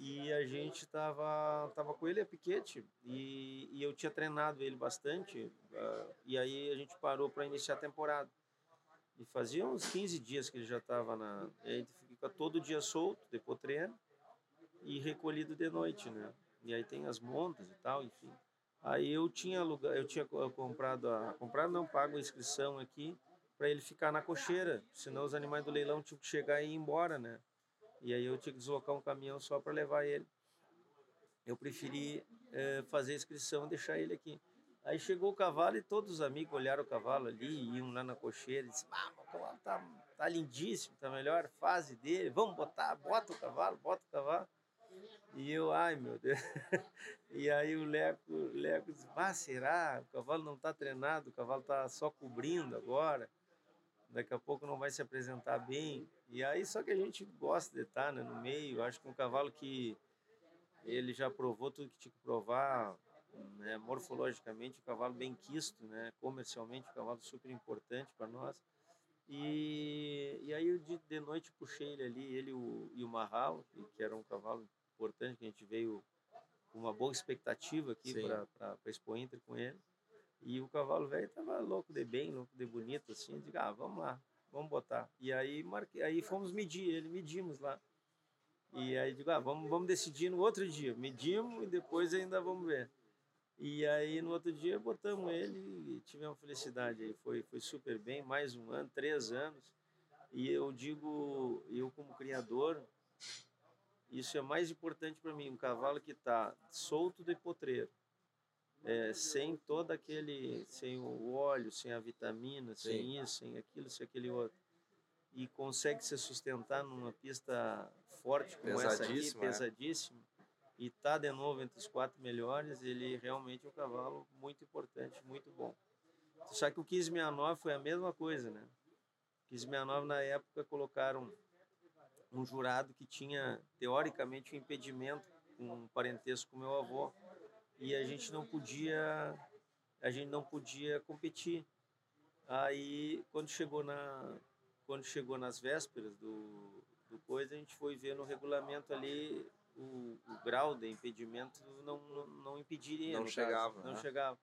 E a gente tava, tava com ele a piquete e, e eu tinha treinado ele bastante. ah, e aí a gente parou para iniciar a temporada. E fazia uns 15 dias que ele já estava na. E aí fica todo dia solto, depois treino e recolhido de noite, né? E aí tem as montas e tal, enfim. Aí eu tinha aluga- eu tinha co- comprado a comprado não pago a inscrição aqui para ele ficar na cocheira, senão os animais do leilão tinham que chegar e ir embora, né? E aí eu tinha que deslocar um caminhão só para levar ele. Eu preferi eh, fazer a inscrição e deixar ele aqui. Aí chegou o cavalo e todos os amigos olharam o cavalo ali, iam lá na cocheira e disseram, ah, o cavalo tá, tá lindíssimo, tá melhor fase dele, vamos botar, bota o cavalo, bota o cavalo. E eu, ai meu Deus. E aí o Leco, Leco disse, ah, será? O cavalo não está treinado, o cavalo está só cobrindo agora. Daqui a pouco não vai se apresentar bem. E aí só que a gente gosta de estar né, no meio. Acho que um cavalo que ele já provou tudo que tinha que provar, né, morfologicamente, um cavalo bem quisto, né, comercialmente, um cavalo super importante para nós. E, e aí eu de, de noite puxei ele ali, ele e o, e o Marral, que, era um cavalo importante, que a gente veio com uma boa expectativa aqui para a Expo Inter com ele. E o cavalo velho tava louco de bem, louco de bonito, assim. Eu digo, ah, vamos lá, vamos botar. E aí, marquei, aí fomos medir ele, medimos lá. E aí digo, ah, vamos, vamos decidir no outro dia. Medimos e depois ainda vamos ver. E aí no outro dia botamos ele e tivemos felicidade aí. Foi, foi super bem, mais um ano, três anos. E eu digo, eu como criador, isso é mais importante para mim, um cavalo que está solto de potreiro, é, sem todo aquele, sem o óleo, sem a vitamina, sem Sim. isso, sem aquilo, sem aquele outro, e consegue se sustentar numa pista forte como essa aqui, Pesadíssima, é. e tá de novo entre os quatro melhores, ele realmente é um cavalo muito importante, muito bom. Só que o 1569 foi a mesma coisa, né? 1569 na época colocaram um jurado que tinha teoricamente um impedimento com um parentesco com meu avô e a gente não podia a gente não podia competir. Aí quando chegou na quando chegou nas vésperas do, do coisa, a gente foi ver no regulamento ali o, o grau de impedimento não, não, não impediria. Não no caso, chegava, não né? chegava.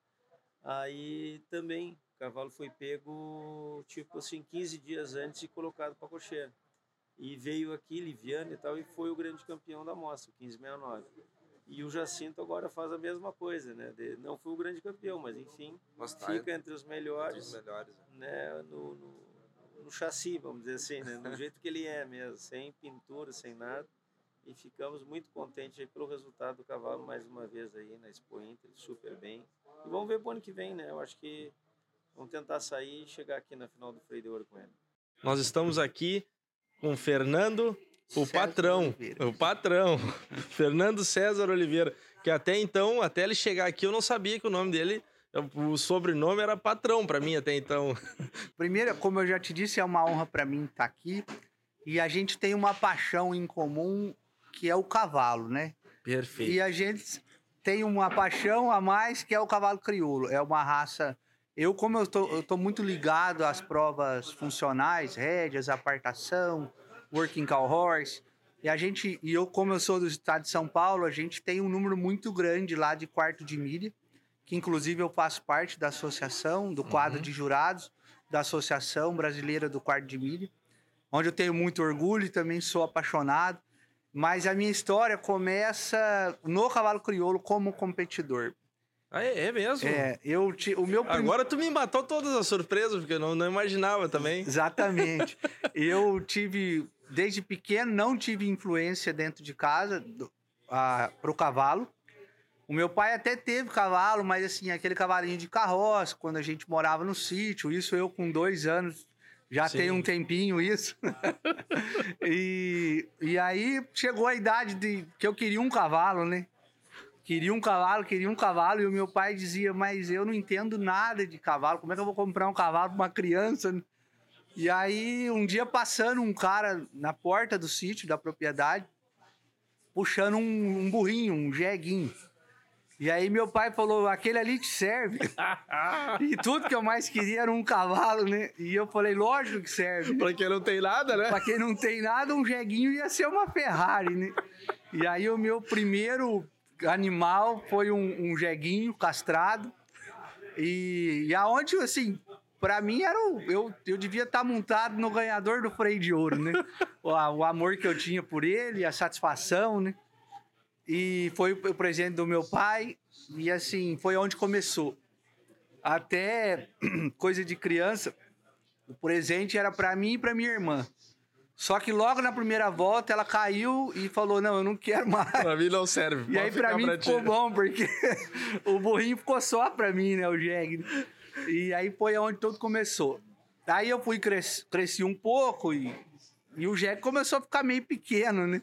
Aí também o cavalo foi pego tipo assim 15 dias antes e colocado para cocheira. E veio aqui liviano e tal e foi o grande campeão da mostra, 1569. E o Jacinto agora faz a mesma coisa, né? De- não foi o grande campeão, mas enfim, Mas tá fica entre os melhores, entre os melhores, né? No, no, no chassi, vamos dizer assim, né? Do jeito que ele é mesmo, sem pintura, sem nada. E ficamos muito contentes aí pelo resultado do cavalo mais uma vez aí na Expo Inter, super bem. E vamos ver pro ano que vem, né? Eu acho que vamos tentar sair e chegar aqui na final do Freio de Ouro com ele. Nós estamos aqui com o Fernando, o patrão. O patrão. Fernando César Oliveira. Que até então, até ele chegar aqui, eu não sabia que o nome dele, o sobrenome era patrão para mim até então. Primeiro, como eu já te disse, é uma honra para mim estar aqui. E a gente tem uma paixão em comum, que é o cavalo, né? Perfeito. E a gente tem uma paixão a mais, que é o cavalo crioulo. É uma raça... Eu, como eu tô, eu tô muito ligado às provas funcionais, rédeas, apartação, working cow horse, e a gente, e eu, como eu sou do estado de São Paulo, a gente tem um número muito grande lá de quarto de milha, que inclusive eu faço parte da associação, do quadro de jurados da Associação Brasileira do Quarto de Milha, onde eu tenho muito orgulho e também sou apaixonado. Mas a minha história começa no cavalo crioulo como competidor. Ah, é, é mesmo? É, eu ti- o meu Agora tu me matou todas as surpresas, porque eu não, não imaginava também. Exatamente. eu tive, desde pequeno, não tive influência dentro de casa para o cavalo. O meu pai até teve cavalo, mas assim, aquele cavalinho de carroça, quando a gente morava no sítio, isso eu com dois anos, já Sim. tem um tempinho isso. e, e aí chegou a idade de que eu queria um cavalo, né? Queria um cavalo, queria um cavalo, e o meu pai dizia, mas eu não entendo nada de cavalo, como é que eu vou comprar um cavalo para uma criança? Né?" E aí, um dia passando um cara na porta do sítio, da propriedade, puxando um, um burrinho, um jeguinho. E aí meu pai falou, aquele ali te serve. e tudo que eu mais queria era um cavalo, né? E eu falei, lógico que serve. pra quem não tem nada, né? Pra quem não tem nada, um jeguinho ia ser uma Ferrari, né? E aí o meu primeiro animal foi um, um jeguinho castrado. E, e aonde, assim, pra mim era o, eu, eu devia estar montado no ganhador do freio de ouro, né? o, a- o amor que eu tinha por ele, a satisfação, né? E foi o presente do meu pai, e assim, foi onde começou. Até coisa de criança, o presente era pra mim e pra minha irmã. Só que logo na primeira volta ela caiu e falou: Não, eu não quero mais. Pra mim não serve. E aí pra mim pra ti. ficou bom, porque o burrinho ficou só pra mim, né? O jegue. E aí foi onde tudo começou. Aí eu fui cres... cresci um pouco e, e o jegue começou a ficar meio pequeno, né?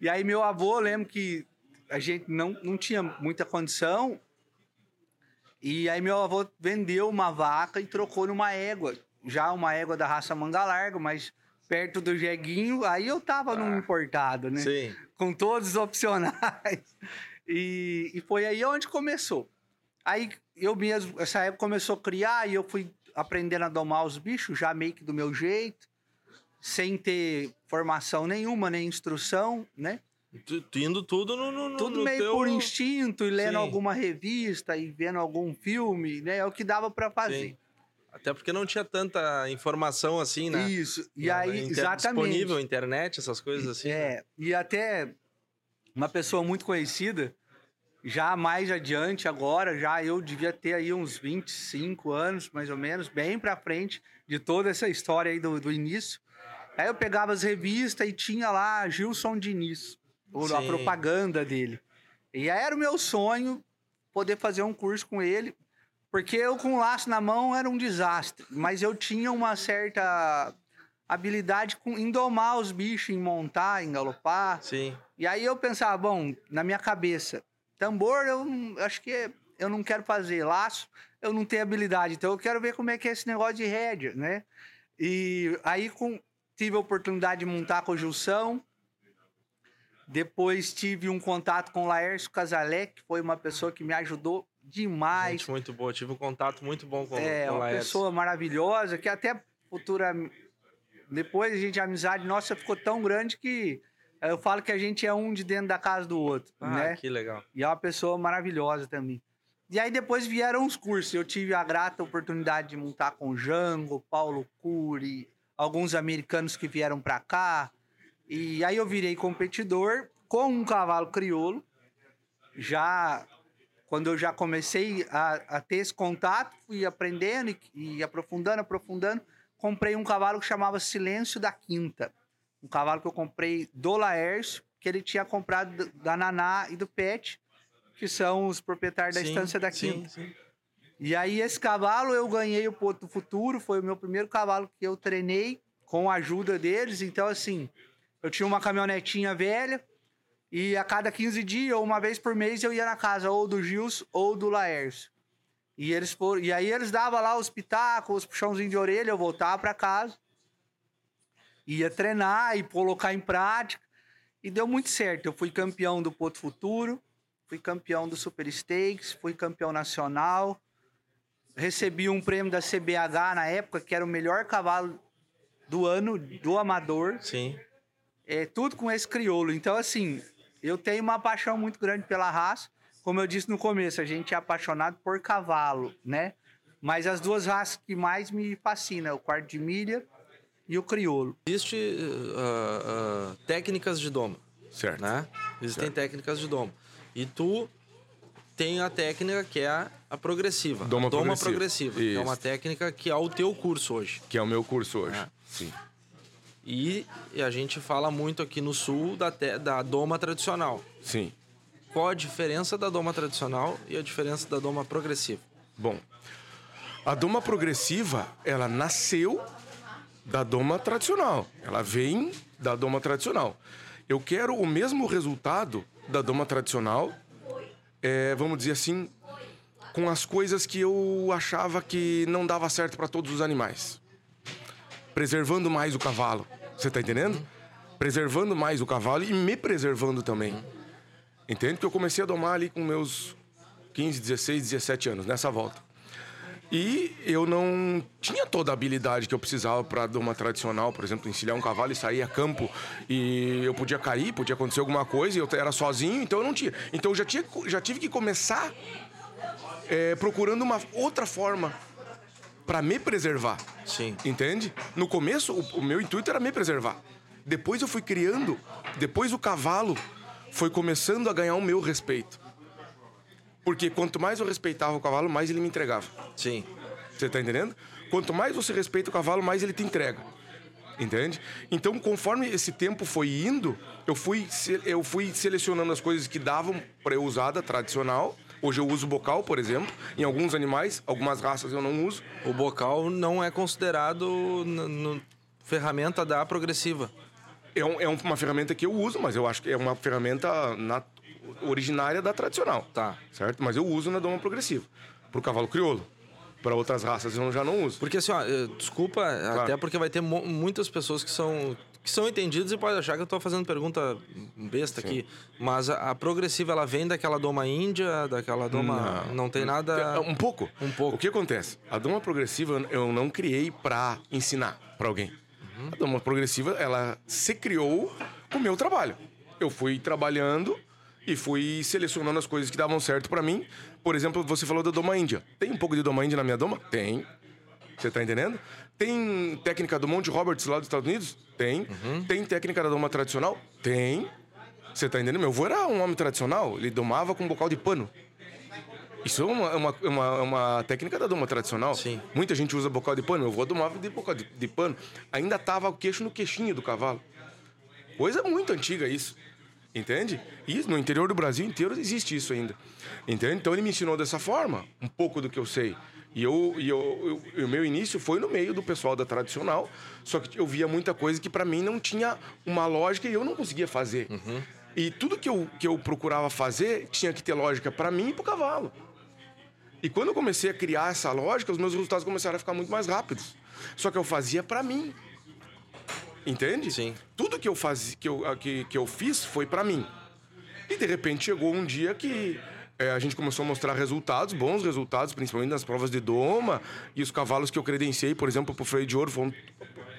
E aí meu avô, lembro que a gente não, não tinha muita condição. E aí meu avô vendeu uma vaca e trocou numa égua. Já uma égua da raça manga larga, mas perto do jeguinho, aí eu tava num importado, né? Sim. Com todos os opcionais. E, e foi aí onde começou. Aí eu mesmo, essa época começou a criar e eu fui aprendendo a domar os bichos, já meio que do meu jeito, sem ter formação nenhuma, nem instrução, né? Tu, tu indo tudo no, no- Tudo no meio teu... por instinto e lendo Sim. alguma revista e vendo algum filme, né? É o que dava pra fazer. Sim. Até porque não tinha tanta informação assim, né? Isso. E aí, inter- exatamente. Disponível, internet, essas coisas assim. né? É, e até uma pessoa muito conhecida, já mais adiante agora, já eu devia ter aí uns 25 anos, mais ou menos, bem pra frente de toda essa história aí do, do início. Aí eu pegava as revistas e tinha lá Gilson Diniz, ou a Sim. propaganda dele. E aí era o meu sonho poder fazer um curso com ele, porque eu com o laço na mão era um desastre, mas eu tinha uma certa habilidade com, em domar os bichos, em montar, em galopar. Sim. E aí eu pensava, bom, na minha cabeça, tambor eu acho que eu não quero fazer, laço eu não tenho habilidade, então eu quero ver como é que é esse negócio de rédea, né? E aí com, tive a oportunidade de montar com o Gilson, Depois tive um contato com o Laércio Casalec, que foi uma pessoa que me ajudou demais. Gente muito boa, tive um contato muito bom com, É, com o uma Laércio. pessoa maravilhosa, que até futura. Depois a gente, a amizade nossa ficou tão grande que eu falo que a gente é um de dentro da casa do outro, Ah, né? que legal. E é uma pessoa maravilhosa também. E aí depois vieram os cursos. Eu tive a grata oportunidade de montar com o Jango, Paulo Cury, alguns americanos que vieram pra cá. E aí eu virei competidor com um cavalo crioulo. Já quando eu já comecei a, a ter esse contato, fui aprendendo e, e aprofundando, aprofundando, comprei um cavalo que chamava Silêncio da Quinta. Um cavalo que eu comprei do Laércio, que ele tinha comprado da- da Naná e do Pet, que são os proprietários da Sim, Estância da sim, Quinta. E aí esse cavalo eu ganhei o Ponto Futuro, foi o meu primeiro cavalo que eu treinei com a ajuda deles. Então assim, eu tinha uma caminhonetinha velha e a cada 15 dias ou uma vez por mês eu ia na casa ou do Gils ou do Laércio. E eles foram, e aí eles davam lá os pitacos, os puxãozinhos de orelha, eu voltava para casa. Ia treinar e colocar em prática. E deu muito certo. Eu fui campeão do Ponto Futuro, fui campeão do Super Stakes, fui campeão nacional. Recebi um prêmio da CBH na época, que era o melhor cavalo do ano do amador. Sim. É tudo com esse crioulo. Então, assim, eu tenho uma paixão muito grande pela raça. Como eu disse no começo, a gente é apaixonado por cavalo, né? Mas as duas raças que mais me fascinam é o quarto de milha e o crioulo. Existe ah, ah, técnicas de doma. Certo. Né? Existem técnicas de doma. E tu tem a técnica que é a, a progressiva. Doma a doma progressiva. progressiva. que É uma técnica que é o teu curso hoje. Que é o meu curso hoje. É. Sim. E, e a gente fala muito aqui no sul da, te- da doma tradicional. Sim. Qual a diferença da doma tradicional e a diferença da doma progressiva? Bom, a doma progressiva, ela nasceu da doma tradicional. Ela vem da doma tradicional. Eu quero o mesmo resultado da doma tradicional, é, vamos dizer assim, com as coisas que eu achava que não dava certo para todos os animais. Preservando mais o cavalo. Você tá entendendo? Preservando mais o cavalo e me preservando também. Entende? Porque eu comecei a domar ali com meus 15, 16, 17 anos, nessa volta. E eu não tinha toda a habilidade que eu precisava para doma tradicional, por exemplo, encilhar um cavalo e sair a campo e eu podia cair, podia acontecer alguma coisa e eu era sozinho, então eu não tinha. Então eu já, tinha, já tive que começar é, procurando uma outra forma para me preservar. Sim. Entende? No começo, o, o meu intuito era me preservar. Depois eu fui criando, depois o cavalo foi começando a ganhar o meu respeito. Porque quanto mais eu respeitava o cavalo, mais ele me entregava. Sim. Você tá entendendo? Quanto mais você respeita o cavalo, mais ele te entrega. Entende? Então, conforme esse tempo foi indo, eu fui, eu fui selecionando as coisas que davam para eu usar da tradicional. Hoje eu uso bocal, por exemplo. Em alguns animais, algumas raças eu não uso. O bocal não é considerado ferramenta da progressiva. É, um- é uma ferramenta que eu uso, mas eu acho que é uma ferramenta na- originária da tradicional. Tá. Certo? Mas eu uso na doma progressiva. Pro cavalo crioulo. Para outras raças eu já não uso. Porque assim, ó, desculpa, até porque vai ter muitas pessoas que são que são entendidas e pode achar que eu tô fazendo pergunta besta aqui, mas a, a progressiva ela vem daquela doma índia, daquela doma não, tem nada Um pouco. Um pouco. O que acontece? A doma progressiva eu não criei para ensinar para alguém. Uhum. A doma progressiva, ela se criou com o meu trabalho. Eu fui trabalhando e fui selecionando as coisas que davam certo para mim. Por exemplo, você falou da doma índia. Tem um pouco de doma índia na minha doma? Tem. Você tá entendendo? Tem técnica do Monte Roberts lá dos Estados Unidos? Tem. Tem técnica da doma tradicional? Tem. Você tá entendendo? Meu avô era um homem tradicional, ele domava com um bocal de pano. Isso é uma, uma, uma, uma técnica da doma tradicional. Sim. Muita gente usa bocal de pano. Meu avô domava de bocal de, de pano. Ainda tava o queixo no queixinho do cavalo. Coisa muito antiga isso. Entende? E no interior do Brasil inteiro existe isso ainda. Entende? Então ele me ensinou dessa forma, um pouco do que eu sei. E eu, e eu, eu- o meu início foi no meio do pessoal da tradicional, só que eu via muita coisa que para mim não tinha uma lógica e eu não conseguia fazer. E tudo que eu, que eu procurava fazer tinha que ter lógica para mim e para o cavalo. E quando eu comecei a criar essa lógica, os meus resultados começaram a ficar muito mais rápidos. Só que eu fazia para mim. Entende? Sim. Tudo que eu, faz, que, eu, que, que eu fiz foi pra mim. E de repente chegou um dia que é, a gente começou a mostrar resultados, bons resultados, principalmente nas provas de doma. E os cavalos que eu credenciei, por exemplo, pro freio de ouro, foram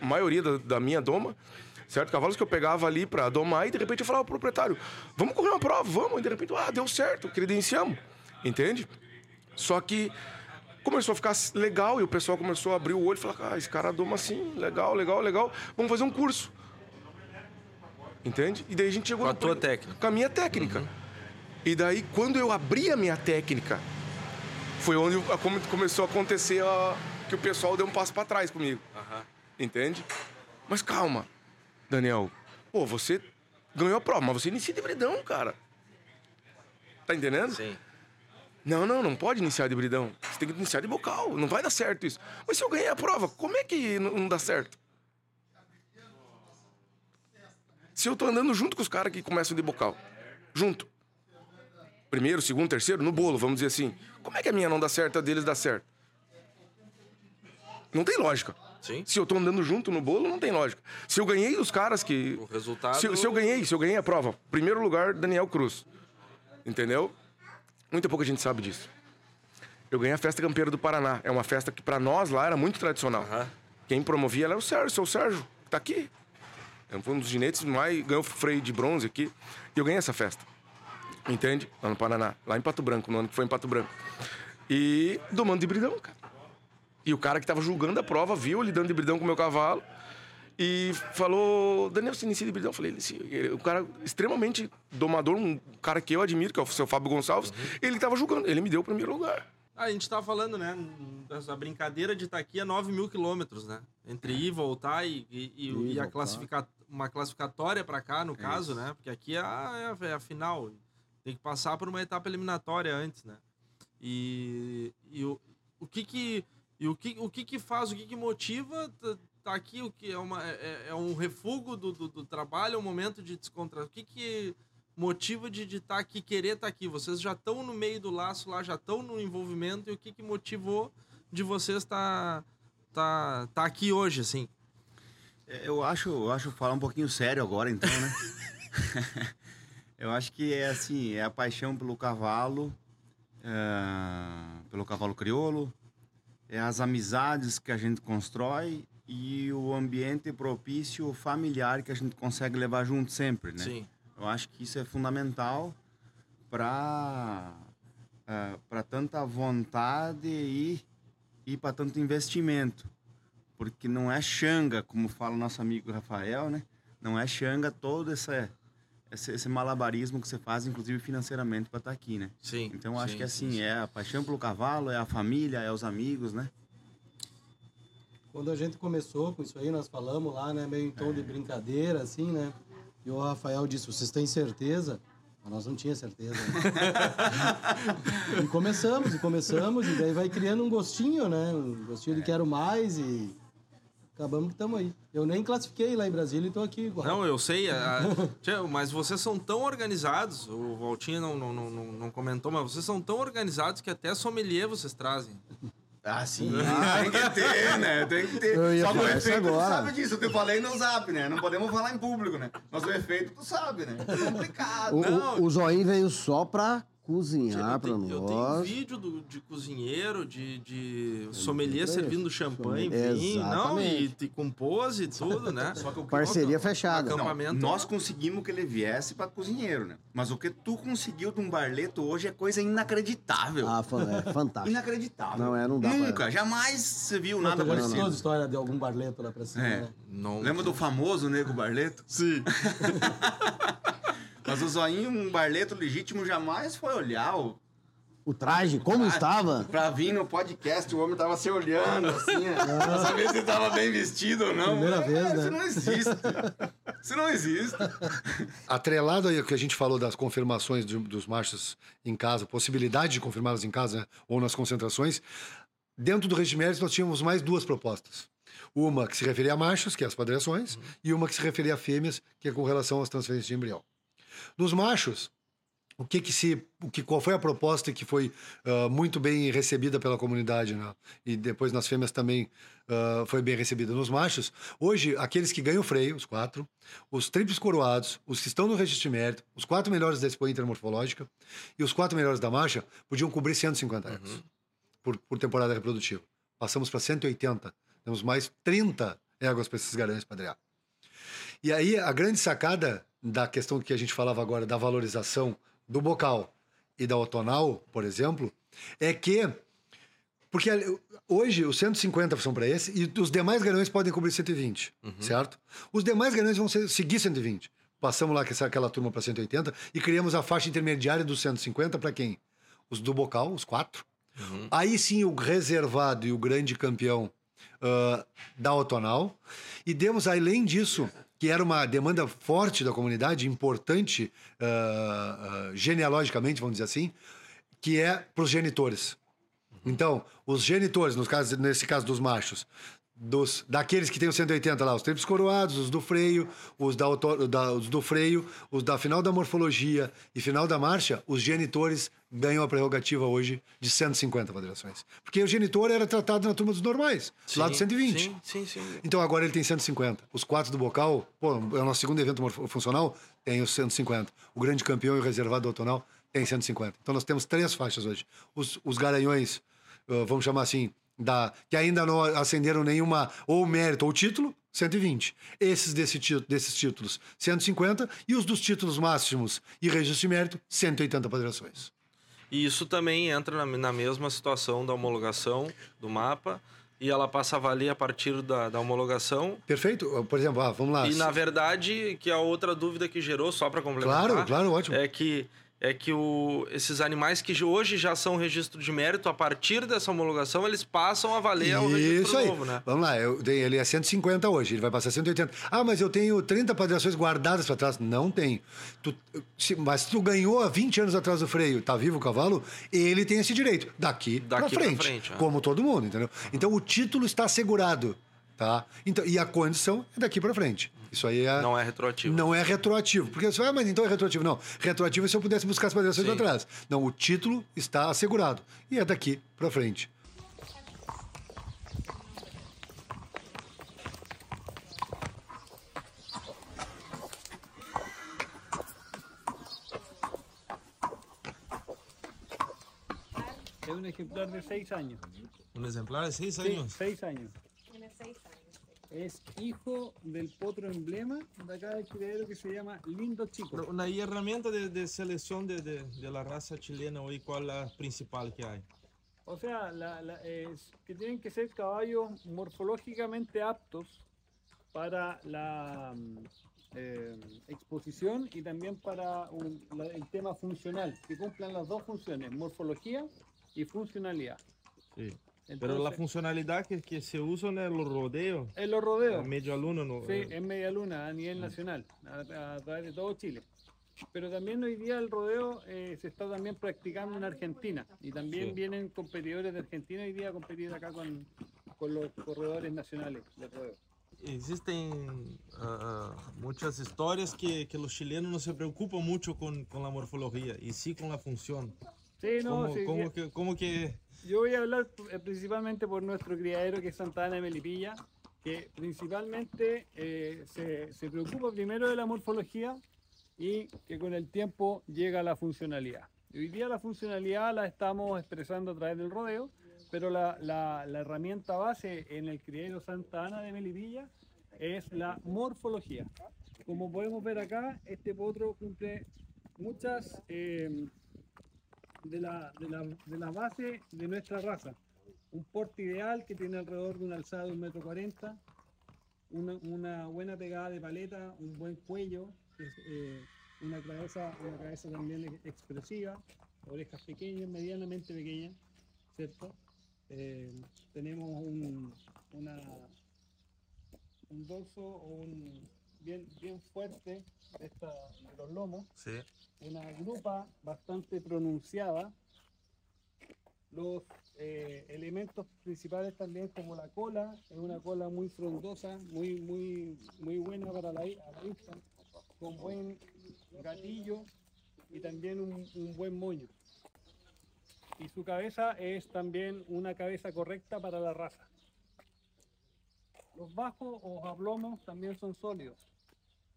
a maioria da, da minha doma. Certo? Cavalos que eu pegava ali pra domar e de repente eu falava pro proprietário: vamos correr uma prova, vamos. E de repente, ah, deu certo, credenciamos. Entende? Só que começou a ficar legal e o pessoal começou a abrir o olho e falar: ah, esse cara doma assim, legal, legal, legal. Vamos fazer um curso. Entende? E daí a gente chegou Com a no- tua técnica. Com a minha técnica. E daí, quando eu abri a minha técnica, foi onde começou a acontecer a- que o pessoal deu um passo para trás comigo. Entende? Mas calma, Daniel. Pô, você ganhou a prova, mas você inicia de bridão, cara. Tá entendendo? Sim. Não, não, não pode iniciar de bridão. Você tem que iniciar de bocal. Não vai dar certo isso. Mas se eu ganhei a prova, como é que não dá certo? Se eu tô andando junto com os caras que começam de bocal, junto. Primeiro, segundo, terceiro, no bolo, vamos dizer assim. Como é que a minha não dá certo, a deles dá certo? Não tem lógica. Sim. Se eu tô andando junto no bolo, não tem lógica. Se eu ganhei os caras que. O resultado. Se, se eu ganhei, se eu ganhei a prova, primeiro lugar, Daniel Cruz. Entendeu? Muita pouca gente sabe disso. Eu ganhei a festa campeira do Paraná. É uma festa que pra nós lá era muito tradicional. Quem promovia era o Sérgio, seu Sérgio, que tá aqui. É um dos ginetes mais. ganhou freio de bronze aqui. E eu ganhei essa festa. Entende? Lá no Paraná. Lá em Pato Branco, no ano que foi em Pato Branco. E domando de bridão, cara. E o cara que tava julgando a prova viu ele dando de bridão com o meu cavalo e falou: Daniel, você inicia de bridão? Eu falei. Ele- o cara extremamente domador, um cara que eu admiro, que é o seu Fábio Gonçalves, ele tava julgando, ele me deu o primeiro lugar. Ah, a gente tava falando, né? Dessa brincadeira de estar aqui a 9 mil quilômetros, né? Entre ir, voltar e, e, e- Ir, e a voltar. classifica... uma classificatória pra cá, no caso, né? Porque aqui é a, é a- é a final. Tem que passar por uma etapa eliminatória antes, né? E, e o, o que que. E o que, o que que faz, o que que motiva tá- tá aqui, o que é, uma, é, é um refúgio do, do, do trabalho, é um momento de descontração. O que que motiva de estar aqui, querer estar aqui? Vocês já estão no meio do laço lá, já estão no envolvimento, e o que que motivou de vocês estar tá, tá aqui hoje, assim? É, Eu acho, eu acho falar um pouquinho sério agora, então, né? eu acho que é assim, é a paixão pelo cavalo, é, pelo cavalo crioulo, é as amizades que a gente constrói e o ambiente propício familiar que a gente consegue levar junto sempre, né? Sim. Eu acho que isso é fundamental para para tanta vontade e e para tanto investimento, porque não é xanga, como fala o nosso amigo Rafael, né? Não é xanga todo essa esse, esse malabarismo que você faz, inclusive financeiramente, para estar aqui, né? Sim. Então eu acho sim, que sim, assim sim. é a paixão pelo cavalo, é a família, é os amigos, né? Quando a gente começou com isso aí, nós falamos lá, né, meio em tom de brincadeira, assim, né? E o Rafael disse, vocês têm certeza? Mas nós não tínhamos certeza. né? e começamos, e começamos, e daí vai criando um gostinho, né? Um gostinho de quero mais e acabamos que estamos aí. Eu nem classifiquei lá em Brasília e estou aqui igual. Não, eu sei, a- mas vocês são tão organizados, o Valtinho não, não, não, não, não comentou, mas vocês são tão organizados que até sommelier vocês trazem. Ah, sim. tem que ter, né? Tem que ter. Eu ia Só que o efeito tu sabe disso. Eu falei no zap, né? Não podemos falar em público, né? Mas o efeito tu sabe, né? É complicado. O, Não, o, o Zoinho veio só pra cozinhar pra Eu tenho nós. vídeo do- de cozinheiro, de, de sommelier pra servindo isso. champanhe, Sommelier, vinho, não, e, e com pose e tudo, né? Só que o Parceria fechada. Não, Acampamento. nós conseguimos que ele viesse para cozinheiro, né? Mas o que tu conseguiu de um barleto hoje é coisa inacreditável. Ah, é fantástico. Inacreditável. Não é, não dá pra- Nunca, jamais se viu nada Nada parecido. a história de algum barleto lá pra cima, É. né? Lembra do famoso Nego Barleto? Sim. Mas o Zoinho, um barleto legítimo, jamais foi olhar o... O traje, como estava? Pra vir no podcast, o homem tava se olhando, assim, ó, pra saber se tava bem vestido ou não. Primeira É, vez, né? Isso não existe. Isso não existe. Atrelado aí ao que a gente falou das confirmações de- dos machos em casa, possibilidade de confirmá-los em casa né, ou nas concentrações, dentro do regimento nós tínhamos mais duas propostas. Uma que se referia a machos, que é as padreações, e uma que se referia a fêmeas, que é com relação às transferências de embrião. Nos machos, o que que se, o que qual foi a proposta que foi ah, muito bem recebida pela comunidade, né? E depois nas fêmeas também ah, foi bem recebida nos machos. Hoje, aqueles que ganham freio, os quatro, os triplos coroados, os que estão no registro de mérito, os quatro melhores da Expo Intermorfológica e os quatro melhores da marcha podiam cobrir 150 egos por, por temporada reprodutiva. Passamos para 180. Temos mais 30 éguas para esses garanhões padrear. E aí, a grande sacada da questão que a gente falava agora, da valorização do bocal e da otonal, por exemplo, é que. Porque hoje os 150 são para esse e os demais garanhões podem cobrir 120, certo? Os demais garanhões vão ser- seguir 120. Passamos lá essa, aquela turma para 180 e criamos a faixa intermediária dos 150 para quem? Os do bocal, os quatro. Aí sim o reservado e o grande campeão ah, da Otonal. E demos, além disso, que era uma demanda forte da comunidade, importante ah, ah, genealogicamente, vamos dizer assim, que é para os genitores. Então, os genitores, nesse caso dos machos, dos, daqueles que têm os 180 lá, os triplos coroados, os do freio, os, da, da- os do freio, os da final da morfologia e final da marcha, os genitores ganham a prerrogativa hoje de 150 federações. Porque o genitor era tratado na turma dos normais, lá do 120. Sim, sim, sim. Então agora ele tem 150. Os quatro do bocal, pô, é o nosso segundo evento funcional, tem os 150. O grande campeão e o reservado do autonal tem 150. Então nós temos três faixas hoje. Os, os garanhões, ah, vamos chamar assim, da, que ainda não acenderam nenhuma ou mérito ou título, 120. Esses desse desses títulos, 150. E os dos títulos máximos e registro de mérito, 180 federações. E isso também entra na, na mesma situação da homologação do mapa e ela passa a valer a partir da, da homologação. Perfeito? Por exemplo, ah, vamos lá. E na verdade, que a outra dúvida que gerou, só para complementar, Claro, claro, ótimo. é que é que o, esses animais que hoje já são registro de mérito, a partir dessa homologação, eles passam a valer ao registro aí. novo, né? Vamos lá, eu, tenho- ele é 150 hoje, ele vai passar 180. Ah, mas eu tenho 30 padrões guardadas para trás. Não tem. Tu, se- mas tu ganhou há 20 anos atrás do freio, tá vivo o cavalo, ele tem esse direito. Daqui, pra Daqui pra frente. frente, ah. Como todo mundo, entendeu? Então o título está assegurado. Tá? Então, e a condição é daqui para frente. Isso aí é. Não é retroativo. Não é retroativo. Porque você vai, ah, mas então é retroativo. Não. Retroativo é se eu pudesse buscar as padrões atrás. Não, o título está assegurado. E é daqui para frente. Es un ejemplar de 6 años. Un ejemplar de 6 Sí, años. 6 años. Es hijo del potro emblema de acá del criadero que se llama Lindo Chico. Una herramienta de, de selección de, de, de la raza chilena hoy, ¿cuál es la principal que hay? O sea, la- la- es que tienen que ser caballos morfológicamente aptos para la mm, eh, exposición y también para un- la- el tema funcional, que cumplan las dos funciones, morfología y funcionalidad. Sí. Pero la Entonces- funcionalidad que, que se usa en los rodeos. En los rodeos. En media luna. No, Sí, en media luna a nivel nacional, a, a través de todo Chile. Pero también hoy día el rodeo eh, se está también practicando en Argentina y también Sí. vienen competidores de Argentina hoy día a competir acá con, con los corredores nacionales del rodeo. Existen ah, muchas historias que, que los chilenos no se preocupan mucho con, con la morfología y sí con la función. Sí, no, ¿Cómo, sí, cómo que, cómo que Yo voy a hablar eh, principalmente por nuestro criadero que es Santa Ana de Melipilla, que principalmente eh, se, se preocupa primero de la morfología y que con el tiempo llega la funcionalidad. Hoy día la funcionalidad la estamos expresando a través del rodeo, pero la, la- la herramienta base en el criadero Santa Ana de Melipilla es la morfología. Como podemos ver acá, este potro cumple muchas eh, de la, de, la, de la base de nuestra raza. Un porte ideal que tiene alrededor de una alzada de un metro cuarenta, una, una buena pegada de paleta, un buen cuello, eh, una, cabeza, una cabeza también ex- expresiva, orejas pequeñas, medianamente pequeñas, ¿cierto? Eh, tenemos un, una, un dorso un bien, bien fuerte esta, de los lomos Sí. Una grupa bastante pronunciada. Los eh, elementos principales también como la cola, es una cola muy frondosa, muy, muy, muy buena para la, la con buen gatillo y también un, buen moño. Y su cabeza es también una cabeza correcta para la raza. Los bajos o hablomos también son sólidos.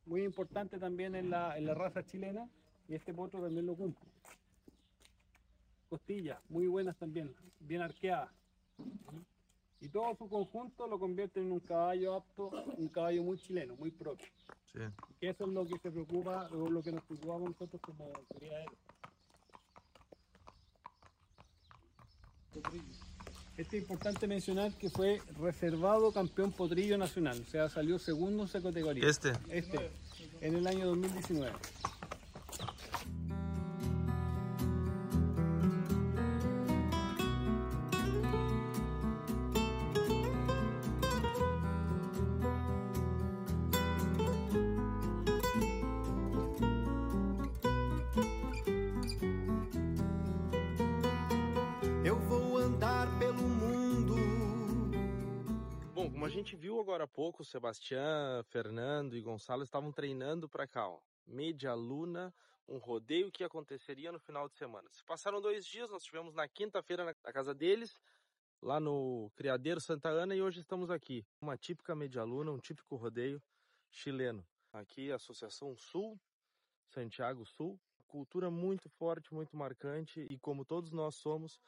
Muy importante también en la, en la raza chilena y este potro también lo cumple. Costillas, muy buenas también, bien arqueadas. Y todo su conjunto lo convierte en un caballo apto, un caballo muy chileno, muy propio. Sí. Que eso es lo que se preocupa, o lo que nos preocupamos nosotros como criaderos. Este es importante mencionar que fue reservado campeón potrillo nacional, o sea, salió segundo en su categoría. Este. Este, en el año 2019. Pouco, Sebastião, Fernando e Gonçalo estavam treinando para cá, ó. Media Luna, um rodeio que aconteceria no final de semana. Se passaram dois dias, nós tivemos na quinta-feira na casa deles, lá no Criadeiro Santa Ana, e hoje estamos aqui. Uma típica Media Luna, um típico rodeio chileno. Aqui, Associação Sul, Santiago Sul. Cultura muito forte, muito marcante, e como todos nós somos,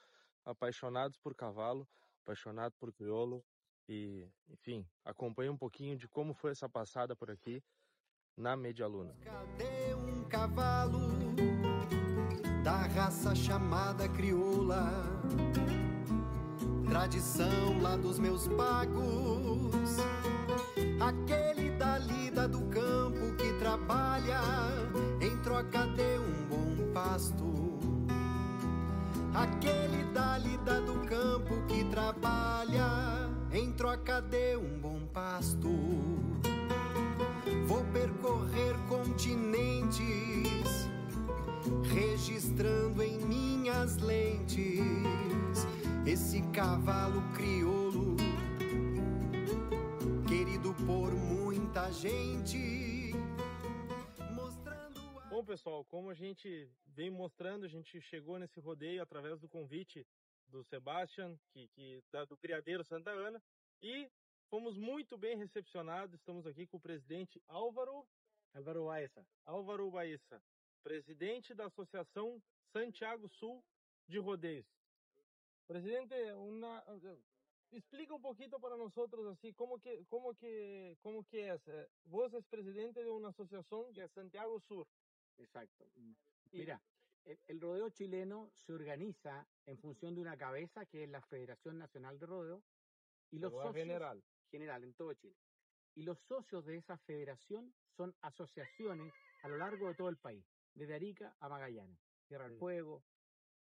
apaixonados por cavalo, apaixonados por crioulo, e, enfim, acompanhe um pouquinho de como foi essa passada por aqui na Media Luna. Cadê um cavalo da raça chamada crioula? Tradição lá dos meus pagos. Aquele da lida do campo que trabalha em troca de um bom pasto. Aquele da lida do campo que trabalha em troca de um bom pasto. Vou percorrer continentes, registrando em minhas lentes esse cavalo crioulo, querido por muita gente. Bom, pessoal, como a gente vem mostrando, a gente chegou nesse rodeio através do convite do Sebastian, que, que da- do Criadeiro Santa Ana, e fomos muito bem recepcionados. Estamos aqui com o presidente Álvaro Álvaro Baeza. Álvaro Baeza, presidente da Associação Santiago Sul de Rodeios. Presidente, una, explica un poquito para nosotros así cómo que cómo que cómo que. Eh, Vos es presidente de una asociación que es Santiago Sur. Exacto. Mira, el, rodeo chileno se organiza en función de una cabeza que es la Federación Nacional de Rodeo y los socios general. general en todo Chile. Y los socios de esa federación son asociaciones a lo largo de todo el país, desde Arica a Magallanes, Tierra del Fuego.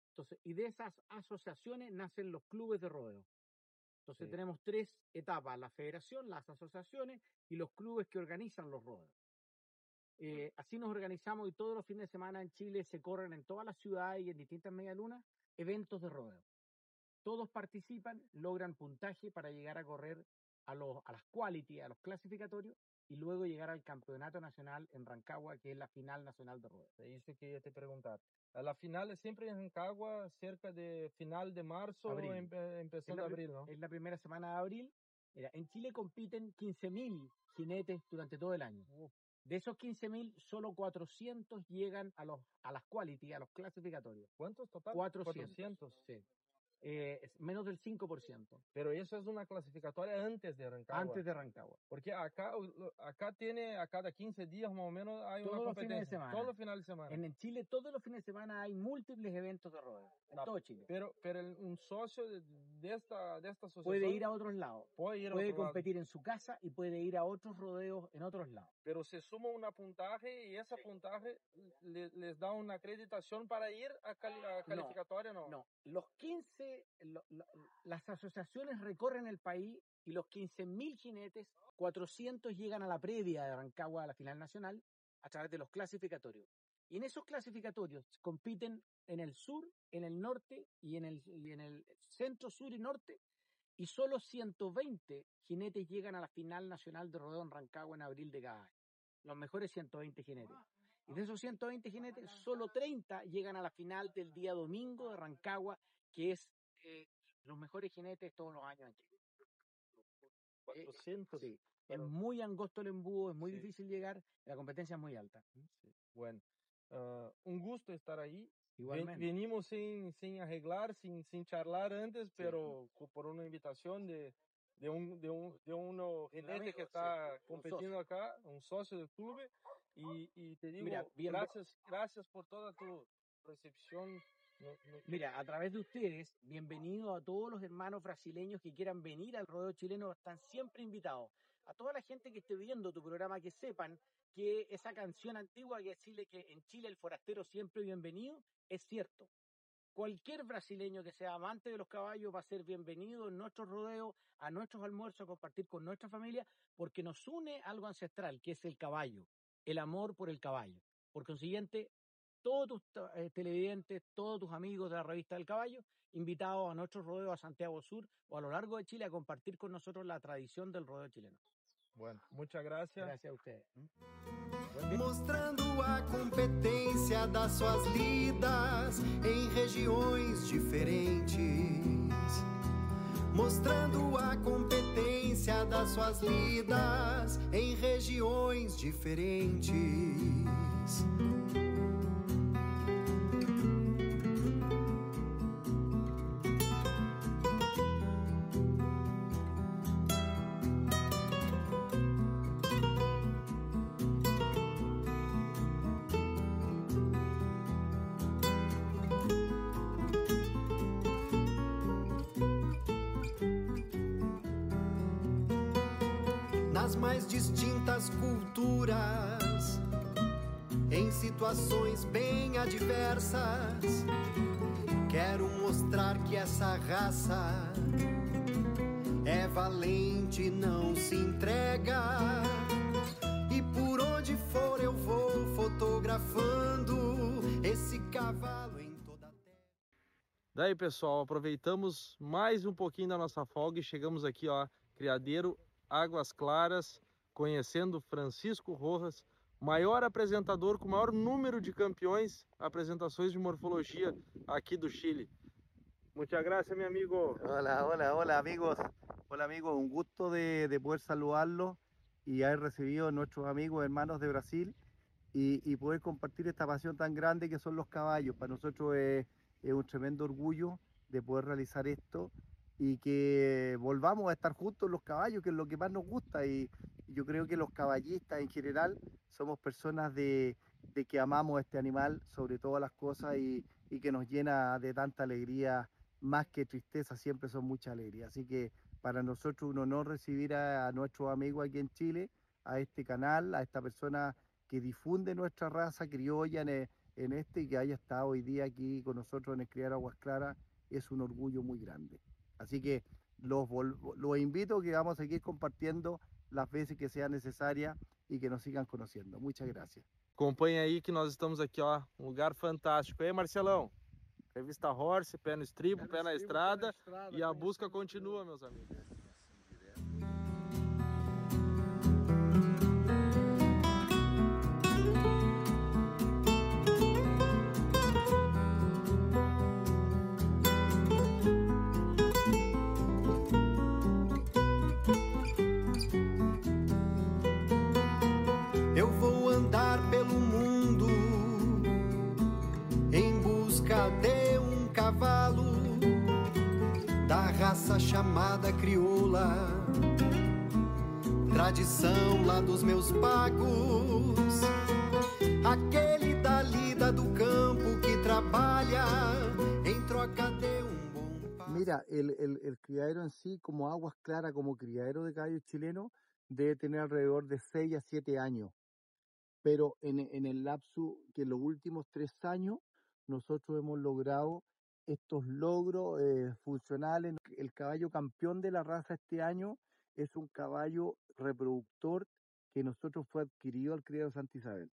Entonces, y de esas asociaciones nacen los clubes de rodeo. Entonces Sí. tenemos tres etapas, la federación, las asociaciones y los clubes que organizan los rodeos. Eh, así nos organizamos y todos los fines de semana en Chile se corren en todas las ciudades y en distintas medialunas eventos de rodeo. Todos participan, logran puntaje para llegar a correr a, los, a las quality, a los clasificatorios y luego llegar al campeonato nacional en Rancagua, que es la final nacional de rodeo. É isso que eu ia te perguntar. La final é sempre em Rancagua, cerca de final de em, eh, Es empezando abril, ¿no? es la primera semana de abril. Mira, en Chile compiten 15.000 jinetes durante todo el año. De esos 15.000, solo 400 llegan a, los, a las quality, a los clasificatorios. ¿Cuántos total? 400. 400. Sí. Eh, es menos del 5%. Pero eso es una clasificatoria antes de Rancagua. Antes de Rancagua. Porque acá, acá tiene, a cada 15 días más o menos hay Todos una los fines de competencia. semana. Todos los finales de semana. En Chile, todos los fines de semana hay múltiples eventos de rodeo. En todo Chile. Pero, pero el- un socio de, de esta, de esta asociación Puede ir a otros lados. puede ir a Puede lado. competir en su casa y puede ir a otros rodeos en otros lados. Pero se suma una puntaje y ese puntaje le- les da una acreditación para ir a, cali- a calificatoria, ¿no? No, los 15, lo- lo- las asociaciones recorren el país y los 15.000 jinetes, 400 llegan a la previa de Rancagua a la final nacional a través de los clasificatorios. Y en esos clasificatorios compiten en el sur, en el norte y en el, y en el centro, sur y norte. Y solo 120 jinetes llegan a la final nacional de rodeo en Rancagua en abril de cada año. Los mejores 120 jinetes. Y de esos 120 jinetes, solo 30 llegan a la final del día domingo de Rancagua, que es eh, los mejores jinetes todos los años en Chile. 400. Sí. Es muy angosto el embudo, es muy Sí. difícil llegar, la competencia es muy alta. Bueno, ah, un gusto estar ahí. Ven- Igualmente. venimos sin, sin arreglar, sin, sin charlar antes, pero por una invitación de, de un de un de uno jinete amigo, que está sí, un compitiendo acá, un socio del club. Y, y te digo, Mira, bien- gracias, gracias por toda tu recepción. Mira, a través de ustedes, bienvenido a todos los hermanos brasileños que quieran venir al rodeo chileno, están siempre invitados. A toda la gente que esté viendo tu programa, que sepan que esa canción antigua que Chile, que en Chile el forastero siempre bienvenido, es cierto. Cualquier brasileño que sea amante de los caballos va a ser bienvenido en nuestros rodeos, a nuestros almuerzos, a compartir con nuestra familia, porque nos une algo ancestral, que es el caballo, el amor por el caballo. Por consiguiente, todos tus eh, televidentes, todos tus amigos de la revista del caballo, invitados a nuestros rodeos a Santiago Sur o a lo largo de Chile a compartir con nosotros la tradición del rodeo chileno. Bueno, muchas gracias. Gracias a ustedes. Mostrando a competência das suas lidas em regiões diferentes. Mostrando a competência das suas lidas em regiões diferentes. Situações bem adversas. Quero mostrar que essa raça é valente, não se entrega. E por onde for eu vou fotografando esse cavalo em toda Daí, pessoal, aproveitamos mais um pouquinho da nossa folga e chegamos aqui, ó, Criadeiro Águas Claras, conhecendo Francisco Rojas, maior apresentador com maior número de campeões, apresentações de morfologia aqui do Chile. Muchas gracias, mi amigo. Hola, hola, hola amigos. Hola amigos, un gusto de, de poder saludarlos y haber recibido a nuestros amigos, hermanos de Brasil y, y poder compartir esta pasión tan grande que son los caballos. Para nosotros es, es un tremendo orgullo de poder realizar esto y que volvamos a estar juntos los caballos, que es lo que más nos gusta. Y, yo creo que los caballistas en general somos personas de, que amamos este animal sobre todas las cosas y, que nos llena de tanta alegría, más que tristeza, siempre son mucha alegría. Así que para nosotros un honor recibir a, nuestros amigos aquí en Chile, a este canal, a esta persona que difunde nuestra raza criolla en, este y que haya estado hoy día aquí con nosotros en el Criar Aguas Claras, es un orgullo muy grande. Así que los, los invito que vamos a seguir compartiendo las veces que sea necesaria y que nos sigan conociendo. Muchas gracias. Acompanhe aí que nós estamos aqui, ó, um lugar fantástico. E aí, Marcelão? Revista Horse, pé no estribo, pé, na, estrada, e a busca continua, meus amigos. Chamada crioula. Tradição lá dos meus pagos, aquele da lida do campo que trabalha em troca de um Mira, el, el, el criadero en sí, como aguas claras, como criadero de caballos chileno, debe tener alrededor de 6 a 7 años. Pero en, en el lapso que en los últimos tres años nosotros hemos logrado estos logros eh, funcionales. El caballo campeón de la raza este año es un caballo reproductor que nosotros fue adquirido al criadero Santa Isabel.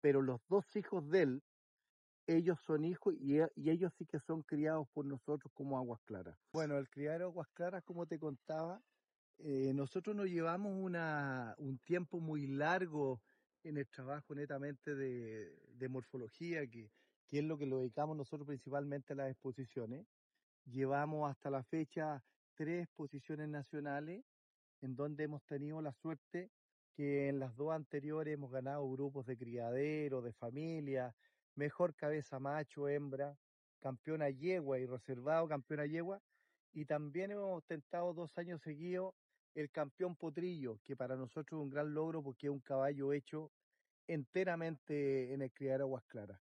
Pero los dos hijos de él, ellos son hijos y, e- y ellos sí que son criados por nosotros como aguas claras. Bueno, el criadero aguas claras, como te contaba, eh, nosotros nos llevamos una, un tiempo muy largo en el trabajo netamente de, de morfología, que, que es lo que lo dedicamos nosotros principalmente a las exposiciones. Llevamos hasta la fecha tres posiciones nacionales, en donde hemos tenido la suerte que en las dos anteriores hemos ganado grupos de criadero, de familia, mejor cabeza macho, hembra, campeona yegua y reservado campeona yegua. Y también hemos ostentado dos años seguidos el campeón potrillo, que para nosotros es un gran logro porque es un caballo hecho enteramente en el criadero Aguas Claras.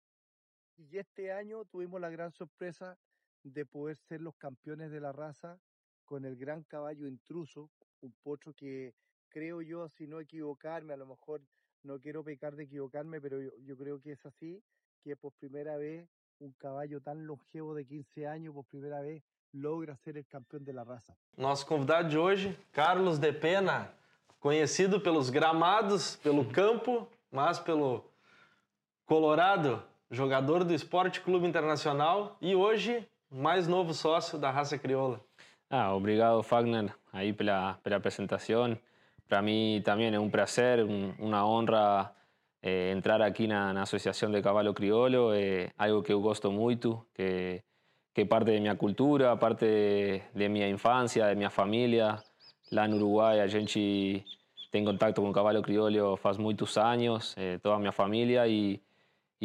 Y este año tuvimos la gran sorpresa de poder ser los campeones de la raza con el gran caballo intruso, un potro que creo yo, si no equivocarme, a lo mejor no quiero pecar de equivocarme, pero yo, creo que es así, que por primera vez un caballo tan longevo de 15 años, por primera vez, logra ser el campeón de la raza. Nosso convidado de hoje, Carlos de Pena, conhecido pelos gramados, pelo campo, mas pelo Colorado, jogador do Esporte Clube Internacional e hoje mais novo sócio da raça crioula. Ah, obrigado Fagner aí pela, pela apresentação. Para mí también es un placer, un- una honra eh, entrar aquí na, na Asociación de Caballo Criollo, é algo que eu gosto muito, que, que é parte de minha cultura, parte de, de minha infância, de minha família. Lá no Uruguai a gente tem contato com o cavalo criollo faz muitos anos, eh, toda a minha família, e,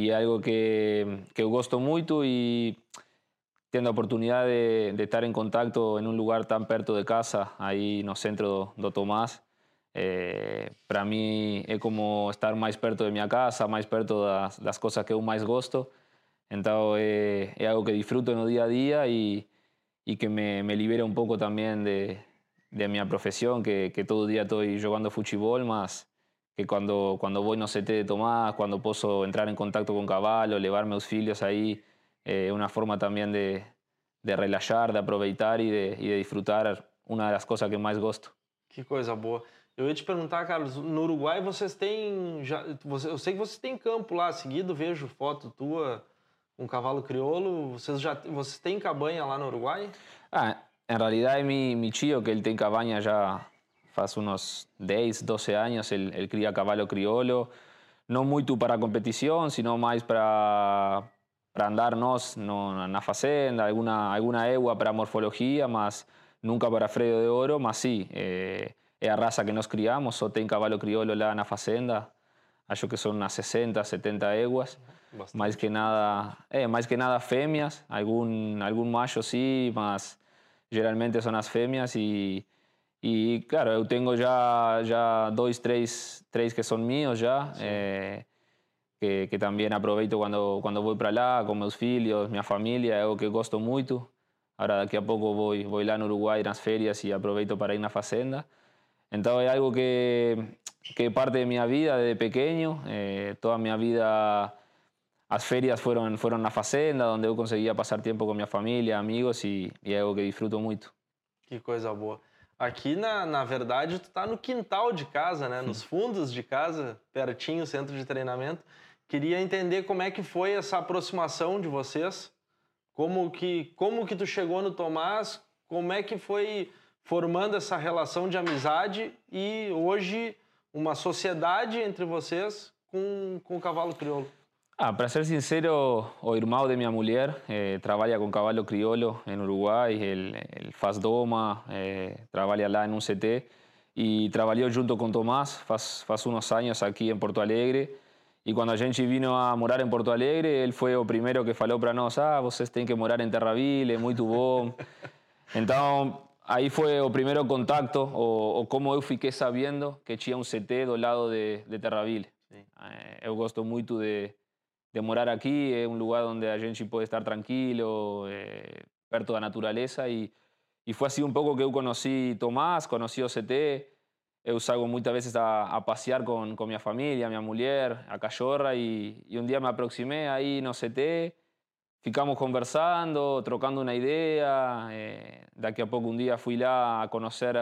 é algo que, que eu gosto muito e tendo a oportunidade de, de estar em contato em um lugar tão perto de casa, aí no centro do Tomás, eh, para mí é como estar mais perto de minha casa, mais perto das, das coisas que eu mais gosto. Então é, é algo que disfruto no dia a e, e que me, me libera um pouco também de, de minha profissão, que, todo dia estou jogando futebol, mas que quando, quando vou no CT de Tomás, quando posso entrar em contato com o cavalo, levar meus filhos aí, é uma forma também de, de relaxar, de aproveitar e de, e de disfrutar uma das coisas que mais gosto. Que coisa boa. Eu ia te perguntar, Carlos, no Uruguai vocês têm. Já, você, eu sei que vocês têm campo lá, seguido vejo foto tua com cavalo crioulo. Vocês já vocês têm cabanha lá no Uruguai? Ah, en realidad es mi, mi tío, que él tiene cabaña ya hace unos 10, 12 años, él, él cría caballo criollo, no muito para competición, sino más para, para andarnos no, na fazenda, alguna, alguna egua para morfología, mas nunca para freio de oro, mas sí, eh, é a raza que nós criamos, só tem cavalo crioulo lá na fazenda, acho que são umas 60, 70 éguas, mais que nada, é, mais que nada fêmeas, algum, algum macho sim, mas geralmente são as fêmeas e, e claro, eu tenho já, já dois, três, três que são meus já, eh, que, que também aproveito quando, quando vou para lá com meus filhos, minha família, é algo que gosto muito. Agora daqui a pouco vou, vou lá no Uruguai nas férias e aproveito para ir na fazenda. Então é algo que, que é parte de minha vida desde pequeno. Eh, toda a minha vida as férias foram, foram na fazenda, onde eu conseguia passar tempo com minha família, amigos e, e é algo que disfruto muito. Que coisa boa. Aqui, na, na verdade, tu tá no quintal de casa, né? Nos fundos de casa, pertinho, centro de treinamento. Queria entender como é que foi essa aproximação de vocês. Como que, como que tu chegou no Tomás? Como é que foi formando essa relação de amizade e hoje uma sociedade entre vocês com, com o cavalo crioulo? Ah, para ser sincero, o irmão de minha mulher eh, trabalha com cavalo crioulo em Uruguai, ele, ele faz doma, eh, trabalha lá em um CT e trabalhou junto com Tomás faz, faz uns anos aqui em Porto Alegre. E quando a gente vino a morar em Porto Alegre, ele foi o primeiro que falou para nós: ah, vocês têm que morar em Terraville, é muito bom. Então, aí foi o primeiro contato, ou, ou como eu fiquei sabendo que tinha um CT do lado de, de Terraville. Eh, eu gosto muito de, de morar aqui, é um lugar onde a gente pode estar tranquilo, eh, perto da natureza. E, e foi assim um pouco que eu conheci Tomás, conheci o CT. Eu saio muitas vezes a, a passear com, com minha família, minha mulher, a cachorra, e, e um dia me aproximei aí no CT, ficamos conversando, trocando uma ideia. Eh, daqui a pouco um dia fui lá a conhecer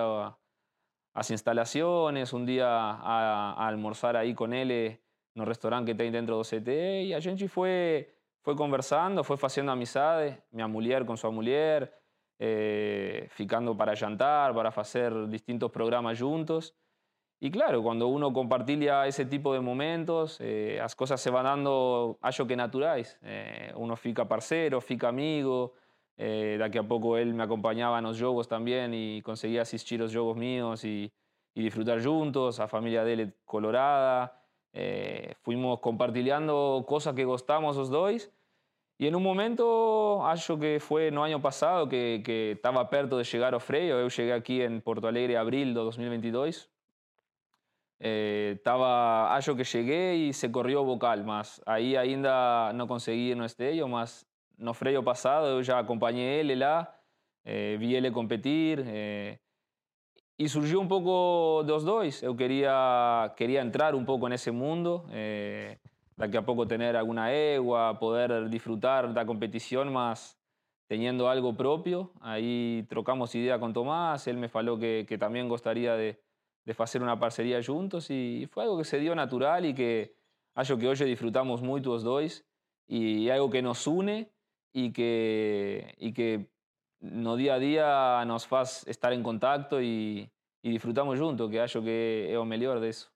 as instalações, um dia a, a almoçar aí com ele no restaurante que tem dentro do CT e a gente foi foi conversando, foi fazendo amizade, minha mulher com sua mulher, eh, ficando para jantar, para fazer distintos programas juntos. E claro, quando uno compartilha esse tipo de momentos, eh, as coisas se vão dando, acho que naturais. Eh, uno fica parceiro, fica amigo, Eh, daqui a pouco ele me acompanhava nos jogos também e conseguia assistir os jogos meus e, e disfrutar juntos. A família dele colorada. Eh, fuimos compartilhando coisas que gostamos os dois. E em um momento, acho que foi no ano passado, que, que estava perto de chegar ao freio. Eu cheguei aqui em Porto Alegre em abril de 2022. Eh, tava, acho que cheguei e se corrió o vocal, mas aí ainda não consegui ir no esteio, mas no freio passado eu já acompanhei ele lá, eh, vi ele competir eh, e surgiu um pouco dos dois. Eu queria queria entrar um pouco nesse mundo, eh, daqui a pouco ter alguma égua, poder disfrutar da competição, mas teniendo algo propio. Aí trocamos ideia com Tomás, ele me falou que, também gostaria de de hacer una parcería juntos y fue algo que se dio natural y que acho que hoy disfrutamos mucho los dos y algo que nos une y que, y que no día a día nos hace estar en contacto y, disfrutamos juntos, que acho que es lo mejor de eso.